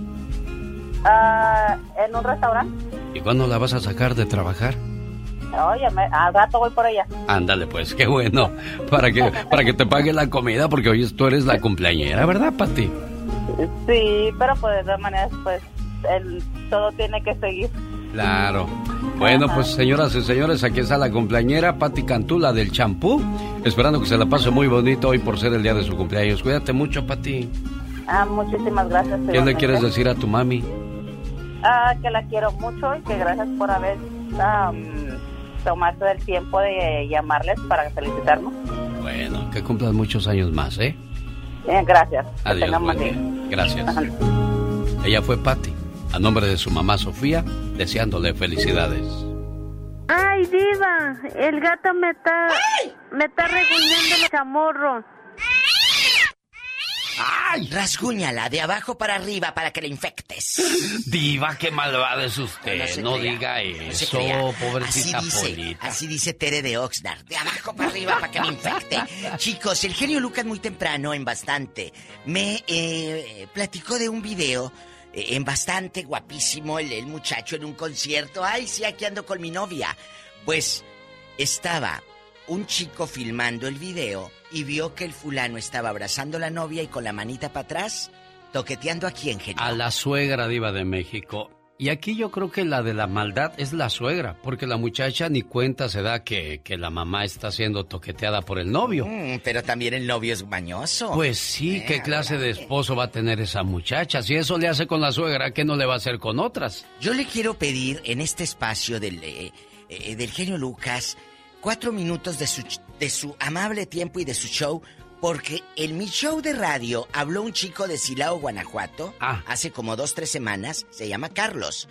S42: Ah, en un restaurante.
S2: ¿Y cuándo la vas a sacar de trabajar?
S42: Oye, me- al rato voy por ella.
S2: Ándale, pues, qué bueno. Para que, para que te pague la comida, porque hoy tú eres la cumpleañera, ¿verdad, Pati?
S42: Sí, pero pues de todas maneras, pues el, todo tiene que seguir.
S2: Claro. Bueno, pues señoras y señores, aquí está la cumpleañera Pati Cantula del champú. Esperando que se la pase muy bonito hoy por ser el día de su cumpleaños. Cuídate mucho, Pati.
S42: Ah, muchísimas gracias.
S2: ¿Qué le quieres decir a tu mami?
S42: Ah, que la quiero mucho y que gracias por haber am, tomado el tiempo de llamarles para felicitarnos.
S2: Bueno, que cumplas muchos años más, ¿eh?
S42: Eh, gracias. Que
S2: Adiós, buen día.
S42: día.
S2: Gracias.
S42: Ajá.
S2: Ella fue Pati, a nombre de su mamá Sofía, deseándole felicidades.
S43: Ay, diva, el gato me está, me está reguñando el chamorro.
S27: ¡Ay! Rasguñala de abajo para arriba para que le infectes.
S2: Diva, qué malvada es usted. No,
S27: se crea.
S2: diga
S27: No se
S2: eso,
S27: crea.
S2: pobrecita
S27: así dice,
S2: Polita.
S27: Así dice Tere de Oxnard. De abajo para arriba para que me infecte. <laughs> Chicos, el genio Lucas muy temprano, en bastante, me eh, platicó de un video. eh, En bastante guapísimo el, el muchacho en un concierto. Ay, sí, aquí ando con mi novia. Pues estaba un chico filmando el video y vio que el fulano estaba abrazando a la novia y con la manita para atrás ¿Toqueteando a quién, genio?
S2: A la suegra diva de México. Y aquí yo creo que la de la maldad es la suegra, porque la muchacha ni cuenta se da que, que la mamá está siendo toqueteada por el novio.
S27: Mm, pero también el novio es mañoso.
S2: Pues sí, ¿qué clase de esposo va a tener esa muchacha? Si eso le hace con la suegra, ¿qué no le va a hacer con otras?
S27: Yo le quiero pedir en este espacio del, eh, eh, del genio Lucas cuatro minutos de su, de su amable tiempo y de su show porque en mi show de radio habló un chico de Silao, Guanajuato, hace como dos, tres semanas, se llama Carlos.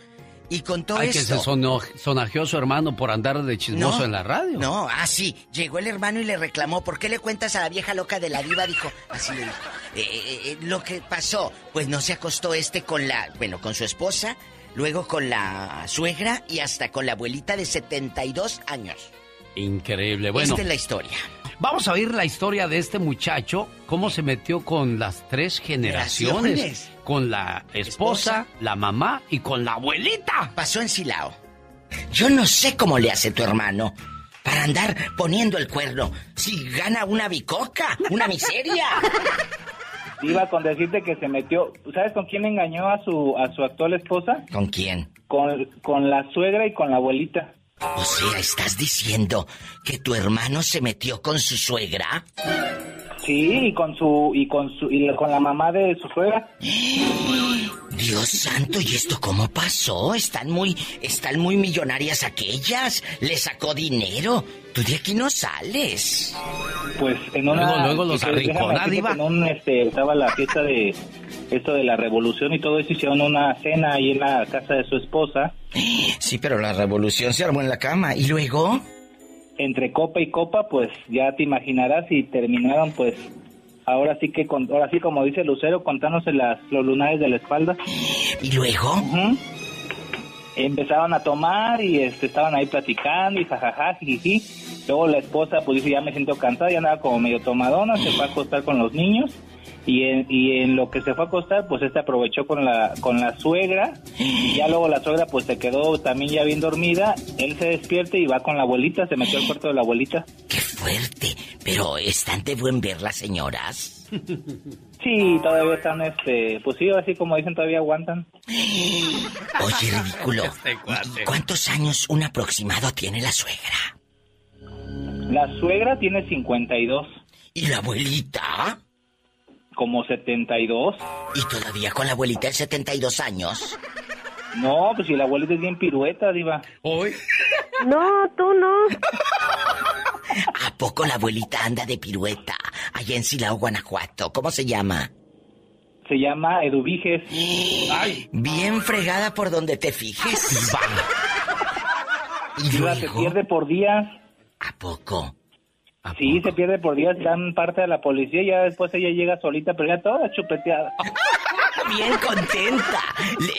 S27: Y contó
S2: Ay, que
S27: esto.
S2: se sono- sonajeó su hermano por andar de chismoso en la radio.
S27: No, ah, sí. Llegó el hermano y le reclamó, ¿por qué le cuentas a la vieja loca de la diva? Dijo, así le dijo. "Eh, eh, eh, lo que pasó, pues no se acostó este con la, bueno, con su esposa, luego con la suegra y hasta con la abuelita de 72 años.
S2: Increíble. Bueno,
S27: Esta es la historia.
S2: vamos a oír la historia de este muchacho, cómo se metió con las tres generaciones.
S27: Generaciones.
S2: Con la esposa, la mamá y con la abuelita.
S27: Pasó en Silao. Yo no sé cómo le hace tu hermano para andar poniendo el cuerno. Si gana una bicoca, una miseria. <laughs>
S44: Iba con decirte que se metió. ¿Sabes con quién engañó a su a su actual esposa?
S27: ¿Con quién?
S44: Con, con la suegra y con la abuelita.
S27: O sea, ¿estás diciendo que tu hermano se metió con su suegra?
S44: Sí, y con su y con su y con la mamá de su suegra.
S27: Dios santo, ¿y esto cómo pasó? Están muy, están muy millonarias aquellas. Le sacó dinero. Tú de aquí no sales.
S44: Pues en una
S2: Luego, luego los arrincona, diva.
S44: En un este estaba la fiesta de esto de la revolución y todo eso hicieron una cena ahí en la casa de su esposa.
S27: Sí, pero la revolución se armó en la cama. ¿Y luego?
S44: Entre copa y copa, pues ya te imaginarás y terminaron pues ahora sí que con, ahora sí como dice Lucero contándose las los lunares de la espalda.
S27: ¿Y luego?
S44: Empezaron a tomar y este estaban ahí platicando y jajaja, jijiji. Luego la esposa pues dice ya me siento cansada, ya andaba como medio tomadona, se fue a acostar con los niños y en, y en lo que se fue a acostar pues este aprovechó con la con la suegra y ya luego la suegra pues se quedó también ya bien dormida, él se despierta y va con la abuelita, se metió al cuarto de la abuelita.
S27: ¡Qué fuerte! Pero están de buen ver las señoras. <laughs>
S44: Sí, todavía están este, pues sí, así como dicen todavía aguantan.
S27: Oye, ridículo. ¿Y ¿Cuántos años un aproximado tiene la suegra?
S44: La suegra tiene 52.
S27: ¿Y la abuelita?
S44: Como 72.
S27: ¿Y todavía con la abuelita de 72 años?
S44: No, pues si la abuelita es bien pirueta, diva.
S2: Hoy.
S43: No, tú no.
S27: ¿A poco la abuelita anda de pirueta allá en Silao, Guanajuato? ¿Cómo se llama?
S44: Se llama Eduviges.
S27: Bien fregada por donde te fijes. ¿Y
S44: Diva, se pierde por días.
S27: ¿A poco?
S44: Sí, se pierde por días, dan parte a la policía y ya después ella llega solita, pero ya toda chupeteada.
S27: Bien contenta.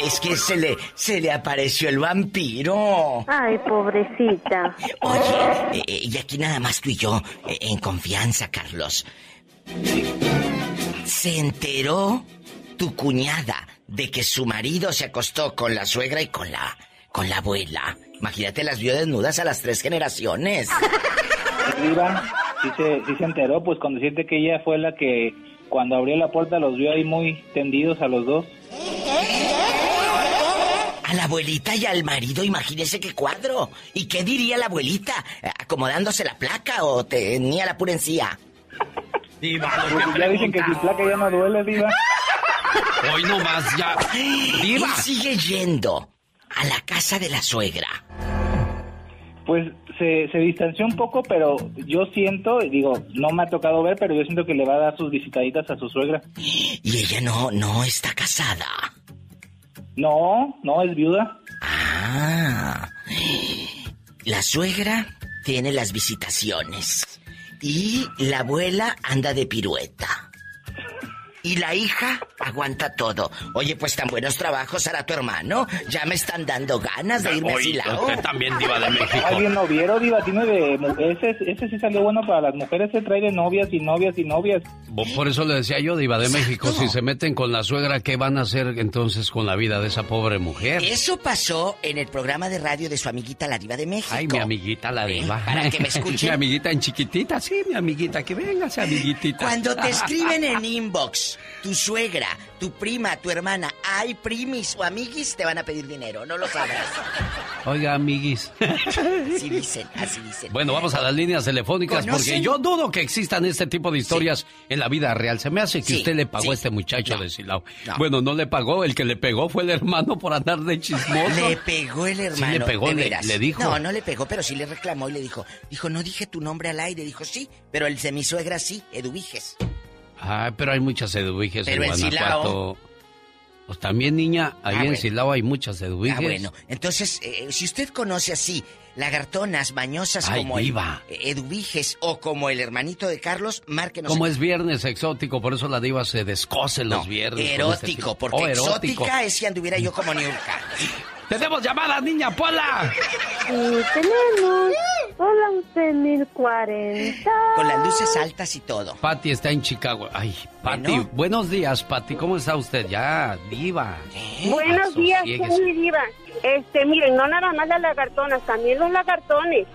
S27: Es que se le, se le apareció el vampiro.
S43: Ay, pobrecita.
S27: Oye, eh, eh, y aquí nada más tú y yo, eh, en confianza, Carlos. Se enteró tu cuñada de que su marido se acostó con la suegra y con la, con la abuela. Imagínate, las vio desnudas a las tres generaciones.
S44: Sí se, sí se enteró, pues cuando siente que ella fue la que cuando abrió la puerta los vio ahí muy tendidos a los dos.
S27: A la abuelita y al marido, imagínese qué cuadro. ¿Y qué diría la abuelita? ¿Acomodándose la placa o tenía la pura encía? <laughs>
S2: Diva,
S44: Pues ya dicen que si placa ya no duele, Diva.
S2: Hoy nomás ya. <gasps> Diva.
S27: Y sigue yendo a la casa de la suegra.
S44: Pues se, se distanció un poco, pero yo siento, digo, no me ha tocado ver, pero yo siento que le va a dar sus visitaditas a su suegra.
S27: Y ella no, no está casada.
S44: No, no, es viuda.
S27: Ah. La suegra tiene las visitaciones. Y la abuela anda de pirueta. Y la hija aguanta todo. Oye, pues tan buenos trabajos hará tu hermano. Ya me están dando ganas de irme a
S2: Oye,
S27: Silao.
S2: usted también, Diva de México.
S44: ¿Alguien no vieron, Diva? Tiene de... Ese, ese sí salió bueno para las mujeres, se trae de novias y novias y novias.
S2: Por eso le decía yo, Diva de México, si se meten con la suegra, ¿qué van a hacer entonces con la vida de esa pobre mujer?
S27: Eso pasó en el programa de radio de su amiguita la diva de México.
S2: Ay, mi amiguita la diva.
S27: Para que me <laughs> escuchen.
S2: mi amiguita en chiquitita, sí, mi amiguita, que venga esa amiguitita.
S27: Cuando te escriben en inbox tu suegra, tu prima, tu hermana, hay primis o amiguis, te van a pedir dinero, no lo sabrás.
S2: Oiga, amiguis. <laughs>
S27: Así dicen, así dicen.
S2: Bueno, vamos a las líneas telefónicas porque yo dudo que existan este tipo de historias en la vida real. Se me hace que
S27: Sí,
S2: usted le pagó
S27: sí.
S2: a este muchacho de Silao.
S27: no.
S2: Bueno, no le pagó, el que le pegó fue el hermano por andar de chismoso.
S27: Le pegó el hermano.
S2: Le pegó, le- le dijo.
S27: No, no le pegó, pero sí le reclamó y le dijo. Dijo, no dije tu nombre al aire. Dijo, sí, pero el de mi suegra sí, Eduviges.
S2: Ah, pero hay muchas eduviges
S27: Pero
S2: en
S27: en
S2: Guanajuato. Pues también, niña, ahí
S27: Ah,
S2: en
S27: bueno.
S2: Silao hay muchas eduviges.
S27: Ah, bueno. Entonces, eh, si usted conoce así, lagartonas, mañosas
S2: Ay,
S27: como el
S2: diva.
S27: Eduviges o como el hermanito de Carlos, márquenos.
S2: Como es viernes exótico, por eso la diva se descose los viernes. este
S27: Erótico, porque
S2: Oh, erótico.
S27: exótica es si anduviera yo como Niurka. <laughs>
S2: ¡Tenemos llamada, niña Pola!
S43: Sí, tenemos. Hola, usted 1040.
S27: Con las luces altas y todo.
S2: Patty está en Chicago. Ay, Patty, buenos días, Patty. ¿Cómo está usted? Ya, diva.
S43: Buenos días. Jenny Diva. Este, miren, no nada más las lagartonas, también los lagartones.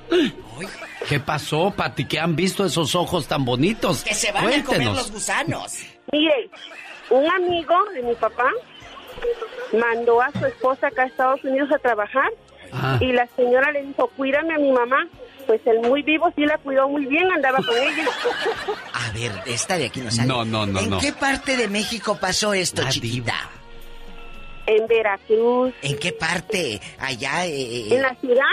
S2: ¿Qué pasó, Patty? ¿Qué han visto esos ojos tan bonitos?
S27: Que se van a comer
S2: Cuéntenos.
S27: los gusanos.
S43: Mire, un amigo de mi papá mandó a su esposa acá a Estados Unidos a trabajar
S2: Ah.
S43: y la señora le dijo, cuídame a mi mamá. Pues el muy vivo sí la cuidó muy bien, andaba con ella. <laughs>
S27: A ver, esta de aquí no sale.
S2: No, no, no,
S27: ¿En
S2: no.
S27: qué parte de México pasó esto, chiquita?
S43: En Veracruz.
S27: ¿En qué parte? Allá. eh,
S43: En la ciudad.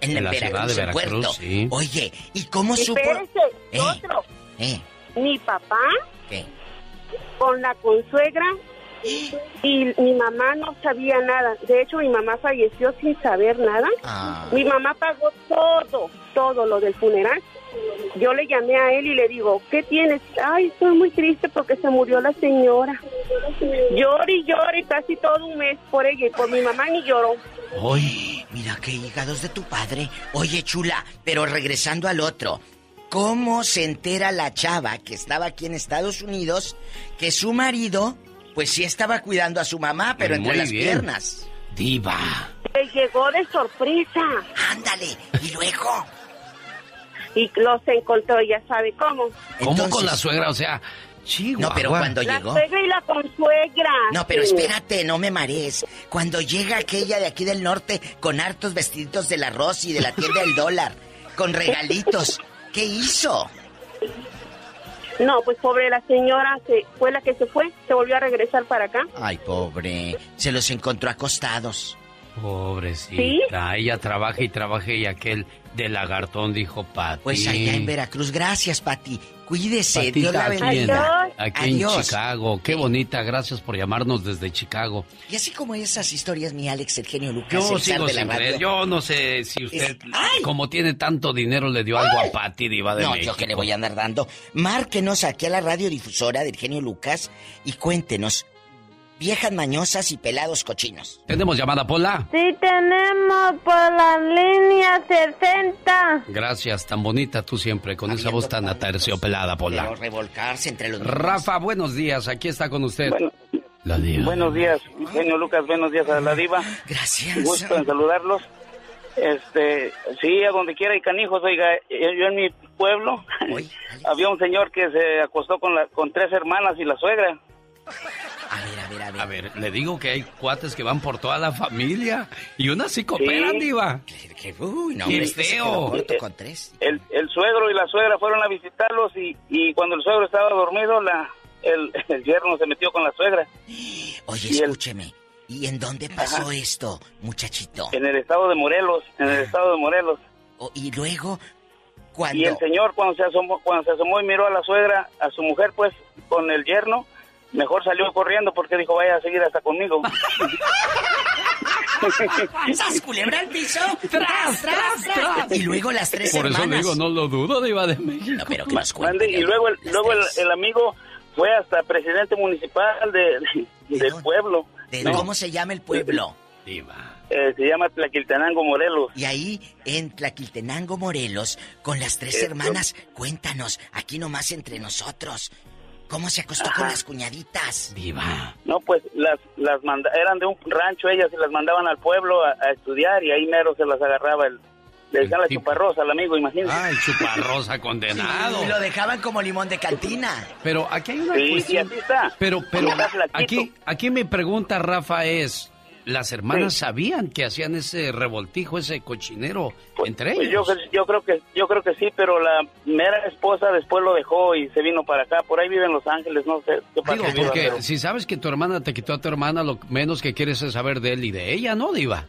S27: En,
S2: En la
S27: Veracruz,
S2: ciudad de
S27: en
S2: Veracruz,
S27: Puerto.
S2: sí.
S27: Oye, ¿y cómo supo?
S43: Espérese,
S27: Eh.
S43: otro.
S27: Eh,
S43: Mi papá
S27: ¿Qué?
S43: con la consuegra y mi mamá no sabía nada. De hecho, mi mamá falleció sin saber nada.
S27: Ah.
S43: Mi mamá pagó todo, todo lo del funeral. Yo le llamé a él y le digo, ¿qué tienes? Ay, estoy muy triste porque se murió la señora. Llore y llore casi todo un mes por ella y por mi mamá ni lloró.
S27: Oye, mira qué hígados de tu padre. Oye, chula, pero regresando al otro. ¿Cómo se entera la chava que estaba aquí en Estados Unidos que su marido, pues sí estaba cuidando a su mamá, pero entre
S2: Muy
S27: las
S2: bien.
S27: piernas?
S2: Diva.
S43: Le llegó de sorpresa.
S27: Ándale, y luego.
S43: Y los encontró, ya sabe cómo.
S2: ¿Cómo con la suegra? O sea, chihuahua.
S27: No, pero cuando
S43: La
S27: llegó.
S43: suegra y la consuegra.
S27: No, pero
S43: Sí.
S27: espérate, no me marees. Cuando llega aquella de aquí del norte con hartos vestiditos del arroz y de la tienda del dólar, con regalitos, ¿qué hizo?
S43: No, pues pobre la señora, se, fue la que se fue, se volvió a regresar para acá.
S27: Ay, pobre, se los encontró acostados.
S2: Pobrecita. Ella trabaja y trabaja y aquel de lagartón dijo Pati.
S27: Pues allá en Veracruz, gracias, Pati. Cuídese, Dios la
S2: Patita, aquí, en,
S27: bendiga.
S2: aquí en. Chicago. Qué bonita, gracias por llamarnos desde Chicago.
S27: Y así como esas historias, mi Alex, el genio Lucas,
S2: Yo
S27: el zar
S2: sigo
S27: de la
S2: sin
S27: radio.
S2: creer. Yo no sé si usted, como tiene tanto dinero, le dio algo a Pati, Diva de
S27: No,
S2: México.
S27: yo que le voy a andar dando. Márquenos aquí a la radiodifusora del genio Lucas y cuéntenos, viejas mañosas y pelados cochinos.
S2: ¿Tenemos llamada, Pola?
S43: Sí, tenemos por la línea 60.
S2: Gracias, tan bonita tú siempre, con esa voz tan aterciopelada, Pola.
S27: Pero revolcarse entre los
S2: Rafa, buenos días, aquí está con usted. la diva.
S45: Buenos días, genio Lucas, buenos días a la diva. <laughs>
S27: Gracias.
S45: Gusto en saludarlos. Este, sí, a donde quiera hay canijos, oiga, yo yo en mi pueblo <laughs> había un señor que se acostó con la, con tres hermanas y la suegra.
S2: A ver, le digo que hay cuates que van por toda la familia y unas sí cooperan,
S45: Sí.
S2: Diva.
S27: Uy,
S2: no, hombre, este se quedó corto
S27: con tres.
S45: El, el suegro y la suegra fueron a visitarlos y, y cuando el suegro estaba dormido, la, el, <laughs> el yerno se metió con la suegra.
S27: Oye,
S45: Y el-
S27: escúcheme. ¿Y en dónde pasó esto, muchachito?
S45: En el estado de Morelos, en el estado de Morelos.
S27: Oh, y luego, cuando...
S45: Y el señor cuando se asomó, cuando se asomó y miró a la suegra, a su mujer, pues, con el yerno, mejor salió corriendo porque dijo, vaya a seguir hasta conmigo. <laughs> <laughs>
S27: ¡Sas, culebra al piso! ¡Tras, tras, tras! Y luego las tres
S2: Por eso le
S27: hermanas.
S2: digo, no lo dudo, Diva de México.
S27: pero que nos
S45: Mande, y luego, el, luego el, el amigo fue hasta presidente municipal de, de- del pueblo.
S27: ¿De
S45: ¿no?
S27: ¿Cómo se llama el pueblo?
S45: Eh, se llama Tlaquiltenango, Morelos.
S27: Y ahí, en Tlaquiltenango, Morelos, con las tres
S45: Eso.
S27: hermanas, cuéntanos, aquí nomás entre nosotros, ¿cómo se acostó con las cuñaditas?
S2: Diva.
S45: No, pues las, las manda- eran de un rancho ellas y las mandaban al pueblo a, a estudiar y ahí mero se las agarraba el, Le decían la chuparrosa al amigo, imagínate.
S2: Ay, chuparrosa condenado.
S27: Y lo dejaban como limón de cantina.
S2: Pero aquí hay una
S45: Sí,
S2: cuestión.
S45: sí, así está.
S2: Pero, pero aquí, aquí mi pregunta, Rafa, es: ¿las hermanas sabían que hacían ese revoltijo, ese cochinero entre
S45: Pues yo,
S2: ellos?
S45: yo creo que yo creo que sí, pero la mera esposa después lo dejó y se vino para acá. Por ahí vive en Los Ángeles, no sé qué pasó.
S2: Digo, porque
S45: pero-
S2: si sabes que tu hermana te quitó a tu hermana, lo menos que quieres es saber de él y de ella, ¿no, Diva?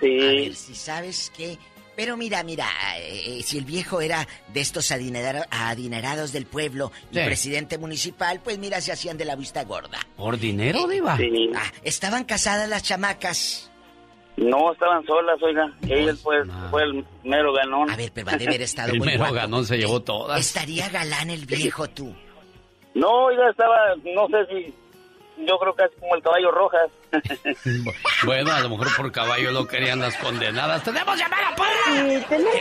S45: Sí.
S27: A ver si sabes qué. Pero mira, mira, eh, eh, si el viejo era de estos adinera- adinerados del pueblo y
S2: Sí.
S27: presidente municipal, pues mira, se hacían de la vista gorda.
S2: ¿Por dinero, Diva?
S27: Ah, estaban casadas las chamacas.
S45: No, estaban solas, oiga. Ella fue, fue el mero ganón.
S27: A ver, pero va de haber estado
S2: El
S27: muy
S2: mero
S27: guapo.
S2: ganón se llevó todas.
S27: Estaría galán el viejo, tú.
S45: No, oiga, estaba, no sé si, yo creo que es como el caballo rojas. <laughs>
S2: Bueno, a lo mejor por caballo lo querían las condenadas. ¡Tenemos llamada para!
S43: Sí, tenemos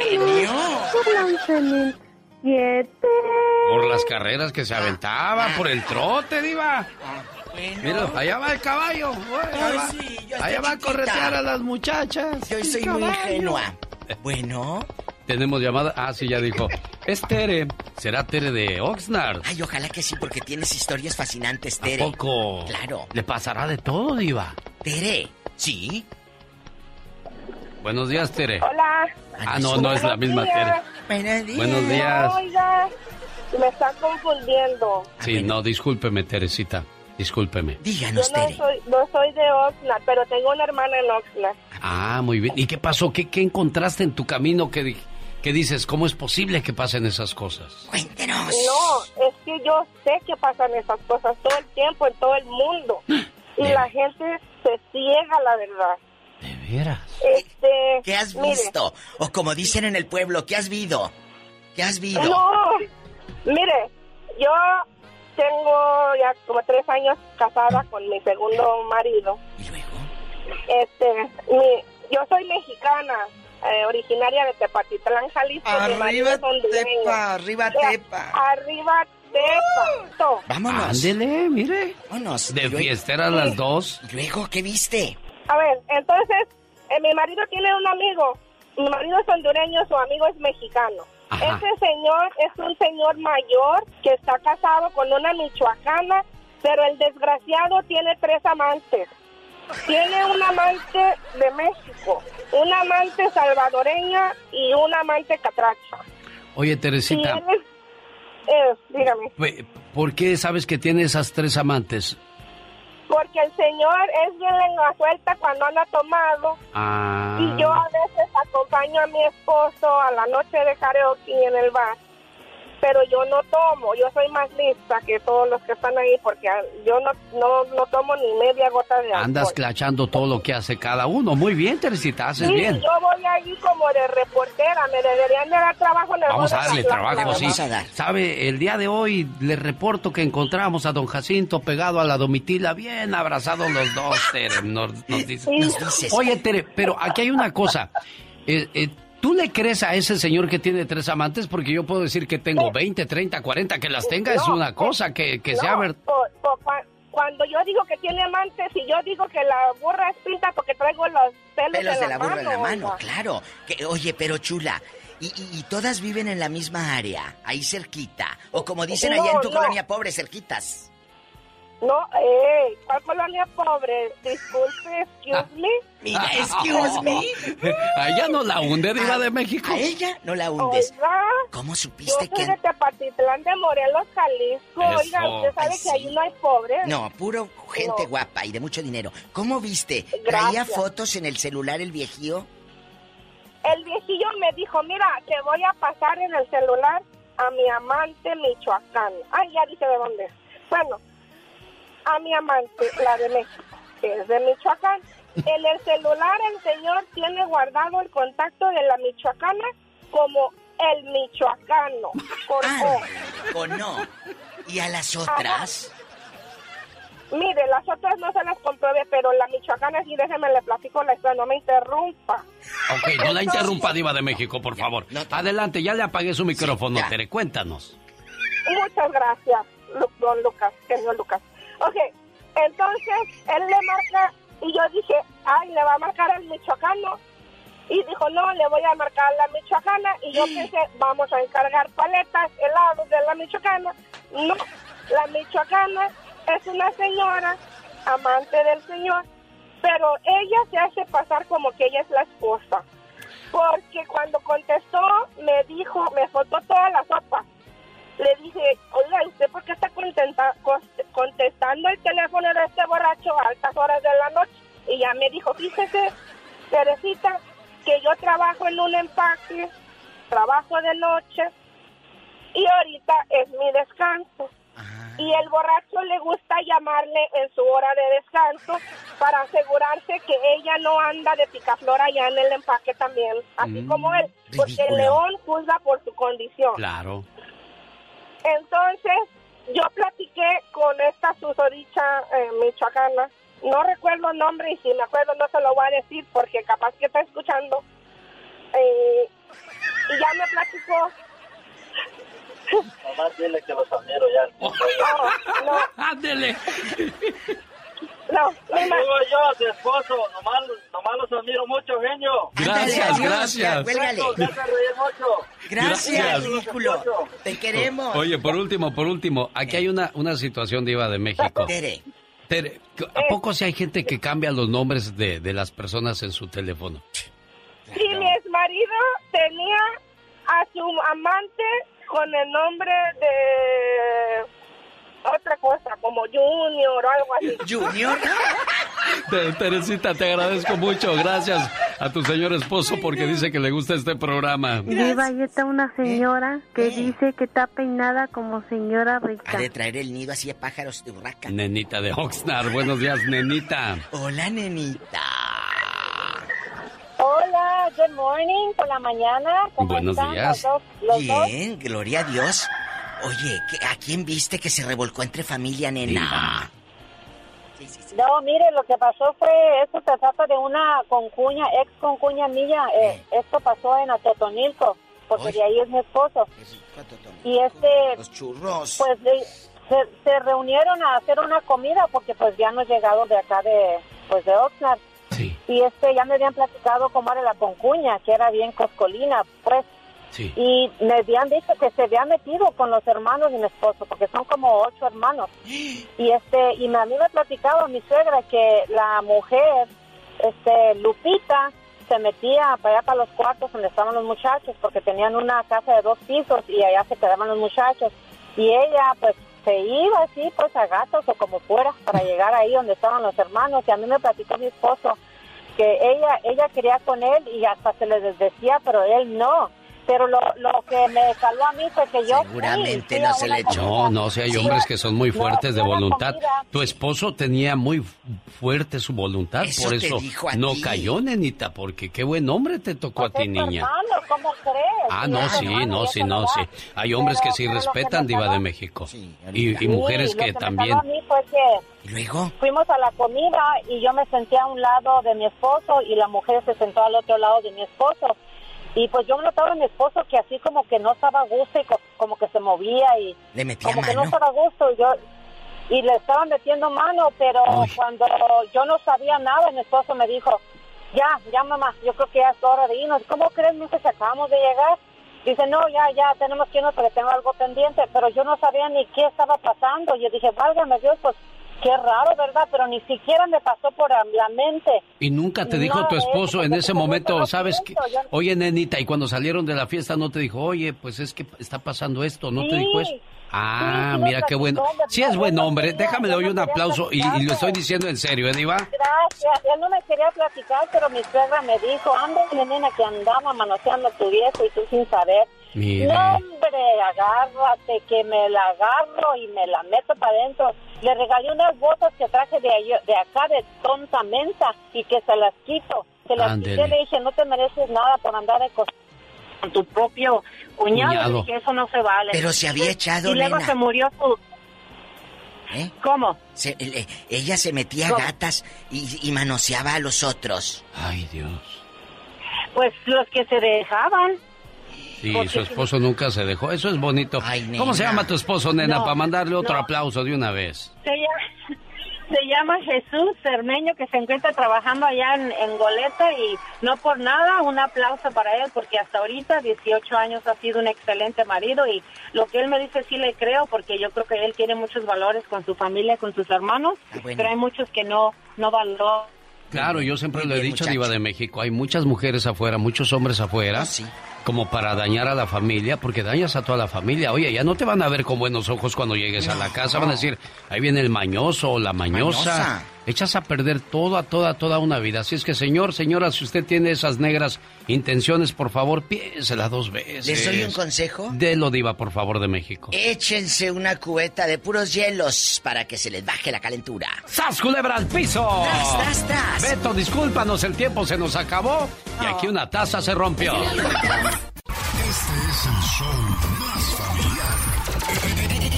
S43: siete.
S2: Por las carreras que se aventaba, por el trote, Diva. Mira, allá va el caballo. allá
S27: Ay,
S2: va,
S27: sí, yo
S2: allá
S27: estoy
S2: va a corretear a las muchachas.
S27: Yo soy muy ingenua. Bueno.
S2: Tenemos llamada. Ah, sí, ya dijo. Es Tere. ¿Será Tere de Oxnard?
S27: Ay, ojalá que sí, porque tienes historias fascinantes,
S2: ¿A
S27: Tere.
S2: poco?
S27: Claro.
S2: Le pasará de todo, Diva.
S27: Tere, ¿sí?
S2: Buenos días, Tere.
S43: Hola.
S2: Ah, no, no es la misma Tere.
S27: Buenos días.
S2: Buenos días.
S43: Oiga, me están confundiendo.
S2: Sí, no, discúlpeme, Teresita. Discúlpeme.
S43: Yo no soy, no soy de Oxnard, pero tengo una hermana en Oxnard.
S2: Ah, muy bien. ¿Y qué pasó? ¿Qué, qué encontraste en tu camino que, que dices? ¿Cómo es posible que pasen esas cosas?
S43: No, es que yo sé que pasan esas cosas todo el tiempo en todo el mundo. <gasps> Y la gente se ciega, la verdad.
S2: ¿De veras?
S43: Este,
S27: ¿Qué has
S43: mire,
S27: visto? O como dicen en el pueblo, ¿qué has visto? ¿Qué has visto?
S43: No, mire, yo tengo ya como tres años casada con mi segundo marido. Este, mi, yo soy mexicana, eh, originaria de Tepatitlán, Jalisco. mi marido es hondureño.
S27: Tepa, arriba, Tepa.
S43: Arriba Tepa. To.
S27: Vámonos.
S2: Ándele, mire.
S27: Vámonos.
S2: De
S27: Luego-
S2: fiesteras las dos.
S27: Luego, ¿qué viste?
S43: A ver, entonces, eh, mi marido tiene un amigo. Mi marido es hondureño, su amigo es mexicano.
S2: Ajá.
S43: Ese señor es un señor mayor que está casado con una michoacana, pero el desgraciado tiene tres amantes. Tiene un amante de México, una amante salvadoreña y una amante catracha.
S2: Oye, Teresita,
S43: eh, dígame,
S2: ¿por qué sabes que tiene esas tres amantes?
S43: porque el señor es bien lengua suelta cuando anda tomado
S2: Ah,
S43: Y yo a veces acompaño a mi esposo a la noche de karaoke en el bar. Pero yo no tomo, yo soy más lista que todos los que están ahí porque ah, yo no, no, no tomo ni media gota de alcohol.
S2: andas clachando todo lo que hace cada uno. Muy bien, Teresita, haces
S43: Sí,
S2: bien.
S43: yo voy ahí como de reportera, me deberían de dar trabajo en el
S2: Vamos a darle trabajo, sí. Sabe, el día de hoy le reporto que encontramos a don Jacinto pegado a la domitila, bien abrazados los dos, Tere, nos, nos dice. Oye, Tere, pero aquí hay una cosa. Eh, eh, ¿Tú le crees a ese señor que tiene tres amantes? Porque yo puedo decir que tengo 20, 30, 40, que las tenga es una cosa, que, que
S43: No,
S2: sea verdad.
S43: cuando yo digo que tiene amantes y yo digo que la burra es pinta porque traigo los pelos,
S27: Pelos
S43: en
S27: de la burra en la
S43: mano,
S27: mano, claro. Que, oye, pero chula. Y, y- y todas viven en la misma área, ahí cerquita. O como dicen allá en tu
S43: no.
S27: colonia pobre, cerquitas.
S43: No, eh, ¿cuál colonia pobre? Disculpe, excuse me. <laughs>
S27: Mira, excuse me. <laughs>
S2: A ella no la hunde, Diva de México.
S27: A ella no la hundes.
S43: Oiga,
S27: ¿Cómo
S43: yo
S27: supiste
S43: soy
S27: que.?
S43: de Tepatitlán de Morelos, Jalisco.
S27: Eso.
S43: Oiga, usted sabe
S27: Ay,
S43: que ahí no hay pobres.
S27: No, puro gente
S43: No.
S27: guapa y de mucho dinero. ¿Cómo viste? ¿Traía
S43: Gracias.
S27: fotos en el celular el viejío?
S43: El viejillo me dijo, mira, te voy a pasar en el celular a mi amante Michoacán. Ay, ya dije de dónde. Bueno, a mi amante, la de México, que es de Michoacán. En el celular el señor tiene guardado el contacto de la michoacana como el michoacano, con O.
S27: ¿O no? ¿Y a las otras?
S43: Mire, las otras no se las comprobé, pero la michoacana sí, déjeme le platico la historia, no me interrumpa.
S2: Ok, no la interrumpa, Diva de México, por favor. Adelante, ya le apagué su micrófono, Tere, cuéntanos.
S43: Muchas gracias, don Lucas, señor Lucas. Ok, entonces él le marca y yo dije, ay, le va a marcar al michoacano. Y dijo, no, le voy a marcar a la michoacana. Y yo pensé, vamos a encargar paletas, helados de la michoacana. No, la michoacana es una señora, amante del señor, pero ella se hace pasar como que ella es la esposa. Porque cuando contestó, me dijo, me soltó toda la sopa. Le dije, oiga, ¿usted por qué está contenta- contestando el teléfono de este borracho a altas horas de la noche? Y ya me dijo, fíjese, Teresita, que yo trabajo en un empaque, trabajo de noche y ahorita es mi descanso. Y el borracho le gusta llamarle en su hora de descanso para asegurarse que ella no anda de picaflor allá en el empaque también, así
S2: Mm,
S43: como él, porque el león juzga por su condición.
S2: Claro.
S43: Entonces, yo platiqué con esta susodicha eh, michoacana. No recuerdo el nombre y si me acuerdo no se lo voy a decir porque capaz que está escuchando. Eh, y ya me platicó.
S46: Nomás dile que los admiro ya.
S43: No, no. <laughs>
S2: Ándele.
S43: No,
S46: Digo yo a su esposo, nomás, nomás los admiro mucho, genio.
S2: Gracias, gracias.
S27: cuélgale. Gracias,
S2: Gracias.
S27: ridículo. Te queremos.
S2: Oye, por último, por último, aquí hay una, una situación diva de México.
S27: Tere.
S2: Tere, ¿a poco si hay gente que cambia los nombres de, de las personas en su teléfono?
S43: Sí, mi ex marido tenía a su amante con el nombre de otra cosa, como Junior o algo así.
S27: ¿Junior?
S2: Te- Teresita, te agradezco mucho. Gracias a tu señor esposo porque dice que le gusta este programa.
S47: Diva, ahí está una señora que dice que está peinada como señora rica.
S27: Ha de traer el nido así de pájaros de urraca.
S2: Nenita de Oxnard. Buenos días, nenita.
S27: Hola, nenita.
S48: Hola, good morning, por la mañana. ¿Cómo
S2: Buenos
S48: están
S2: días.
S48: Los dos, los dos?
S27: Bien, gloria a Dios. Oye, ¿qué- ¿a quién viste que se revolcó entre familia, nena?
S48: No, mire, lo que pasó fue, esto se trata de una concuña, ex concuña mía. eh, esto pasó en Atotonilco, porque de ahí es mi esposo. Y este,
S27: Los churros.
S48: pues de- se, se reunieron a hacer una comida, porque pues ya no llegado de acá de, pues de Oxnard. Y este, ya me habían platicado cómo era la concuña, que era bien coscolina, pues. Y me habían dicho que se había metido con los hermanos de mi esposo, porque son como ocho hermanos. <gasps> Y este, y me- a mí me platicaba mi suegra que la mujer, este, Lupita, se metía para allá para los cuartos donde estaban los muchachos, porque tenían una casa de dos pisos y allá se quedaban los muchachos. Y ella, pues, se iba así, pues, a gatos o como fuera, para <laughs> llegar ahí donde estaban los hermanos. Y a mí me platicó mi esposo que ella, ella quería con él y hasta se le desdecía, pero él no. Pero lo, lo que me caló a mí fue que yo...
S27: Seguramente
S48: fui
S27: no se le echó.
S2: No, no, si hay hombres que son muy
S48: No,
S2: fuertes de voluntad.
S48: comida.
S2: Tu esposo tenía muy fuerte su voluntad,
S27: Eso
S2: por
S27: te
S2: eso
S27: dijo a
S2: no
S27: ti.
S2: cayó, nenita, porque qué buen hombre te tocó a ti, niña.
S48: Hermano, ¿cómo crees?
S2: Ah,
S48: Sí,
S2: no, sí,
S48: hermano,
S2: no, sí, no, sí. Hay hombres que sí
S48: que
S2: respetan,
S48: me
S2: Diva
S48: caló-
S2: de México. Y, y
S48: Sí,
S2: mujeres
S48: lo
S2: que
S48: me
S2: también.
S48: caló a mí fue que
S27: ¿Y luego?
S48: fuimos a la comida y yo me senté a un lado de mi esposo y la mujer se sentó al otro lado de mi esposo. Y pues yo notaba a mi esposo que así como que no estaba a gusto y co- como que se movía y
S27: Le metía
S48: como que no estaba a gusto. Y yo y le estaban metiendo mano, pero cuando yo no sabía nada, mi esposo me dijo, ya, ya mamá, yo creo que ya es hora de irnos. ¿Cómo crees, hija, que acabamos de llegar? Dice, no, ya, ya, tenemos que irnos porque tengo algo pendiente, pero yo no sabía ni qué estaba pasando. Yo dije, válgame Dios, pues qué raro, ¿verdad? Pero ni siquiera me pasó por la mente.
S2: Y nunca te dijo
S48: No,
S2: tu
S48: es
S2: esposo en ese momento, ¿sabes qué?
S48: yo-
S2: Oye, nenita, y cuando salieron de la fiesta no te dijo, oye, pues es que está pasando esto, ¿no te dijo eso? Ah,
S48: Sí,
S2: mira qué bueno. Sí es buen hombre, déjame le doy un aplauso y, y lo estoy diciendo en serio, ¿eh, Diva?
S48: Gracias, él no me quería platicar, pero mi suegra me dijo, ándale, nena, que andaba manoseando tu viejo y tú sin saber.
S2: Mire.
S48: No, hombre, agárrate, que me la agarro y me la meto para adentro. Le regalé unas botas que traje de, de acá de tonta mensa y que se las quito. Se las
S2: Ándele.
S48: quité, le dije, no te mereces nada por andar de cos- con tu propio cuñado. Dije, eso no se vale.
S27: Pero se había echado,
S48: Y luego
S27: nena.
S48: se murió su...
S27: ¿Eh?
S48: ¿Cómo?
S27: Se- le- ella se metía a
S48: ¿Cómo?
S27: gatas y, y manoseaba a los otros.
S2: Ay, Dios.
S48: Pues los que se dejaban.
S2: Sí,
S48: Porque
S2: su esposo nunca se dejó. Eso es bonito. ¿Cómo se llama tu esposo, nena?
S48: No,
S2: para mandarle otro
S48: no.
S2: aplauso de una vez.
S48: Se llama, se llama Jesús Cermeño, que se encuentra trabajando allá en, en Goleta y no por nada, un aplauso para él, porque hasta ahorita, 18 años, ha sido un excelente marido y lo que él me dice sí le creo, porque yo creo que él tiene muchos valores con su familia, con sus hermanos,
S27: Ah,
S48: pero hay muchos que no, no valoran.
S2: Claro, yo siempre lo he dicho, Diva de México. Hay muchas mujeres afuera, muchos hombres afuera, como para dañar a la familia, porque dañas a toda la familia. Oye, ya no te van a ver con buenos ojos cuando llegues a la casa. Van a decir, ahí viene el mañoso o la mañosa.
S27: Mañosa.
S2: Echas a perder toda, toda, toda una vida. Así es que, señor, señora, si usted tiene esas negras intenciones, por favor, piénsela dos veces.
S27: ¿Les doy un consejo?
S2: Delo, Diva, por favor, de México.
S27: Échense una cubeta de puros hielos para que se les baje la calentura.
S2: ¡Sas, culebra al piso!
S27: ¡Tras, tras, tras!
S2: Beto, discúlpanos, el tiempo se nos acabó y aquí una taza se rompió. <laughs>
S49: Es el show más familiar.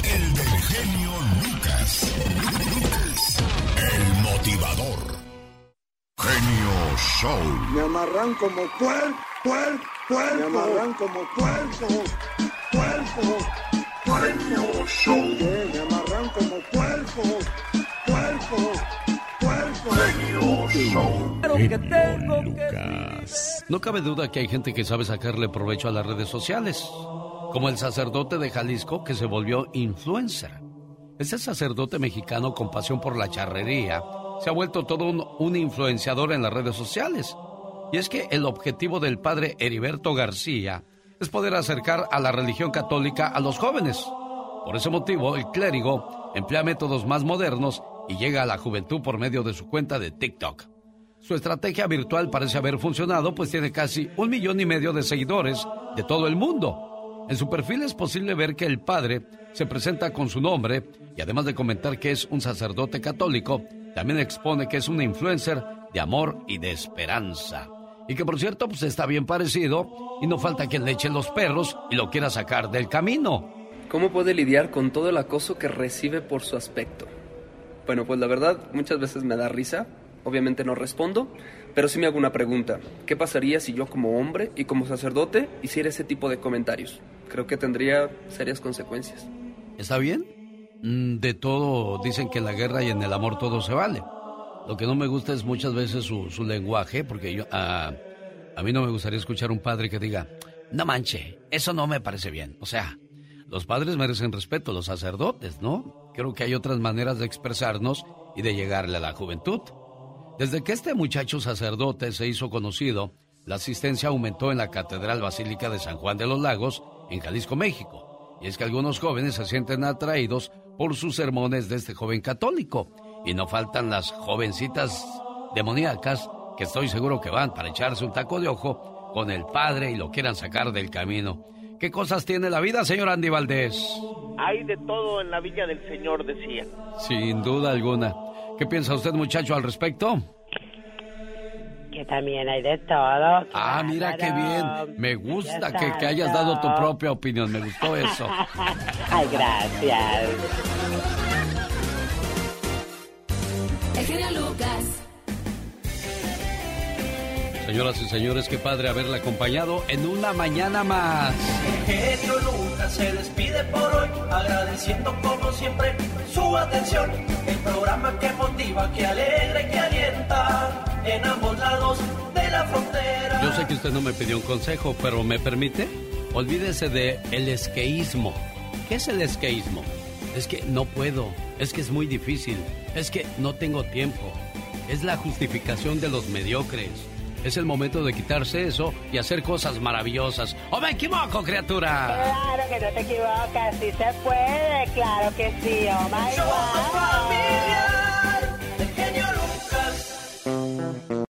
S49: El del genio Lucas. Lucas, el motivador. Genio Show.
S50: Me amarran como puer, puer, puerco. Me amarran como puerco, puerco, puerco.
S49: Show.
S50: Me amarran como puerco, puerco.
S49: Genio Lucas.
S2: No cabe duda que hay gente que sabe sacarle provecho a las redes sociales, como el sacerdote de Jalisco que se volvió influencer. Ese sacerdote mexicano con pasión por la charrería se ha vuelto todo un, un influenciador en las redes sociales. Y es que el objetivo del padre Heriberto García es poder acercar a la religión católica a los jóvenes. Por ese motivo, el clérigo emplea métodos más modernos y llega a la juventud por medio de su cuenta de TikTok. Su estrategia virtual parece haber funcionado, pues tiene casi un millón y medio de seguidores de todo el mundo. En su perfil es posible ver que el padre se presenta con su nombre y además de comentar que es un sacerdote católico, también expone que es un influencer de amor y de esperanza. Y que por cierto, pues está bien parecido y no falta quien le eche los perros y lo quiera sacar del camino.
S51: ¿Cómo puede lidiar con todo el acoso que recibe por su aspecto? Bueno, pues la verdad, muchas veces me da risa. Obviamente no respondo, pero sí me hago una pregunta. ¿Qué pasaría si yo como hombre y como sacerdote hiciera ese tipo de comentarios? Creo que tendría serias consecuencias.
S2: ¿Está bien? Mm, De todo dicen que en la guerra y en el amor todo se vale. Lo que no me gusta es muchas veces su, lenguaje, porque yo a, a mí no me gustaría escuchar un padre que diga, no manche, eso no me parece bien. O sea, los padres merecen respeto, los sacerdotes, ¿no? Creo que hay otras maneras de expresarnos y de llegarle a la juventud. Desde que este muchacho sacerdote se hizo conocido, la asistencia aumentó en la Catedral Basílica de San Juan de los Lagos, en Jalisco, México. Y es que algunos jóvenes se sienten atraídos por sus sermones de este joven católico. Y no faltan las jovencitas demoníacas que estoy seguro que van para echarse un taco de ojo con el padre y lo quieran sacar del camino. ¿Qué cosas tiene la vida, señor Andy Valdés?
S3: Hay de todo en la Villa del Señor, decía.
S2: Sin duda alguna. ¿Qué piensa usted, muchacho, al respecto?
S19: Que también hay de todo.
S2: Ah, mira qué bien. Me gusta que, que hayas dado tu propia opinión. Me gustó eso. <laughs>
S19: Ay, gracias.
S52: El genio Lucas.
S2: Señoras y señores, qué padre haberle acompañado en una mañana más.
S20: genio Lucas se despide por hoy, agradeciendo como siempre su atención. El programa que motiva, que alegra y que alienta en ambos lados de la frontera.
S2: Yo sé que usted no me pidió un consejo, pero ¿me permite? Olvídese de el esqueísmo. ¿Qué es el esqueísmo? Es que no puedo, es que es muy difícil, es que no tengo tiempo. Es la justificación de los mediocres. Es el momento de quitarse eso y hacer cosas maravillosas. ¡O me equivoco, criatura!
S19: Claro que no te equivocas, sí se puede, claro que sí, oh my God.